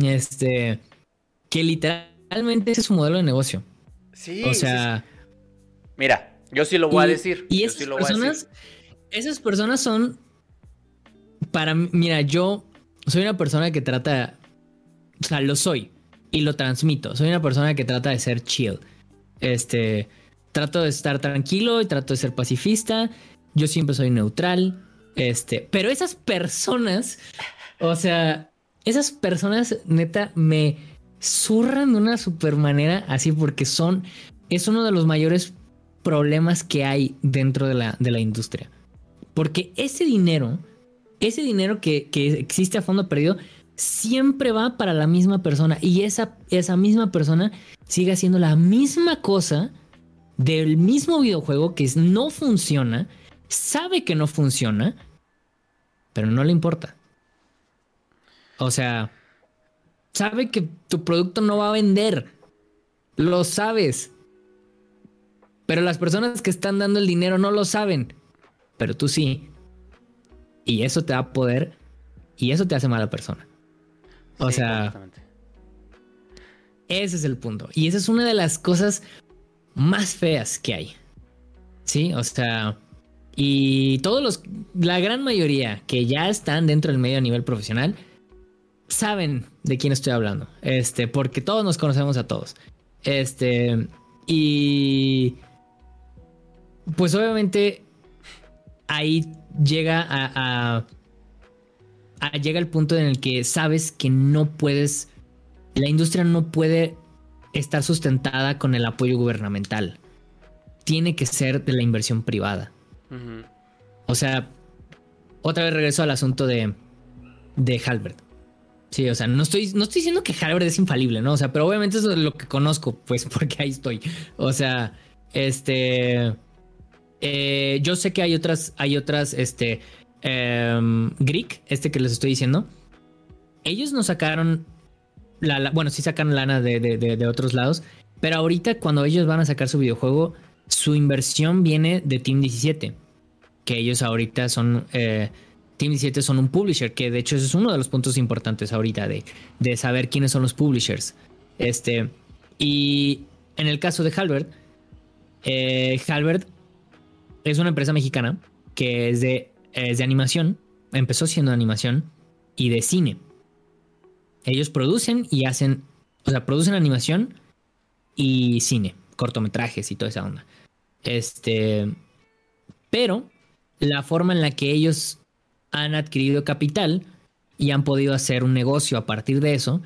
este que literalmente ese es su modelo de negocio. Sí o sea mira yo sí lo voy a decir y esas personas esas personas son para mira yo soy una persona que trata o sea, lo soy y lo transmito. Soy una persona que trata de ser chill. Este, trato de estar tranquilo y trato de ser pacifista. Yo siempre soy neutral. Este, pero esas personas, o sea, esas personas neta me zurran de una super manera así porque son, es uno de los mayores problemas que hay dentro de la, de la industria. Porque ese dinero, ese dinero que, que existe a fondo perdido, siempre va para la misma persona y esa, esa misma persona sigue haciendo la misma cosa del mismo videojuego que no funciona, sabe que no funciona, pero no le importa. O sea, sabe que tu producto no va a vender. Lo sabes. Pero las personas que están dando el dinero no lo saben. Pero tú sí. Y eso te da poder. Y eso te hace mala persona. O sea, ese es el punto. Y esa es una de las cosas más feas que hay. Sí, o sea, y todos los, la gran mayoría que ya están dentro del medio a nivel profesional, saben de quién estoy hablando. Este, porque todos nos conocemos a todos. Este, y pues obviamente ahí llega a llega el punto en el que sabes que no puedes, la industria no puede estar sustentada con el apoyo gubernamental. Tiene que ser de la inversión privada. O sea, otra vez regreso al asunto de, de Halbert. Sí, o sea, no estoy, no estoy diciendo que Halbert es infalible, ¿no? O sea, pero obviamente eso es lo que conozco, pues, porque ahí estoy. O sea, este. Eh, yo sé que hay otras, hay otras, este, eh, Greek, este que les estoy diciendo, ellos no sacaron, la, bueno, sí sacan lana de, otros lados, pero ahorita cuando ellos van a sacar su videojuego, su inversión viene de Team 17, que ellos ahorita son... Eh, Team 17 son un publisher, que de hecho es uno de los puntos importantes ahorita de, de saber quiénes son los publishers. Este, y en el caso de Halbert, eh, Halbert es una empresa mexicana que es de es de animación, empezó siendo animación y de cine. Ellos producen y hacen, o sea, producen animación y cine, cortometrajes y toda esa onda. Este, pero la forma en la que ellos han adquirido capital y han podido hacer un negocio a partir de eso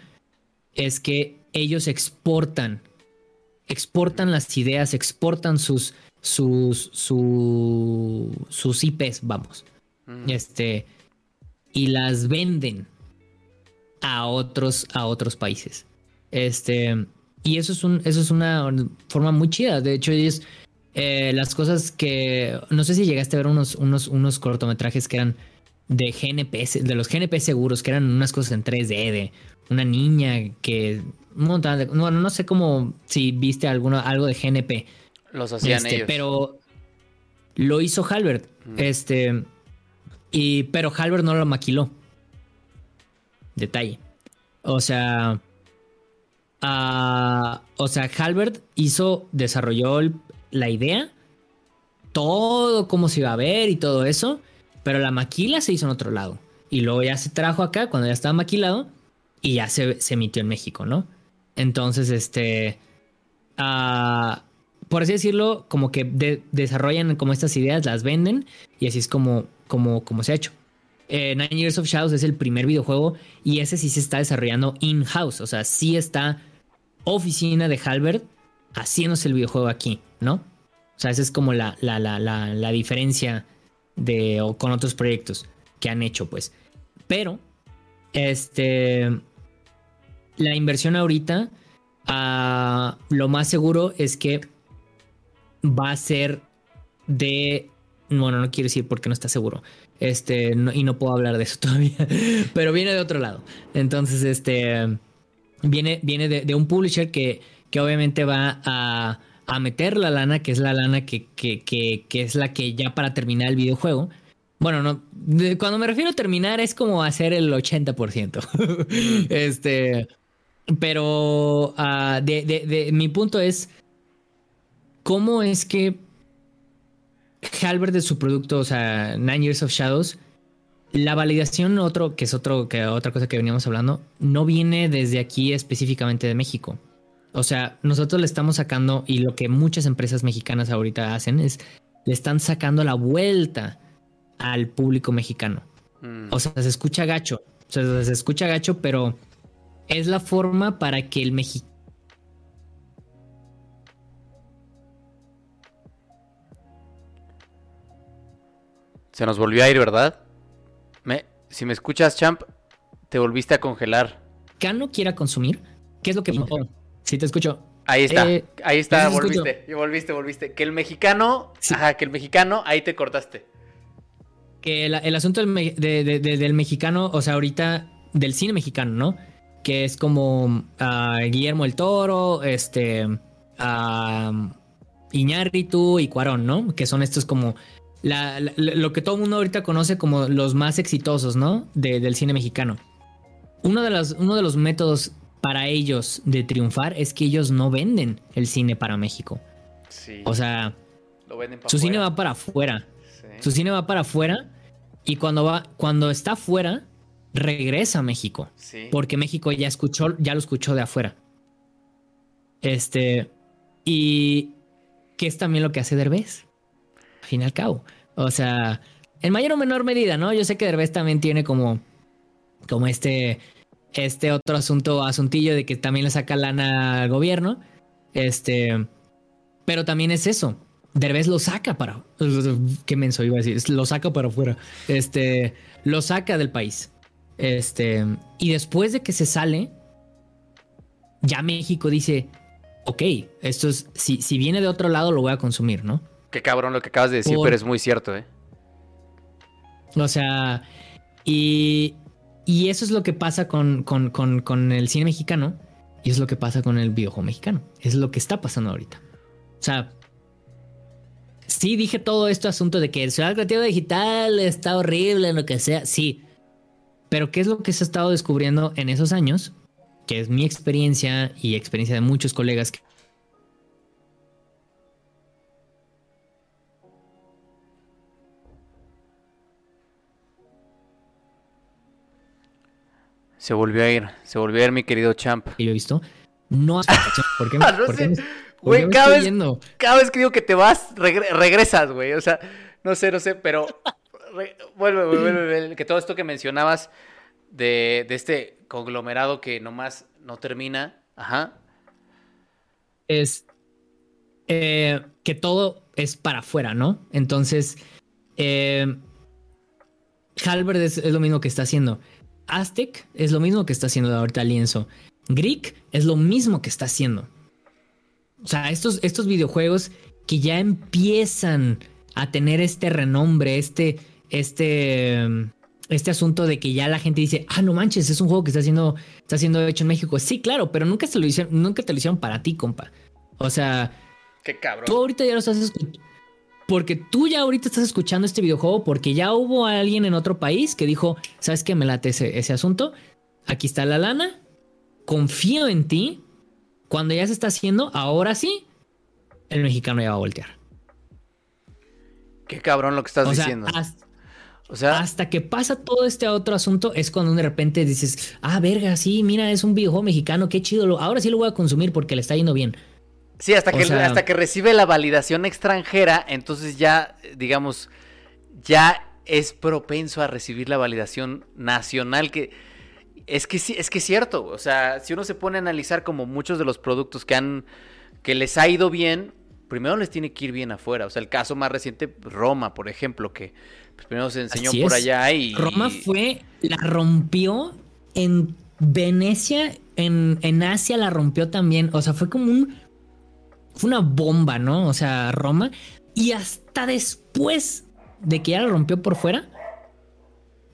es que ellos exportan, exportan las ideas, exportan sus, sus, sus IPs, vamos. Este, y las venden a otros, a otros países. Este, y eso es, un, eso es una forma muy chida. De hecho, ellos, eh, las cosas que, no sé si llegaste a ver unos, unos, unos cortometrajes que eran de GNP, de los GNP seguros, que eran unas cosas en 3D, de una niña que, un montón de, bueno, no sé cómo, si viste alguno, algo de GNP. Los hacían este, ellos. Pero lo hizo Halbert. Este, y, pero Halbert no lo maquiló. Detalle. O sea, ah, o sea, Halbert hizo, desarrolló la idea, todo cómo se iba a ver y todo eso, pero la maquila se hizo en otro lado. Y luego ya se trajo acá cuando ya estaba maquilado y ya se, emitió en México, ¿no? Entonces, este, ah, por así decirlo, como que desarrollan como estas ideas, las venden y así es como, como, como se ha hecho. Eh, Nine Years of Shadows es el primer videojuego y ese sí se está desarrollando in-house, o sea, sí está oficina de Halbert haciéndose el videojuego aquí, ¿no? O sea, esa es como la, la, la, la diferencia de, o con otros proyectos que han hecho, pues. Pero, este, la inversión ahorita, uh, lo más seguro es que va a ser de, bueno, no quiero decir porque no está seguro, este, y no puedo hablar de eso todavía, pero viene de otro lado. Entonces, este, viene, viene de, un publisher que, que obviamente va a, a, meter la lana, que es la lana que, que, que, que es la que ya para terminar el videojuego, bueno, no. cuando me refiero a terminar es como hacer el 80%. este. Pero uh, de, de, mi punto es. ¿Cómo es que Halbert de su producto, o sea, Nine Years of Shadows, la validación, otro, que es otro, que otra cosa que veníamos hablando, no viene desde aquí específicamente de México. O sea, nosotros le estamos sacando, y lo que muchas empresas mexicanas ahorita hacen es, le están sacando la vuelta al público mexicano. Mm. O sea, se escucha gacho. O sea, se escucha gacho, pero es la forma para que el mexicano. Se nos volvió a ir, ¿verdad? Me, si me escuchas, Champ, te volviste a congelar. ¿Cano quiera consumir? ¿Qué es lo que... si te escucho. Ahí está, eh, ahí está, volviste, y volviste, volviste. Que el mexicano, ajá, que el mexicano, ahí te cortaste que el, asunto del, mexicano, o sea, ahorita del cine mexicano, ¿no? Que es como ah, Guillermo el Toro, este, uh, Iñárritu y Cuarón, ¿no? Que son estos como lo que todo el mundo ahorita conoce como los más exitosos, ¿no? del cine mexicano. Uno de, los, uno de los métodos para ellos de triunfar es que ellos no venden el cine para México. Sí. O sea, su cine va para afuera. Su cine va para afuera y cuando va, cuando está afuera, regresa a México. Porque México ya escuchó, ya lo escuchó de afuera. Este. Y que es también lo que hace Derbez. Al fin y al cabo. O sea, en mayor o menor medida, ¿no? Yo sé que Derbez también tiene como. Como este. Este otro asunto, asuntillo de que también le saca lana al gobierno. Este. Pero también es eso. Derbez lo saca para. Qué menso iba a decir. Lo saca para afuera. Este. Lo saca del país. Este. Y después de que se sale. Ya México dice. Ok, esto es. Si, si viene de otro lado, lo voy a consumir, ¿no? Qué cabrón lo que acabas de decir, pero es muy cierto, ¿eh? O sea. Y. Y eso es lo que pasa con, con, con, con el cine mexicano. Y es lo que pasa con el videojuego mexicano. Es lo que está pasando ahorita. O sea, sí dije todo esto asunto de que el ciudad creativo digital está horrible, lo que sea, sí. Pero ¿qué es lo que se ha estado descubriendo en esos años? Que es mi experiencia y experiencia de muchos colegas que Se volvió a ir, se volvió a ir mi querido champ. Y lo he visto. No ¿Por qué? ¿por qué Güey, cada vez, cada vez que digo que te vas, regresas, güey. O sea, no sé, no sé, pero vuelve, vuelve, vuelve, que todo esto que mencionabas de, de este conglomerado que nomás no termina, ajá. Es eh, que todo es para afuera, ¿no? Entonces, eh, Halberd es, es, lo mismo que está haciendo. Aztec es lo mismo que está haciendo ahorita Lienzo. Greek es lo mismo que está haciendo. O sea, estos, estos videojuegos que ya empiezan a tener este renombre, este, este, este asunto de que ya la gente dice, ah, no manches, es un juego que está siendo, está siendo hecho en México. Sí, claro, pero nunca te lo hicieron, nunca te lo hicieron para ti, compa. O sea, qué cabrón. Tú ahorita ya lo estás escuchando. Porque tú ya ahorita estás escuchando este videojuego porque ya hubo alguien en otro país que dijo, ¿sabes qué? Me late ese, ese asunto. Aquí está la lana. Confío en ti Cuando ya se está haciendo, ahora sí, el mexicano ya va a voltear. Qué cabrón lo que estás diciendo. o sea, hasta que pasa todo este otro asunto es cuando de repente dices, ah, verga, sí, mira, es un videojuego mexicano, qué chido, ahora sí lo voy a consumir porque le está yendo bien. Sí, hasta que, hasta que recibe la validación extranjera, entonces ya, digamos, ya es propenso a recibir la validación nacional que es que sí, es que es cierto, o sea, si uno se pone a analizar como muchos de los productos que han que les ha ido bien, primero les tiene que ir bien afuera, o sea, el caso más reciente Roma, por ejemplo, que pues, primero se enseñó por allá y Roma fue la rompió en Venecia, en, en Asia la rompió también, o sea, fue como un fue una bomba, ¿no? O sea, Roma y hasta después de que ya la rompió por fuera,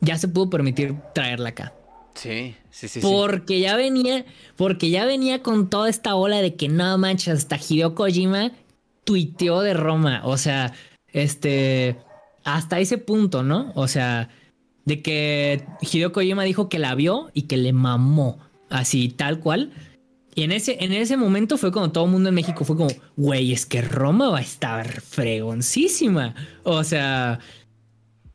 ya se pudo permitir traerla acá. Sí, sí, sí. Porque ya venía, porque ya venía con toda esta ola de que no manches, hasta Hideo Kojima tuiteó de Roma. O sea, este, hasta ese punto, ¿no? O sea, de que Hideo Kojima dijo que la vio y que le mamó, así, tal cual. Y en ese, en ese momento fue cuando todo el mundo en México fue como, güey, es que Roma va a estar fregoncísima. O sea,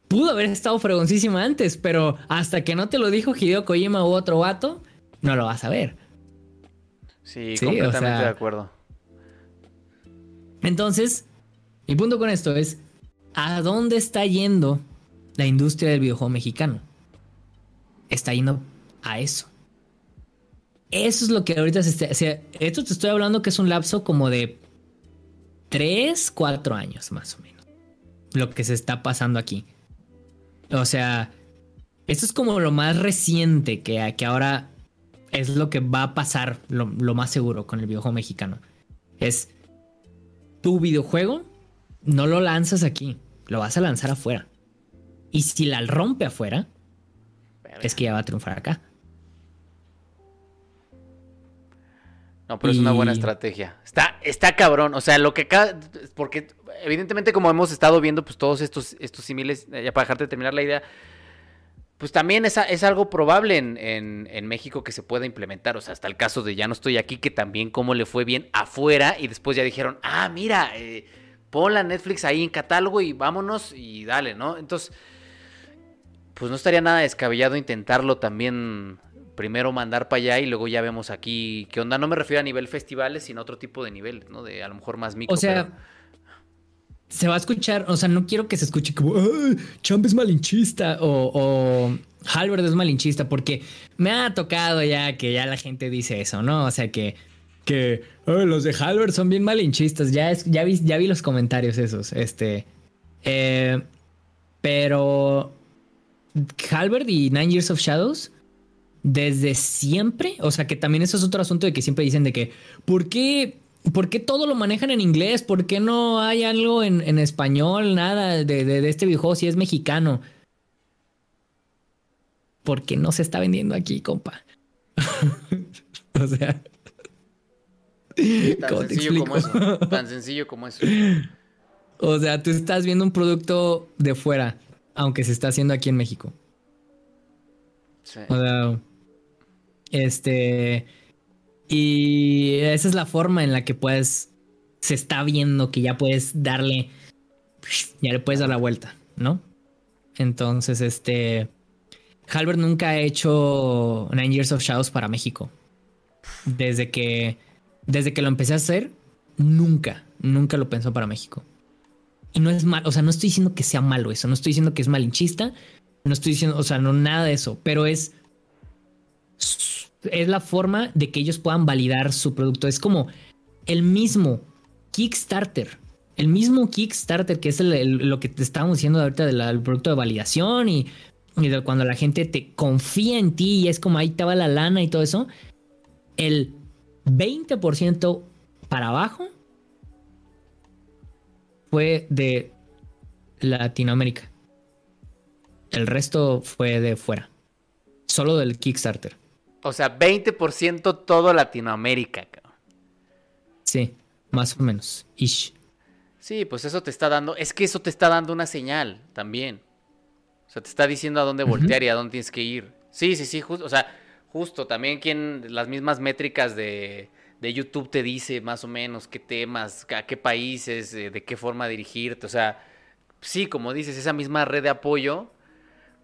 pudo haber estado fregoncísima antes, pero hasta que no te lo dijo Hideo Kojima u otro vato, no lo vas a ver. Sí, completamente de acuerdo. Entonces, mi punto con esto es, ¿a dónde está yendo la industria del videojuego mexicano? Está yendo a eso. Eso es lo que ahorita se está... esto te estoy hablando que es un lapso como de 3, 4 años más o menos. Lo que se está pasando aquí. O sea, esto es como lo más reciente que, que ahora es lo que va a pasar, lo, más seguro con el videojuego mexicano. Es tu videojuego, no lo lanzas aquí, lo vas a lanzar afuera. Y si la rompe afuera, es que ya va a triunfar acá. No, pero es una buena estrategia. Está, está cabrón. O sea, lo que acá. Porque evidentemente, como hemos estado viendo, pues todos estos, estos similes, ya para dejarte terminar la idea, pues también es, es algo probable en, en, México que se pueda implementar. O sea, hasta el caso de Ya no estoy aquí, que también como le fue bien afuera y después ya dijeron, ah, mira, eh, pon la Netflix ahí en catálogo y vámonos y dale, ¿no? Entonces, pues no estaría nada descabellado intentarlo también primero mandar para allá y luego ya vemos aquí qué onda. No me refiero a nivel festivales, sino a otro tipo de nivel, ¿no? De a lo mejor más micro. O sea, se va a escuchar, o sea, no quiero que se escuche como, Champ es malinchista o, o Halbert es malinchista, porque me ha tocado ya que ya la gente dice eso, ¿no? O sea, que, que los de Halbert son bien malinchistas. Ya, es, ya, vi, ya vi los comentarios esos, este. Eh, pero Halbert y Nine Years of Shadows desde siempre, o sea que también eso es otro asunto de que siempre dicen de que, ¿por qué, ¿por qué todo lo manejan en inglés? ¿Por qué no hay algo en, español, nada de, este videojuego si es mexicano? Porque no se está vendiendo aquí, compa. o sea... Tan sencillo como eso. Tan sencillo como eso. O sea, tú estás viendo un producto de fuera, aunque se está haciendo aquí en México. Sí. O sea, este. Y esa es la forma en la que puedes. Se está viendo que ya puedes darle. Ya le puedes dar la vuelta, ¿no? Entonces, este. Halbert nunca ha hecho Nine Years of Shadows para México. Desde que. Desde que lo empecé a hacer, nunca, nunca lo pensó para México. Y no es mal, o sea, no estoy diciendo que sea malo eso, no estoy diciendo que es malinchista, no estoy diciendo, o sea, no nada de eso, pero es es la forma de que ellos puedan validar su producto. Es como el mismo Kickstarter. El mismo Kickstarter, que es lo que te estábamos diciendo ahorita del producto de validación y, de cuando la gente te confía en ti y es como ahí te va la lana y todo eso. El 20% para abajo fue de Latinoamérica. El resto fue de fuera. Solo del Kickstarter. O sea, 20% todo Latinoamérica, cabrón. Sí, más o menos. Ish. Sí, pues eso te está dando, es que eso te está dando una señal también. O sea, te está diciendo a dónde voltear y a dónde tienes que ir. Sí, sí, sí, justo, o sea, justo también quien las mismas métricas de, de YouTube te dice más o menos qué temas, a qué países, eh, de qué forma dirigirte. O sea, sí, como dices, esa misma red de apoyo,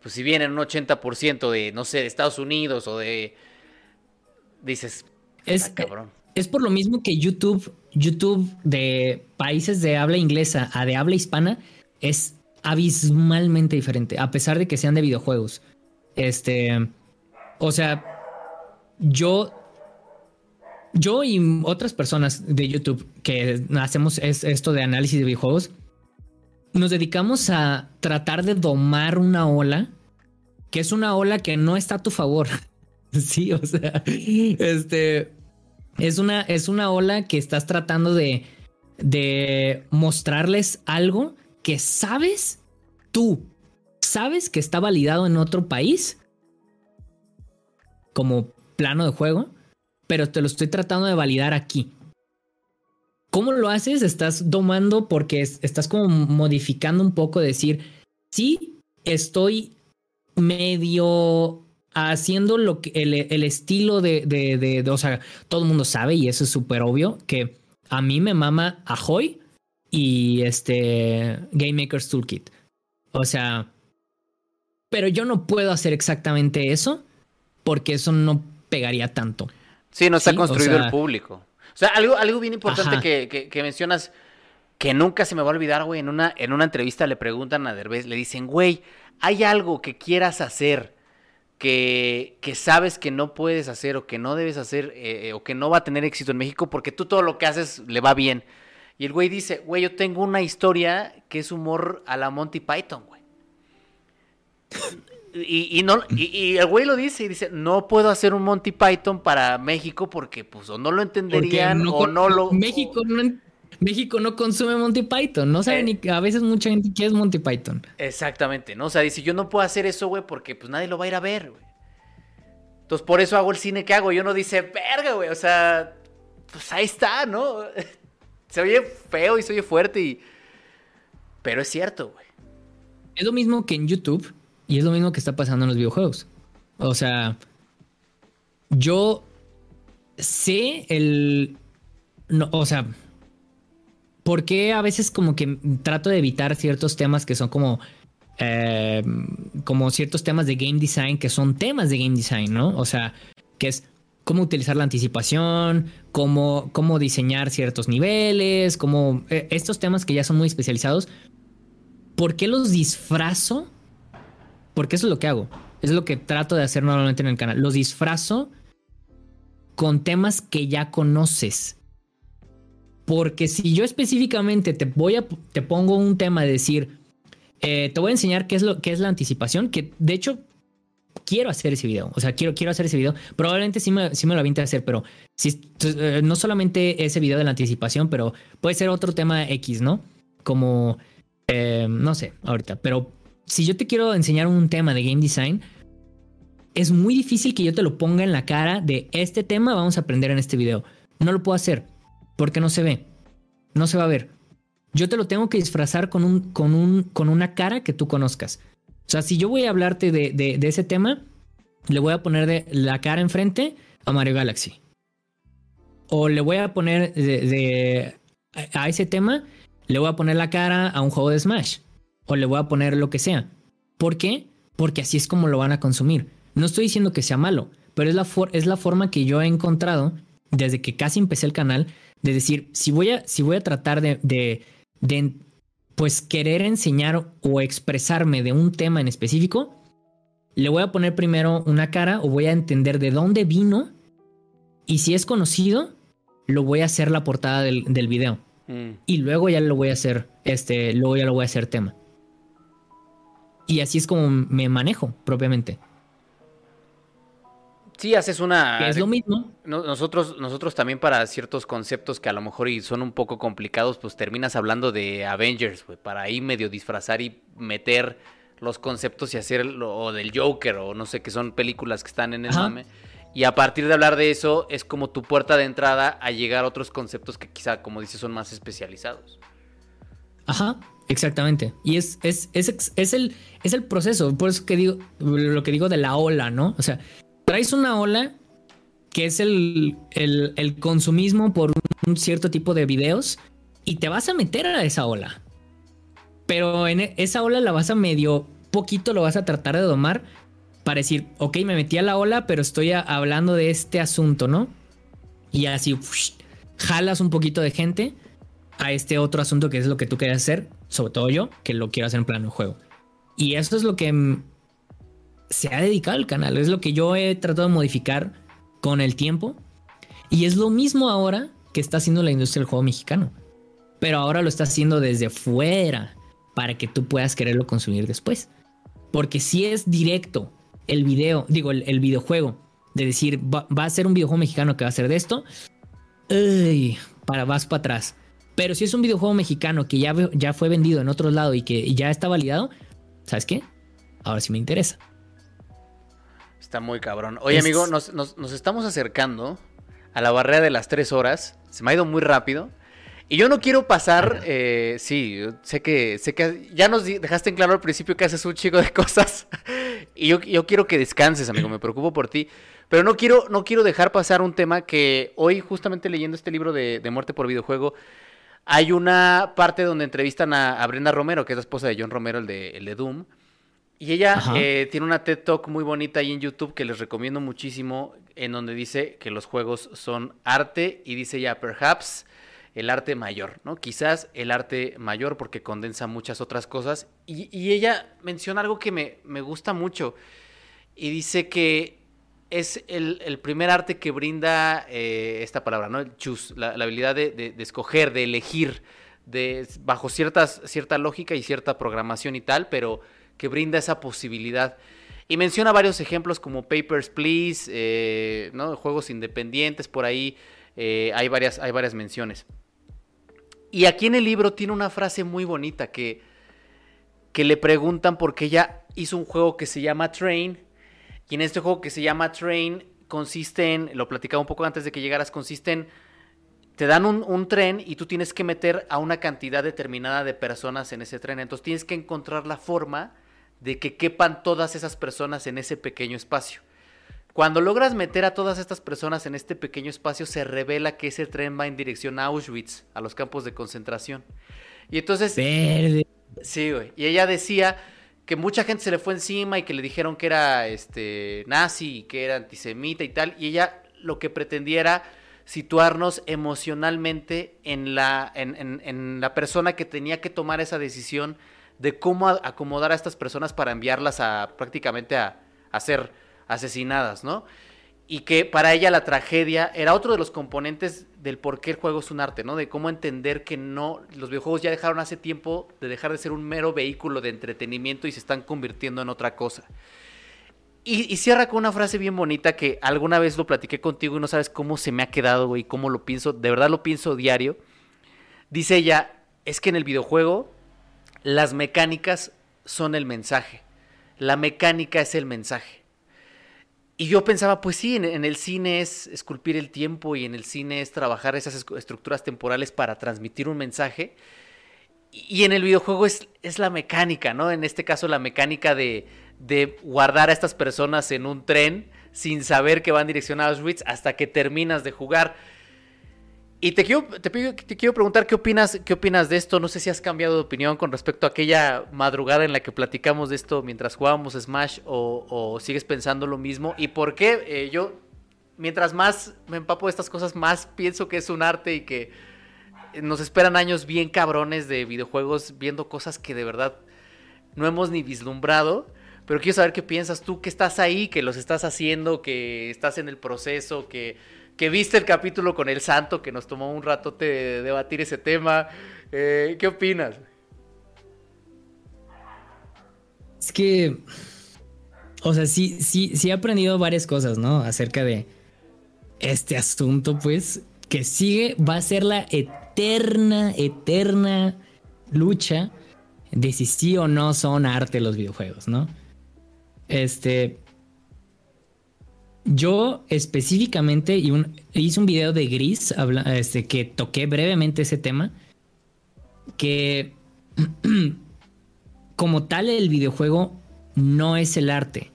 pues si viene un 80% de, no sé, de Estados Unidos o de... Dices, es, cabrón. Es por lo mismo que YouTube, YouTube de países de habla inglesa a de habla hispana es abismalmente diferente, a pesar de que sean de videojuegos. Este, o sea, yo yo y otras personas de YouTube que hacemos esto de análisis de videojuegos, nos dedicamos a tratar de domar una ola, que es una ola que no está a tu favor. sí, o sea, este es una, es una ola que estás tratando de, de mostrarles algo que sabes tú, sabes que está validado en otro país como plano de juego pero te lo estoy tratando de validar aquí. ¿Cómo lo haces? Estás domando porque estás como modificando un poco, decir, sí, estoy medio haciendo lo que el, estilo de, de, de, o sea, todo el mundo sabe y eso es súper obvio que a mí me mama Ahoy y este Game Maker's Toolkit. O sea, pero yo no puedo hacer exactamente eso porque eso no pegaría tanto. Sí, no está construido el público. O sea, algo, algo bien importante que, que, mencionas que nunca se me va a olvidar, güey. En una, en una entrevista le preguntan a Derbez, le dicen, güey, ¿hay algo que quieras hacer que, que sabes que no puedes hacer o que no debes hacer eh, o que no va a tener éxito en México porque tú todo lo que haces le va bien? Y el güey dice, güey, yo tengo una historia que es humor a la Monty Python, güey. Y, no, y, el güey lo dice y dice, no puedo hacer un Monty Python para México porque pues o no lo entenderían o no lo... México no, México no consume Monty Python, no sabe eh. ni a veces mucha gente quiere es Monty Python. Exactamente, ¿no? O sea, dice, yo no puedo hacer eso, güey, porque pues nadie lo va a ir a ver, güey. Entonces por eso hago el cine que hago. Yo no dice, verga, güey, o sea, pues ahí está, ¿no? se oye feo y se oye fuerte y... Pero es cierto, güey. Es lo mismo que en YouTube y es lo mismo que está pasando en los videojuegos. O sea, yo sé el... No, o sea, ¿por qué a veces como que trato de evitar ciertos temas que son como... Eh, como ciertos temas de game design que son temas de game design, ¿no? O sea, que es cómo utilizar la anticipación, cómo, cómo diseñar ciertos niveles, cómo... Eh, estos temas que ya son muy especializados, ¿por qué los disfrazo porque eso es lo que hago. Es lo que trato de hacer normalmente en el canal. Los disfrazo con temas que ya conoces. Porque si yo específicamente te voy a te pongo un tema de decir, eh, te voy a enseñar qué es lo que es la anticipación, que de hecho quiero hacer ese video. O sea, quiero, quiero hacer ese video. Probablemente sí me, sí me lo aviente a hacer, pero si, eh, no solamente ese video de la anticipación, pero puede ser otro tema X, ¿no? Como, eh, no sé, ahorita, pero si yo te quiero enseñar un tema de game design, es muy difícil que yo te lo ponga en la cara de este tema vamos a aprender en este video. No lo puedo hacer porque no se ve. No se va a ver. Yo te lo tengo que disfrazar con, un, con, un, con una cara que tú conozcas. O sea, si yo voy a hablarte de, ese tema, le voy a poner de la cara enfrente a Mario Galaxy. O le voy a poner de, a ese tema, le voy a poner la cara a un juego de Smash o le voy a poner lo que sea. ¿Por qué? Porque así es como lo van a consumir. No estoy diciendo que sea malo, pero es la, es la forma que yo he encontrado desde que casi empecé el canal de decir, si voy a, si voy a tratar de, de, de pues querer enseñar o expresarme de un tema en específico, le voy a poner primero una cara o voy a entender de dónde vino y si es conocido, lo voy a hacer la portada del, del video. Mm. Y luego ya lo voy a hacer, este, luego ya lo voy a hacer tema. Y así es como me manejo propiamente. Sí, haces una... es lo mismo. Nosotros, nosotros también para ciertos conceptos que a lo mejor y son un poco complicados, pues terminas hablando de Avengers, güey, para ahí medio disfrazar y meter los conceptos y hacer lo del Joker o no sé, que son películas que están en el mame. Y a partir de hablar de eso es como tu puerta de entrada a llegar a otros conceptos que quizá, como dices, son más especializados. Ajá. Exactamente. Y es, es, es, es, el, es el proceso. Por eso que digo lo que digo de la ola, ¿no? O sea, traes una ola que es el, el, consumismo por un cierto tipo de videos y te vas a meter a esa ola. Pero en e, esa ola la vas a medio poquito, lo vas a tratar de domar para decir, ok, me metí a la ola, pero estoy hablando de este asunto, ¿no? Y así jalas un poquito de gente a este otro asunto que es lo que tú quieres hacer, sobre todo yo, que lo quiero hacer en plano juego. Y eso es lo que se ha dedicado el canal, es lo que yo he tratado de modificar con el tiempo. Y es lo mismo ahora que está haciendo la industria del juego mexicano. Pero ahora lo está haciendo desde fuera para que tú puedas quererlo consumir después. Porque si es directo el video, digo, el, videojuego, de decir, va, a ser un videojuego mexicano que va a ser de esto, para vas para atrás. Pero si es un videojuego mexicano que ya, ya fue vendido en otro lado y que ya está validado, ¿sabes qué? Ahora sí me interesa. Está muy cabrón. Oye, amigo, nos, estamos acercando a la barrera de las tres horas. Se me ha ido muy rápido. Y yo no quiero pasar, eh, sí, sé que, sé que ya nos dejaste en claro al principio que haces un chico de cosas. y yo, yo, quiero que descanses, amigo, me preocupo por ti. Pero no quiero, no quiero dejar pasar un tema que hoy, justamente leyendo este libro de, Muerte por Videojuego, hay una parte donde entrevistan a, Brenda Romero, que es la esposa de John Romero, el de, el de Doom. Y ella eh, tiene una TED Talk muy bonita ahí en YouTube que les recomiendo muchísimo, en donde dice que los juegos son arte y dice ya, perhaps el arte mayor, ¿no? Quizás el arte mayor porque condensa muchas otras cosas. Y, ella menciona algo que me, me, gusta mucho y dice que es el, primer arte que brinda eh, esta palabra, ¿no? El choose, la, habilidad de, de, escoger, de elegir, de, bajo ciertas, cierta lógica y cierta programación y tal, pero que brinda esa posibilidad. Y menciona varios ejemplos como Papers, Please, eh, ¿no? juegos independientes, por ahí eh, hay, varias, hay varias menciones. Y aquí en el libro tiene una frase muy bonita que, que le preguntan porque ella hizo un juego que se llama Train. Y en este juego que se llama Train consiste en, lo platicaba un poco antes de que llegaras, consiste en, te dan un, un, tren y tú tienes que meter a una cantidad determinada de personas en ese tren. Entonces tienes que encontrar la forma de que quepan todas esas personas en ese pequeño espacio. Cuando logras meter a todas estas personas en este pequeño espacio, se revela que ese tren va en dirección a Auschwitz, a los campos de concentración. Y entonces... Sí, güey. Y ella decía que mucha gente se le fue encima y que le dijeron que era este nazi y que era antisemita y tal. Y ella lo que pretendía era situarnos emocionalmente en la, en, en la persona que tenía que tomar esa decisión de cómo acomodar a estas personas para enviarlas a prácticamente a, ser asesinadas, ¿no? Y que para ella la tragedia era otro de los componentes del por qué el juego es un arte, ¿no? De cómo entender que no, los videojuegos ya dejaron hace tiempo de dejar de ser un mero vehículo de entretenimiento y se están convirtiendo en otra cosa. Y, y, cierra con una frase bien bonita que alguna vez lo platiqué contigo y no sabes cómo se me ha quedado, güey, cómo lo pienso, de verdad lo pienso diario. Dice ella, es que en el videojuego las mecánicas son el mensaje. La mecánica es el mensaje. Y yo pensaba, pues sí, en, el cine es esculpir el tiempo y en el cine es trabajar esas estructuras temporales para transmitir un mensaje. Y, en el videojuego es, es, la mecánica, ¿no? En este caso, la mecánica de, de guardar a estas personas en un tren sin saber que van direccionados a Auschwitz hasta que terminas de jugar. Y te quiero, te, quiero preguntar qué opinas, qué opinas de esto. No sé si has cambiado de opinión con respecto a aquella madrugada en la que platicamos de esto mientras jugábamos Smash o, sigues pensando lo mismo. ¿Y por qué? Eh, yo, mientras más me empapo de estas cosas, más pienso que es un arte y que nos esperan años bien cabrones de videojuegos viendo cosas que de verdad no hemos ni vislumbrado. Pero quiero saber qué piensas tú, que estás ahí, que los estás haciendo, que estás en el proceso, que que viste el capítulo con el santo, que nos tomó un rato de debatir ese tema. Eh, ¿Qué opinas? Es que, o sea, sí, sí, sí he aprendido varias cosas, ¿no? Acerca de este asunto, pues, que sigue, va a ser la eterna, eterna lucha de si sí o no son arte los videojuegos, ¿no? Este, yo específicamente hice un video de Gris este, que toqué brevemente ese tema. Que como tal el videojuego no es el arte.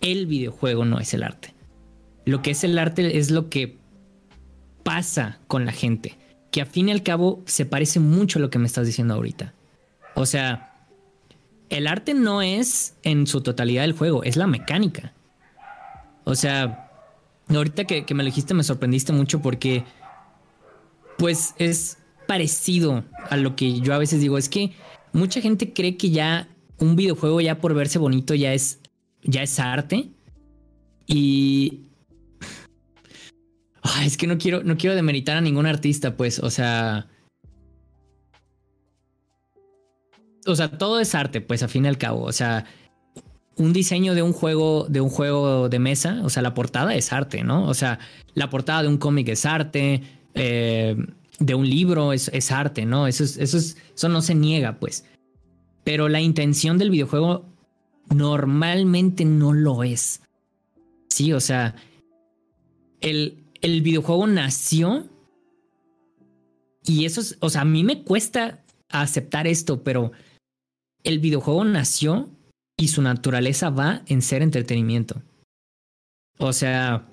El videojuego no es el arte. Lo que es el arte es lo que pasa con la gente, que a fin y al cabo se parece mucho a lo que me estás diciendo ahorita. O sea, el arte no es en su totalidad el juego, es la mecánica. O sea, ahorita que, me lo dijiste me sorprendiste mucho porque pues es parecido a lo que yo a veces digo, es que mucha gente cree que ya un videojuego ya por verse bonito ya es ya es arte y es que no quiero no quiero demeritar a ningún artista, pues, o sea, o sea, todo es arte, pues a fin y al cabo, o sea, un diseño de un juego, de un juego de mesa, o sea, la portada es arte, ¿no? O sea, la portada de un cómic es arte, eh, de un libro es, arte, ¿no? Eso, es, eso, es, eso no se niega, pues. Pero la intención del videojuego normalmente no lo es. Sí, o sea, el, el videojuego nació y eso es, o sea, a mí me cuesta aceptar esto, pero el videojuego nació y su naturaleza va en ser entretenimiento. O sea,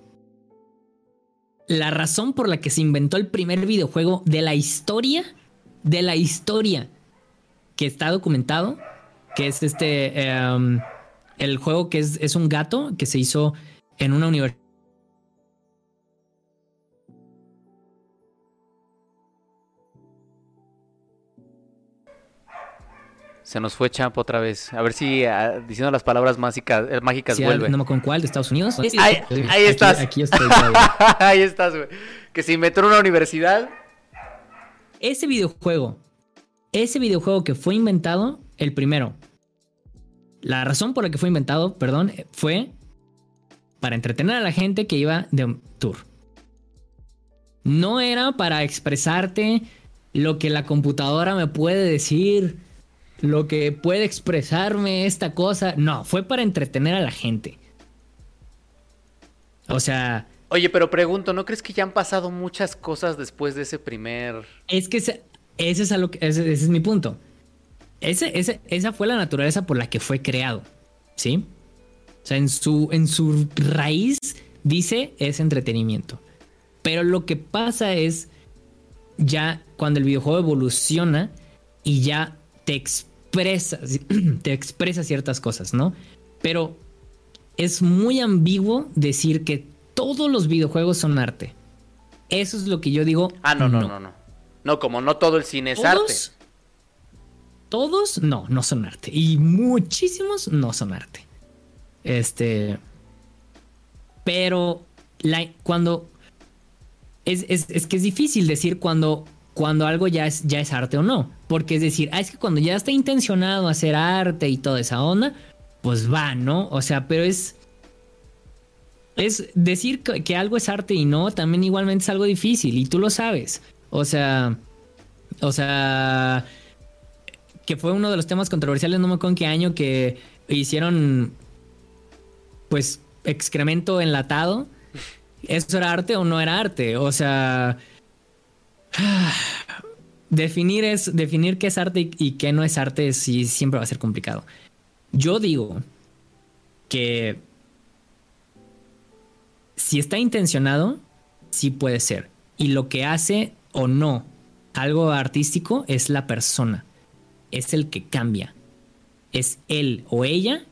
la razón por la que se inventó el primer videojuego de la historia, de la historia que está documentado, que es este, em, el juego que es, es un gato que se hizo en una universidad Se nos fue Champ otra vez. A ver si ah, diciendo las palabras mágicas, eh, mágicas vuelve. No con cuál, de Estados Unidos. Ahí, estás. Aquí, estoy. ahí estás, güey. Que se inventó en una universidad. Ese videojuego, ese videojuego que fue inventado, el primero. La razón por la que fue inventado, perdón, fue para entretener a la gente que iba de un tour. No era para expresarte lo que la computadora me puede decir lo que puede expresarme esta cosa. No, fue para entretener a la gente. O sea. Oye, pero pregunto, ¿no crees que ya han pasado muchas cosas después de ese primer. Es que ese, es, lo que, ese, es mi punto. Ese, esa fue la naturaleza por la que fue creado. ¿Sí? O sea, en su, en su raíz dice es entretenimiento. Pero lo que pasa es ya cuando el videojuego evoluciona y ya te expresa, te expresa ciertas cosas, ¿no? Pero es muy ambiguo decir que todos los videojuegos son arte. Eso es lo que yo digo. Ah, no, no, no, no. No, como no todo el cine es arte. Todos, no, no son arte. Y muchísimos no son arte. Este. Pero cuando. Es, es, que es difícil decir cuando cuando algo ya es, ya es arte o no. Porque es decir, ah, es que cuando ya está intencionado hacer arte y toda esa onda, pues va, ¿no? O sea, pero es. Es decir que, algo es arte y no, también igualmente es algo difícil y tú lo sabes. O sea. O sea. Que fue uno de los temas controversiales, no me acuerdo en qué año, que hicieron. Pues excremento enlatado. ¿Eso era arte o no era arte? O sea Definir, es, definir qué es arte y, qué no es arte sí, siempre va a ser complicado. Yo digo que si está intencionado, sí puede ser. Y lo que hace o no algo artístico es la persona. Es el que cambia. Es él o ella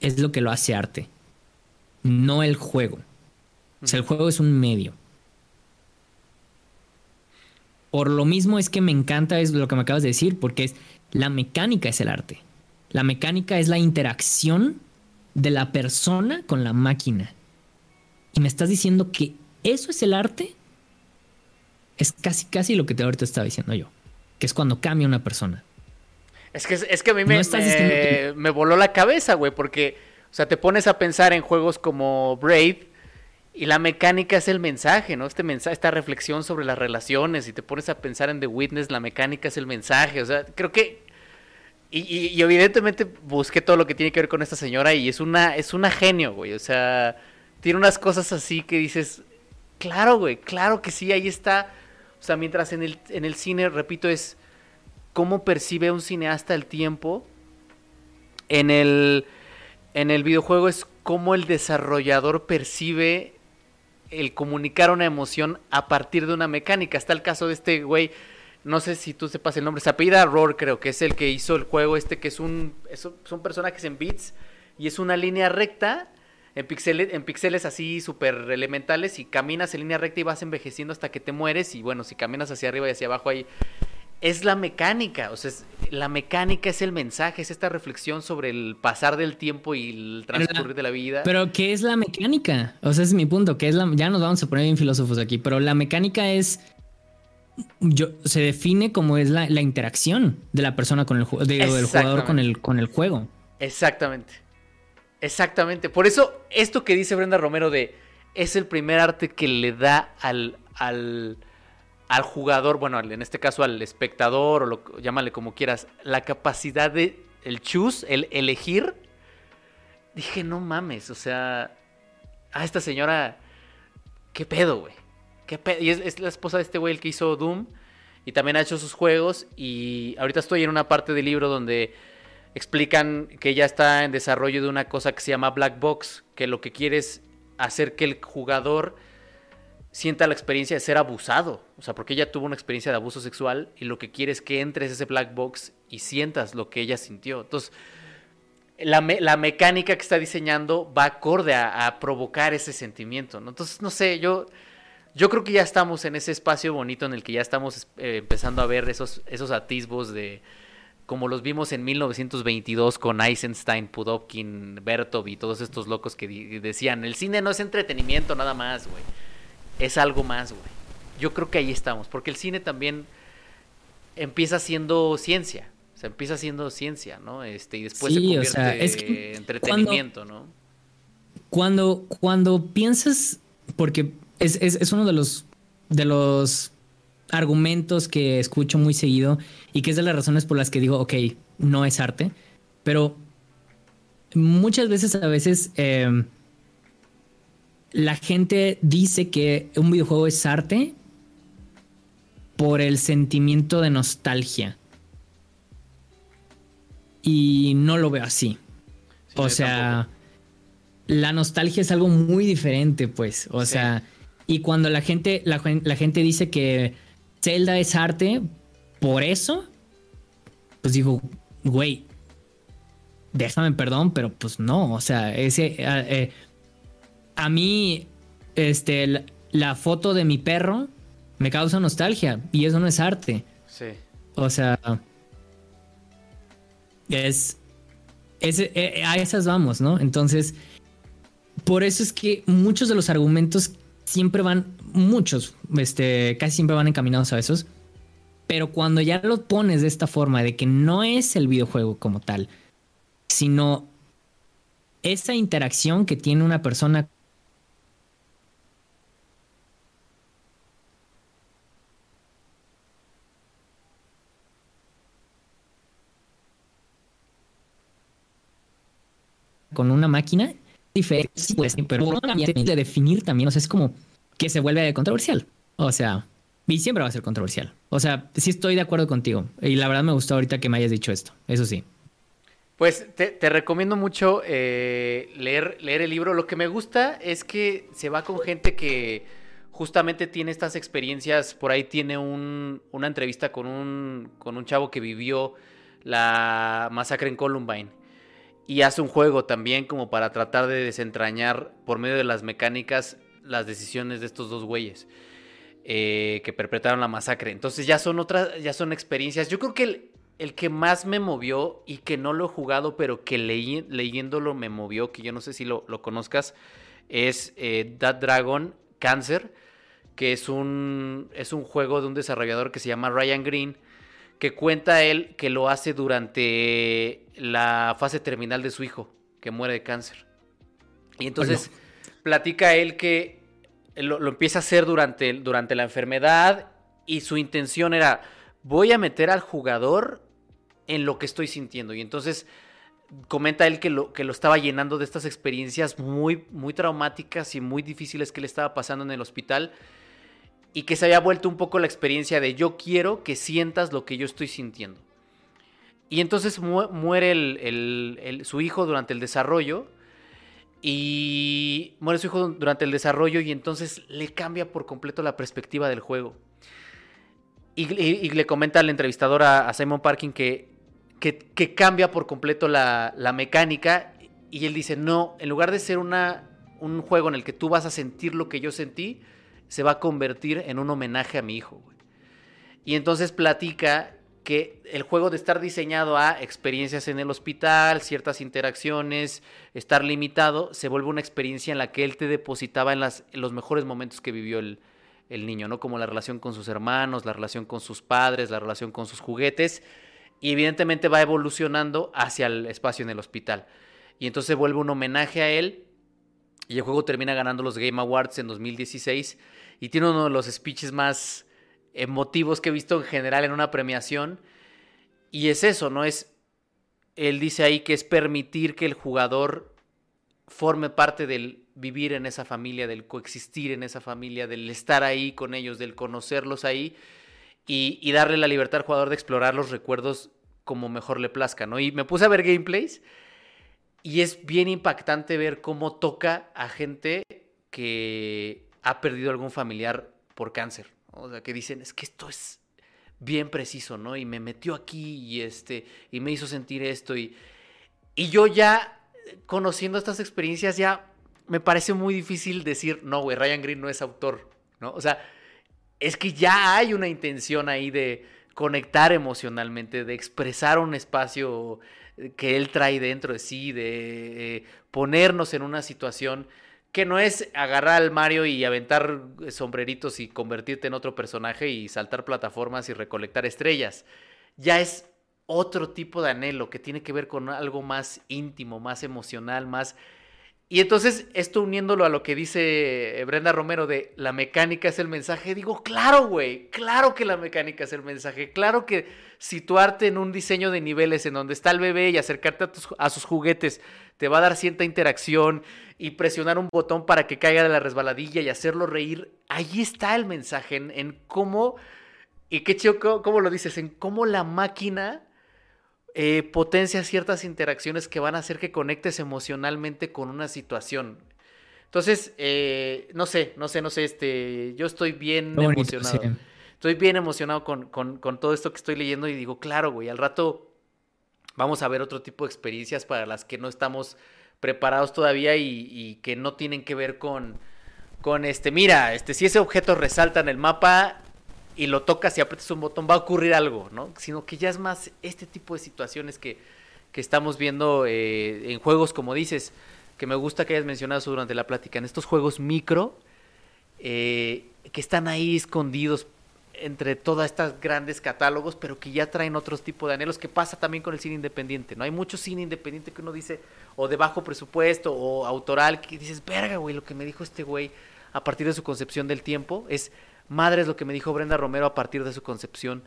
es lo que lo hace arte. No el juego. O sea, el juego es un medio. Por lo mismo es que me encanta es lo que me acabas de decir, porque es la mecánica es el arte. La mecánica es la interacción de la persona con la máquina. Y me estás diciendo que eso es el arte. Es casi, casi lo que te ahorita estaba diciendo yo. Que es cuando cambia una persona. Es que, es que a mí me, me, voló la cabeza, güey, porque, o sea, te pones a pensar en juegos como Brave y la mecánica es el mensaje, ¿no? Este mensaje, esta reflexión sobre las relaciones, y te pones a pensar en The Witness, la mecánica es el mensaje. O sea, creo que. Y, evidentemente busqué todo lo que tiene que ver con esta señora y es una, es una genio, güey. O sea, tiene unas cosas así que dices, claro, güey, claro que sí, ahí está. O sea, mientras en el, en el cine, repito, es cómo percibe un cineasta el tiempo. En el, en el videojuego es cómo el desarrollador percibe el comunicar una emoción a partir de una mecánica. Está el caso de este güey, no sé si tú sepas el nombre, se apellida Roar creo, que es el que hizo el juego este, que es un, son personajes en bits y es una línea recta en píxeles, en píxeles así súper elementales y caminas en línea recta y vas envejeciendo hasta que te mueres y bueno, si caminas hacia arriba y hacia abajo ahí es la mecánica, o sea, la mecánica es el mensaje, es esta reflexión sobre el pasar del tiempo y el transcurrir de la vida. Pero ¿qué es la mecánica? O sea, ese es mi punto, que es la ya nos vamos a poner bien filósofos aquí, pero la mecánica es yo, se define como es la, interacción de la persona con el juego, del jugador con el, con el juego. Exactamente. Exactamente. Por eso, esto que dice Brenda Romero de es el primer arte que le da al, al al jugador, bueno, en este caso al espectador o llámale como quieras, la capacidad de el choose, el elegir, dije, no mames, o sea, a esta señora, ¿qué pedo, güey? ¿Qué pedo? Y es, la esposa de este güey el que hizo Doom y también ha hecho sus juegos y ahorita estoy en una parte del libro donde explican que ella está en desarrollo de una cosa que se llama Black Box, que lo que quiere es hacer que el jugador sienta la experiencia de ser abusado. O sea, porque ella tuvo una experiencia de abuso sexual y lo que quiere es que entres a ese black box y sientas lo que ella sintió. Entonces, la, mecánica que está diseñando va acorde a, provocar ese sentimiento. ¿no? Entonces, no sé, yo, yo creo que ya estamos en ese espacio bonito en el que ya estamos eh, empezando a ver esos, esos atisbos de como los vimos en 1922 con Eisenstein, Pudovkin, Bertov y todos estos locos que decían, el cine no es entretenimiento nada más, güey es algo más, güey. Yo creo que ahí estamos, porque el cine también empieza siendo ciencia, o sea, empieza siendo ciencia, ¿no? Este, y después se convierte en entretenimiento, ¿no? Cuando, cuando piensas, porque es, es, uno de los, de los argumentos que escucho muy seguido y que es de las razones por las que digo, ok, no es arte, pero muchas veces a veces eh, la gente dice que un videojuego es arte por el sentimiento de nostalgia. Y no lo veo así. o sea, la nostalgia es algo muy diferente, pues. O sea, y cuando la gente, la, gente dice que Zelda es arte por eso, pues digo, güey, déjame perdón, pero pues no. O sea, ese. Eh, eh, a mí, este, la, foto de mi perro me causa nostalgia y eso no es arte. Sí. O sea, es, eh, eh, a esas vamos, ¿no? Entonces, por eso es que muchos de los argumentos siempre van, muchos, este, casi siempre van encaminados a esos. Pero cuando ya lo pones de esta forma, de que no es el videojuego como tal, sino esa interacción que tiene una persona con una máquina diferente, pues, pero de definir también, o sea, es como que se vuelve controversial. O sea, y siempre va a ser controversial. O sea, sí estoy de acuerdo contigo. Y la verdad me gustó ahorita que me hayas dicho esto. Eso sí. Pues te, recomiendo mucho eh, leer, leer el libro. Lo que me gusta es que se va con gente que justamente tiene estas experiencias. Por ahí tiene un, una entrevista con un, con un chavo que vivió la masacre en Columbine y hace un juego también como para tratar de desentrañar por medio de las mecánicas las decisiones de estos dos güeyes eh, que perpetraron la masacre. Entonces ya son otras, ya son experiencias. Yo creo que el, el que más me movió y que no lo he jugado, pero que leyéndolo me movió, que yo no sé si lo, conozcas, es eh, That Dragon Cancer, que es un, es un juego de un desarrollador que se llama Ryan Green que cuenta él que lo hace durante la fase terminal de su hijo, que muere de cáncer. Y entonces platica él que lo, empieza a hacer durante, durante la enfermedad y su intención era, voy a meter al jugador en lo que estoy sintiendo. Y entonces comenta él que lo, que lo estaba llenando de estas experiencias muy, muy traumáticas y muy difíciles que le estaba pasando en el hospital y que se había vuelto un poco la experiencia de yo quiero que sientas lo que yo estoy sintiendo. Y entonces muere su hijo durante el desarrollo Y muere su hijo durante el desarrollo y entonces le cambia por completo la perspectiva del juego. Y, le comenta al entrevistador a, Simon Parkin que, que, cambia por completo la, la, mecánica. Y él dice, no, en lugar de ser una, un juego en el que tú vas a sentir lo que yo sentí, se va a convertir en un homenaje a mi hijo. Y entonces platica que el juego de estar diseñado a experiencias en el hospital, ciertas interacciones, estar limitado, se vuelve una experiencia en la que él te depositaba en, las, los mejores momentos que vivió el, el niño, ¿no? Como la relación con sus hermanos, la relación con sus padres, la relación con sus juguetes, y evidentemente va evolucionando hacia el espacio en el hospital. Y entonces se vuelve un homenaje a él, y el juego termina ganando los Game Awards en 2016, y tiene uno de los speeches más emotivos que he visto en general en una premiación. Y es eso, ¿no? Es. Él dice ahí que es permitir que el jugador forme parte del vivir en esa familia, del coexistir en esa familia, del estar ahí con ellos, del conocerlos ahí y, y darle la libertad al jugador de explorar los recuerdos como mejor le plazca, ¿no? Y me puse a ver gameplays y es bien impactante ver cómo toca a gente que ha perdido algún familiar por cáncer. O sea, que dicen, es que esto es bien preciso, ¿no? Y me metió aquí y este, y me hizo sentir esto. Y, y yo ya, conociendo estas experiencias, ya me parece muy difícil decir, no, güey, Ryan Green no es autor, ¿no? O sea, es que ya hay una intención ahí de conectar emocionalmente, de expresar un espacio que él trae dentro de sí, de eh, ponernos en una situación que no es agarrar al Mario y aventar sombreritos y convertirte en otro personaje y saltar plataformas y recolectar estrellas. Ya es otro tipo de anhelo que tiene que ver con algo más íntimo, más emocional, más... Y entonces esto uniéndolo a lo que dice Brenda Romero de la mecánica es el mensaje, digo, claro, güey, claro que la mecánica es el mensaje, claro que situarte en un diseño de niveles en donde está el bebé y acercarte a, a sus juguetes te va a dar cierta interacción y presionar un botón para que caiga de la resbaladilla y hacerlo reír. Ahí está el mensaje en, cómo, y qué chido, cómo lo dices, en cómo la máquina eh, potencia ciertas interacciones que van a hacer que conectes emocionalmente con una situación. Entonces, eh, no sé, no sé, no sé, este, yo estoy bien emocionado. Estoy bien emocionado con, con todo esto que estoy leyendo y digo, claro, güey, al rato vamos a ver otro tipo de experiencias para las que no estamos preparados todavía y, que no tienen que ver con, con este, mira, este, si ese objeto resalta en el mapa y lo tocas y aprietas un botón, va a ocurrir algo, ¿no? Sino que ya es más este tipo de situaciones que, que estamos viendo eh, en juegos, como dices, que me gusta que hayas mencionado eso durante la plática, en estos juegos micro, eh, que están ahí escondidos entre todos estos grandes catálogos, pero que ya traen otros tipos de anhelos, que pasa también con el cine independiente, ¿no? Hay mucho cine independiente que uno dice, o de bajo presupuesto, o autoral, que dices, verga, güey, lo que me dijo este güey a partir de su concepción del tiempo, es madre es lo que me dijo Brenda Romero a partir de su concepción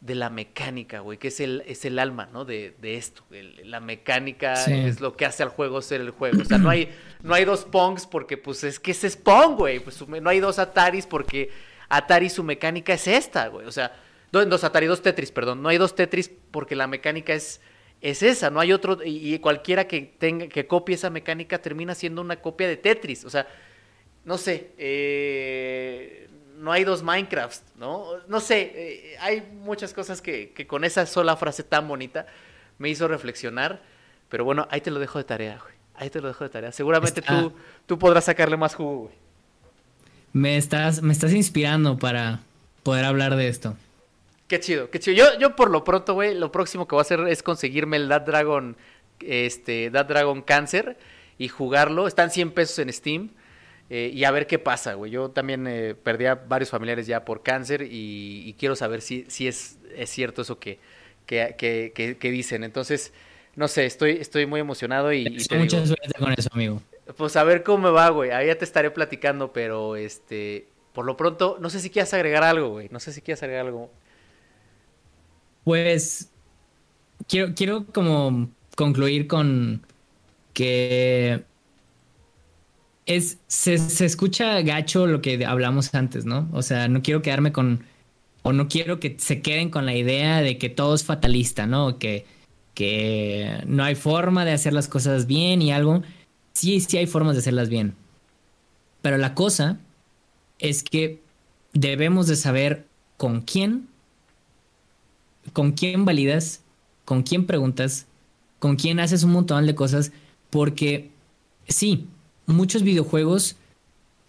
de la mecánica, güey, que es el, es el alma, ¿no? De, de esto. la mecánica es lo que hace al juego ser el juego. O sea, no hay, no hay dos Pongs porque, pues, es que es Pong, güey. Pues no hay dos Ataris porque Atari su mecánica es esta, güey. O sea, dos Atari, dos Tetris, perdón. No hay dos Tetris porque la mecánica es, es esa, no hay otro. Y, cualquiera que tenga, que copie esa mecánica termina siendo una copia de Tetris. O sea, no sé. Eh, no hay dos Minecrafts, ¿no? No sé. Eh, hay muchas cosas que, que con esa sola frase tan bonita me hizo reflexionar. Pero bueno, ahí te lo dejo de tarea, güey. Ahí te lo dejo de tarea. Seguramente tú, tú podrás sacarle más jugo, güey me estás, me estás inspirando para poder hablar de esto. Qué chido, qué chido. Yo, yo por lo pronto, güey, lo próximo que voy a hacer es conseguirme el That Dragon, este, That Dragon Cancer y jugarlo. Están 100 pesos en Steam. Eh, y a ver qué pasa, güey. Yo también eh, perdí a varios familiares ya por cáncer y, quiero saber si, si es, es cierto eso que, que, dicen. Entonces, no sé, estoy, estoy muy emocionado y... y mucha suerte con eso, amigo. Pues a ver cómo me va, güey. Ahí ya te estaré platicando, pero este, por lo pronto, no sé si quieras agregar algo, güey. No sé si quieres agregar algo. Pues quiero, quiero como concluir con que es se, se, escucha gacho lo que hablamos antes, ¿no? O sea, no quiero quedarme con o no quiero que se queden con la idea de que todo es fatalista, ¿no? Que que no hay forma de hacer las cosas bien y algo sí, sí hay formas de hacerlas bien. Pero la cosa es que debemos de saber con quién, con quién validas, con quién preguntas, con quién haces un montón de cosas, porque sí, muchos videojuegos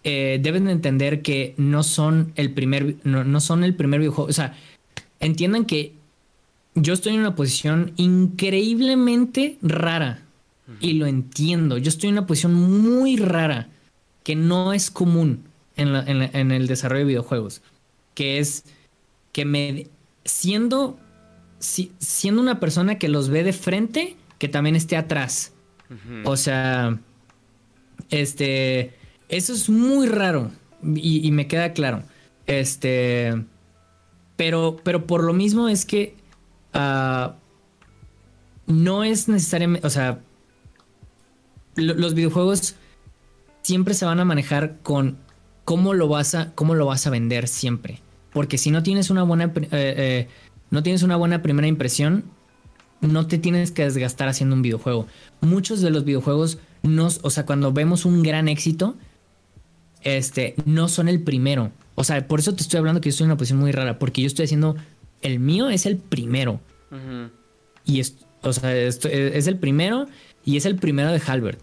eh, deben de entender que no son el primer, no, son el primer videojuego, o sea, entiendan que yo estoy en una posición increíblemente rara y lo entiendo. Yo estoy en una posición muy rara que no es común en, el desarrollo de videojuegos, que es que me siendo siendo una persona que los ve de frente, que también esté atrás. O sea, este, eso es muy raro y, me queda claro. Este, pero, pero por lo mismo es que ah, no es necesariamente, o sea, los videojuegos siempre se van a manejar con cómo lo vas a, cómo lo vas a vender siempre. Porque si no tienes una buena, eh, eh, no tienes una buena primera impresión, no te tienes que desgastar haciendo un videojuego. Muchos de los videojuegos, nos, o sea, cuando vemos un gran éxito, este, no son el primero. O sea, por eso te estoy hablando que yo estoy en una posición muy rara, porque yo estoy haciendo, el mío es el primero. Y es, o sea, es, el primero y es el primero de Halbert.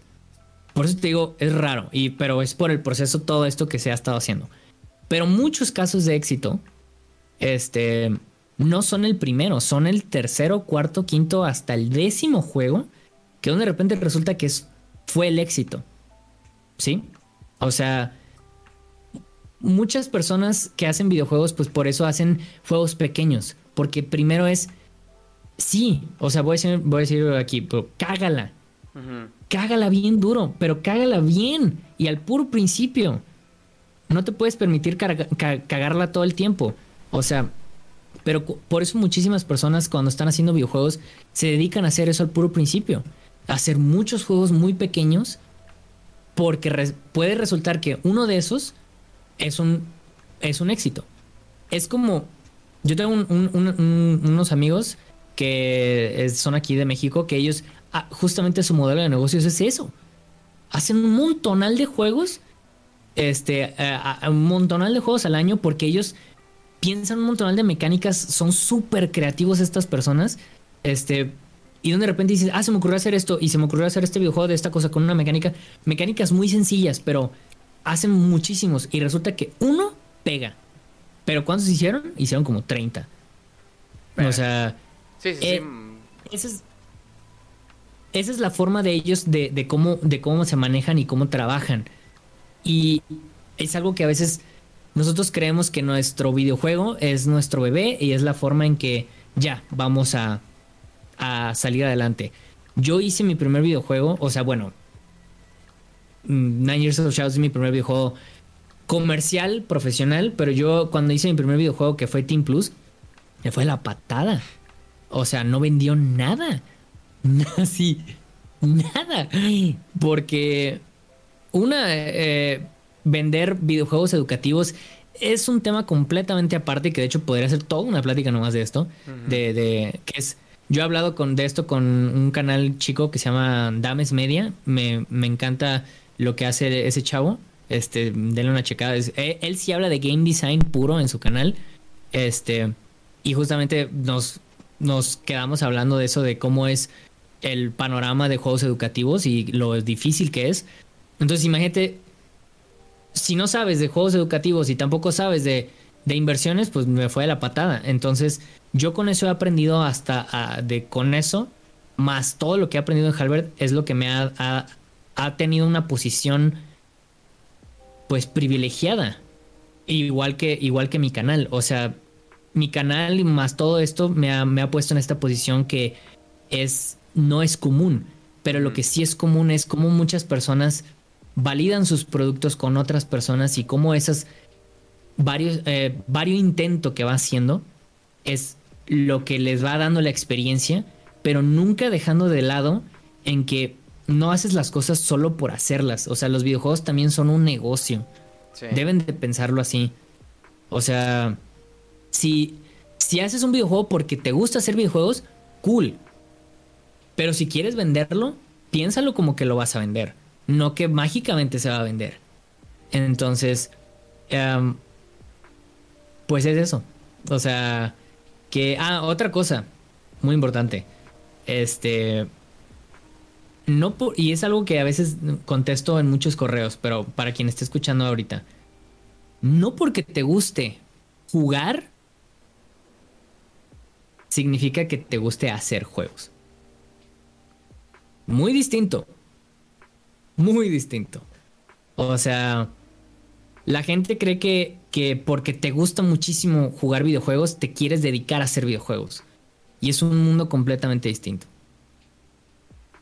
Por eso te digo, es raro, y, pero es por el proceso todo esto que se ha estado haciendo. Pero muchos casos de éxito, este, no son el primero, son el tercero, cuarto, quinto, hasta el décimo juego, que de repente resulta que es, fue el éxito. ¿Sí? O sea, muchas personas que hacen videojuegos, pues por eso hacen juegos pequeños, porque primero es, sí, o sea, voy a decir, voy a decir aquí, pero cágala. Cágala bien duro, pero cágala bien y al puro principio. No te puedes permitir cagarla todo el tiempo. O sea, pero por eso muchísimas personas cuando están haciendo videojuegos se dedican a hacer eso al puro principio. Hacer muchos juegos muy pequeños porque puede resultar que uno de esos es un, es un éxito. Es como, yo tengo unos amigos que son aquí de México que ellos, ah, justamente su modelo de negocios es eso. Hacen un montonal de juegos, este, un montonal de juegos al año porque ellos piensan un montón de mecánicas, son súper creativos estas personas. Este, y donde de repente dices, ah, se me ocurrió hacer esto y se me ocurrió hacer este videojuego de esta cosa con una mecánica. Mecánicas muy sencillas, pero hacen muchísimos. Y resulta que uno pega. Pero ¿cuántos hicieron? Hicieron como 30. O sea. Sí, sí, eh, Esa, es, esa es la forma de ellos de, de, cómo, de cómo se manejan y cómo trabajan. Y es algo que a veces nosotros creemos que nuestro videojuego es nuestro bebé y es la forma en que ya vamos a, salir adelante. Yo hice mi primer videojuego, o sea, bueno, Nine Years of Shadows es mi primer videojuego comercial, profesional, pero yo cuando hice mi primer videojuego que fue Team Plus, me fue la patada. O sea, no vendió nada. Así, nada. Porque una, eh, vender videojuegos educativos es un tema completamente aparte que de hecho podría ser toda una plática nomás de esto. de, de, que es. Yo he hablado con, de esto con un canal chico que se llama Dames Media. Me, me encanta lo que hace ese chavo. Este, denle una checada. Eh, él, sí habla de game design puro en su canal. Este, y justamente nos, nos quedamos hablando de eso, de cómo es el panorama de juegos educativos y lo difícil que es. Entonces, imagínate si no sabes de juegos educativos y tampoco sabes de, inversiones, pues me fue de la patada. Entonces, yo con eso he aprendido hasta de con eso, más todo lo que he aprendido en Halbert, es lo que me ha, ha, tenido una posición pues privilegiada. Igual que, igual que mi canal. O sea, mi canal y más todo esto me ha, me ha puesto en esta posición que es, no es común. Pero lo que sí es común es como muchas personas validan sus productos con otras personas y cómo esas varios, eh, varios intentos que va haciendo es lo que les va dando la experiencia, pero nunca dejando de lado en que no haces las cosas solo por hacerlas. O sea, los videojuegos también son un negocio. Deben de pensarlo así. O sea, si, si haces un videojuego porque te gusta hacer videojuegos, cool. Pero si quieres venderlo, piénsalo como que lo vas a vender. no que mágicamente se va a vender. Entonces, em, pues es eso. O sea, que, ah, otra cosa muy importante. Este, no y es algo que a veces contesto en muchos correos, pero para quien esté escuchando ahorita, no porque te guste jugar, significa que te guste hacer juegos. Muy distinto. Muy distinto. O sea, la gente cree que, que porque te gusta muchísimo jugar videojuegos, te quieres dedicar a hacer videojuegos. Y es un mundo completamente distinto.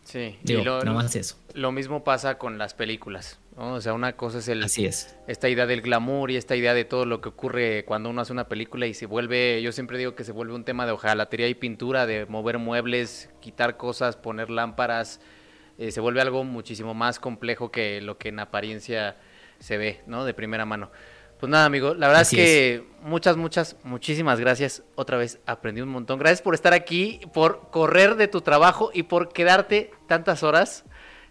Sí, Digo, y lo, no más eso. lo mismo pasa con las películas. ¿no? O sea, una cosa es el, Así es. esta idea del glamour y esta idea de todo lo que ocurre cuando uno hace una película y se vuelve, yo siempre digo que se vuelve un tema de hojalatería y pintura, de mover muebles, quitar cosas, poner lámparas, eh, se vuelve algo muchísimo más complejo que lo que en apariencia se ve, ¿no? De primera mano. Pues nada, amigo, la verdad Así es que muchas, muchas, muchísimas gracias. Otra vez aprendí un montón. Gracias por estar aquí, por correr de tu trabajo y por quedarte tantas horas.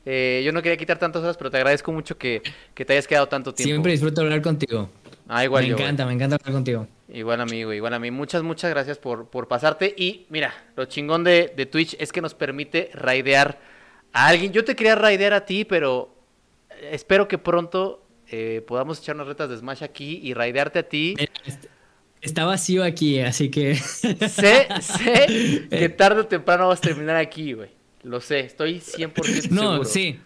Eh, yo no quería quitar tantas horas, pero te agradezco mucho que, que te hayas quedado tanto tiempo. Siempre disfruto hablar contigo. Ah, igual me yo, güey. encanta, me encanta hablar contigo. Igual amigo, igual a mí. Muchas, muchas gracias por, por pasarte. Y mira, lo chingón de, de Twitch es que nos permite raidear a alguien. Yo te quería raidear a ti, pero espero que pronto eh, podamos echar unas retas de Smash aquí y raidearte a ti. Está vacío aquí, así que. sé, sé que tarde o temprano vas a terminar aquí, güey. Lo sé, estoy 100% no, seguro. No, sí.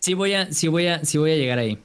Sí voy a, sí voy a, sí voy a llegar ahí.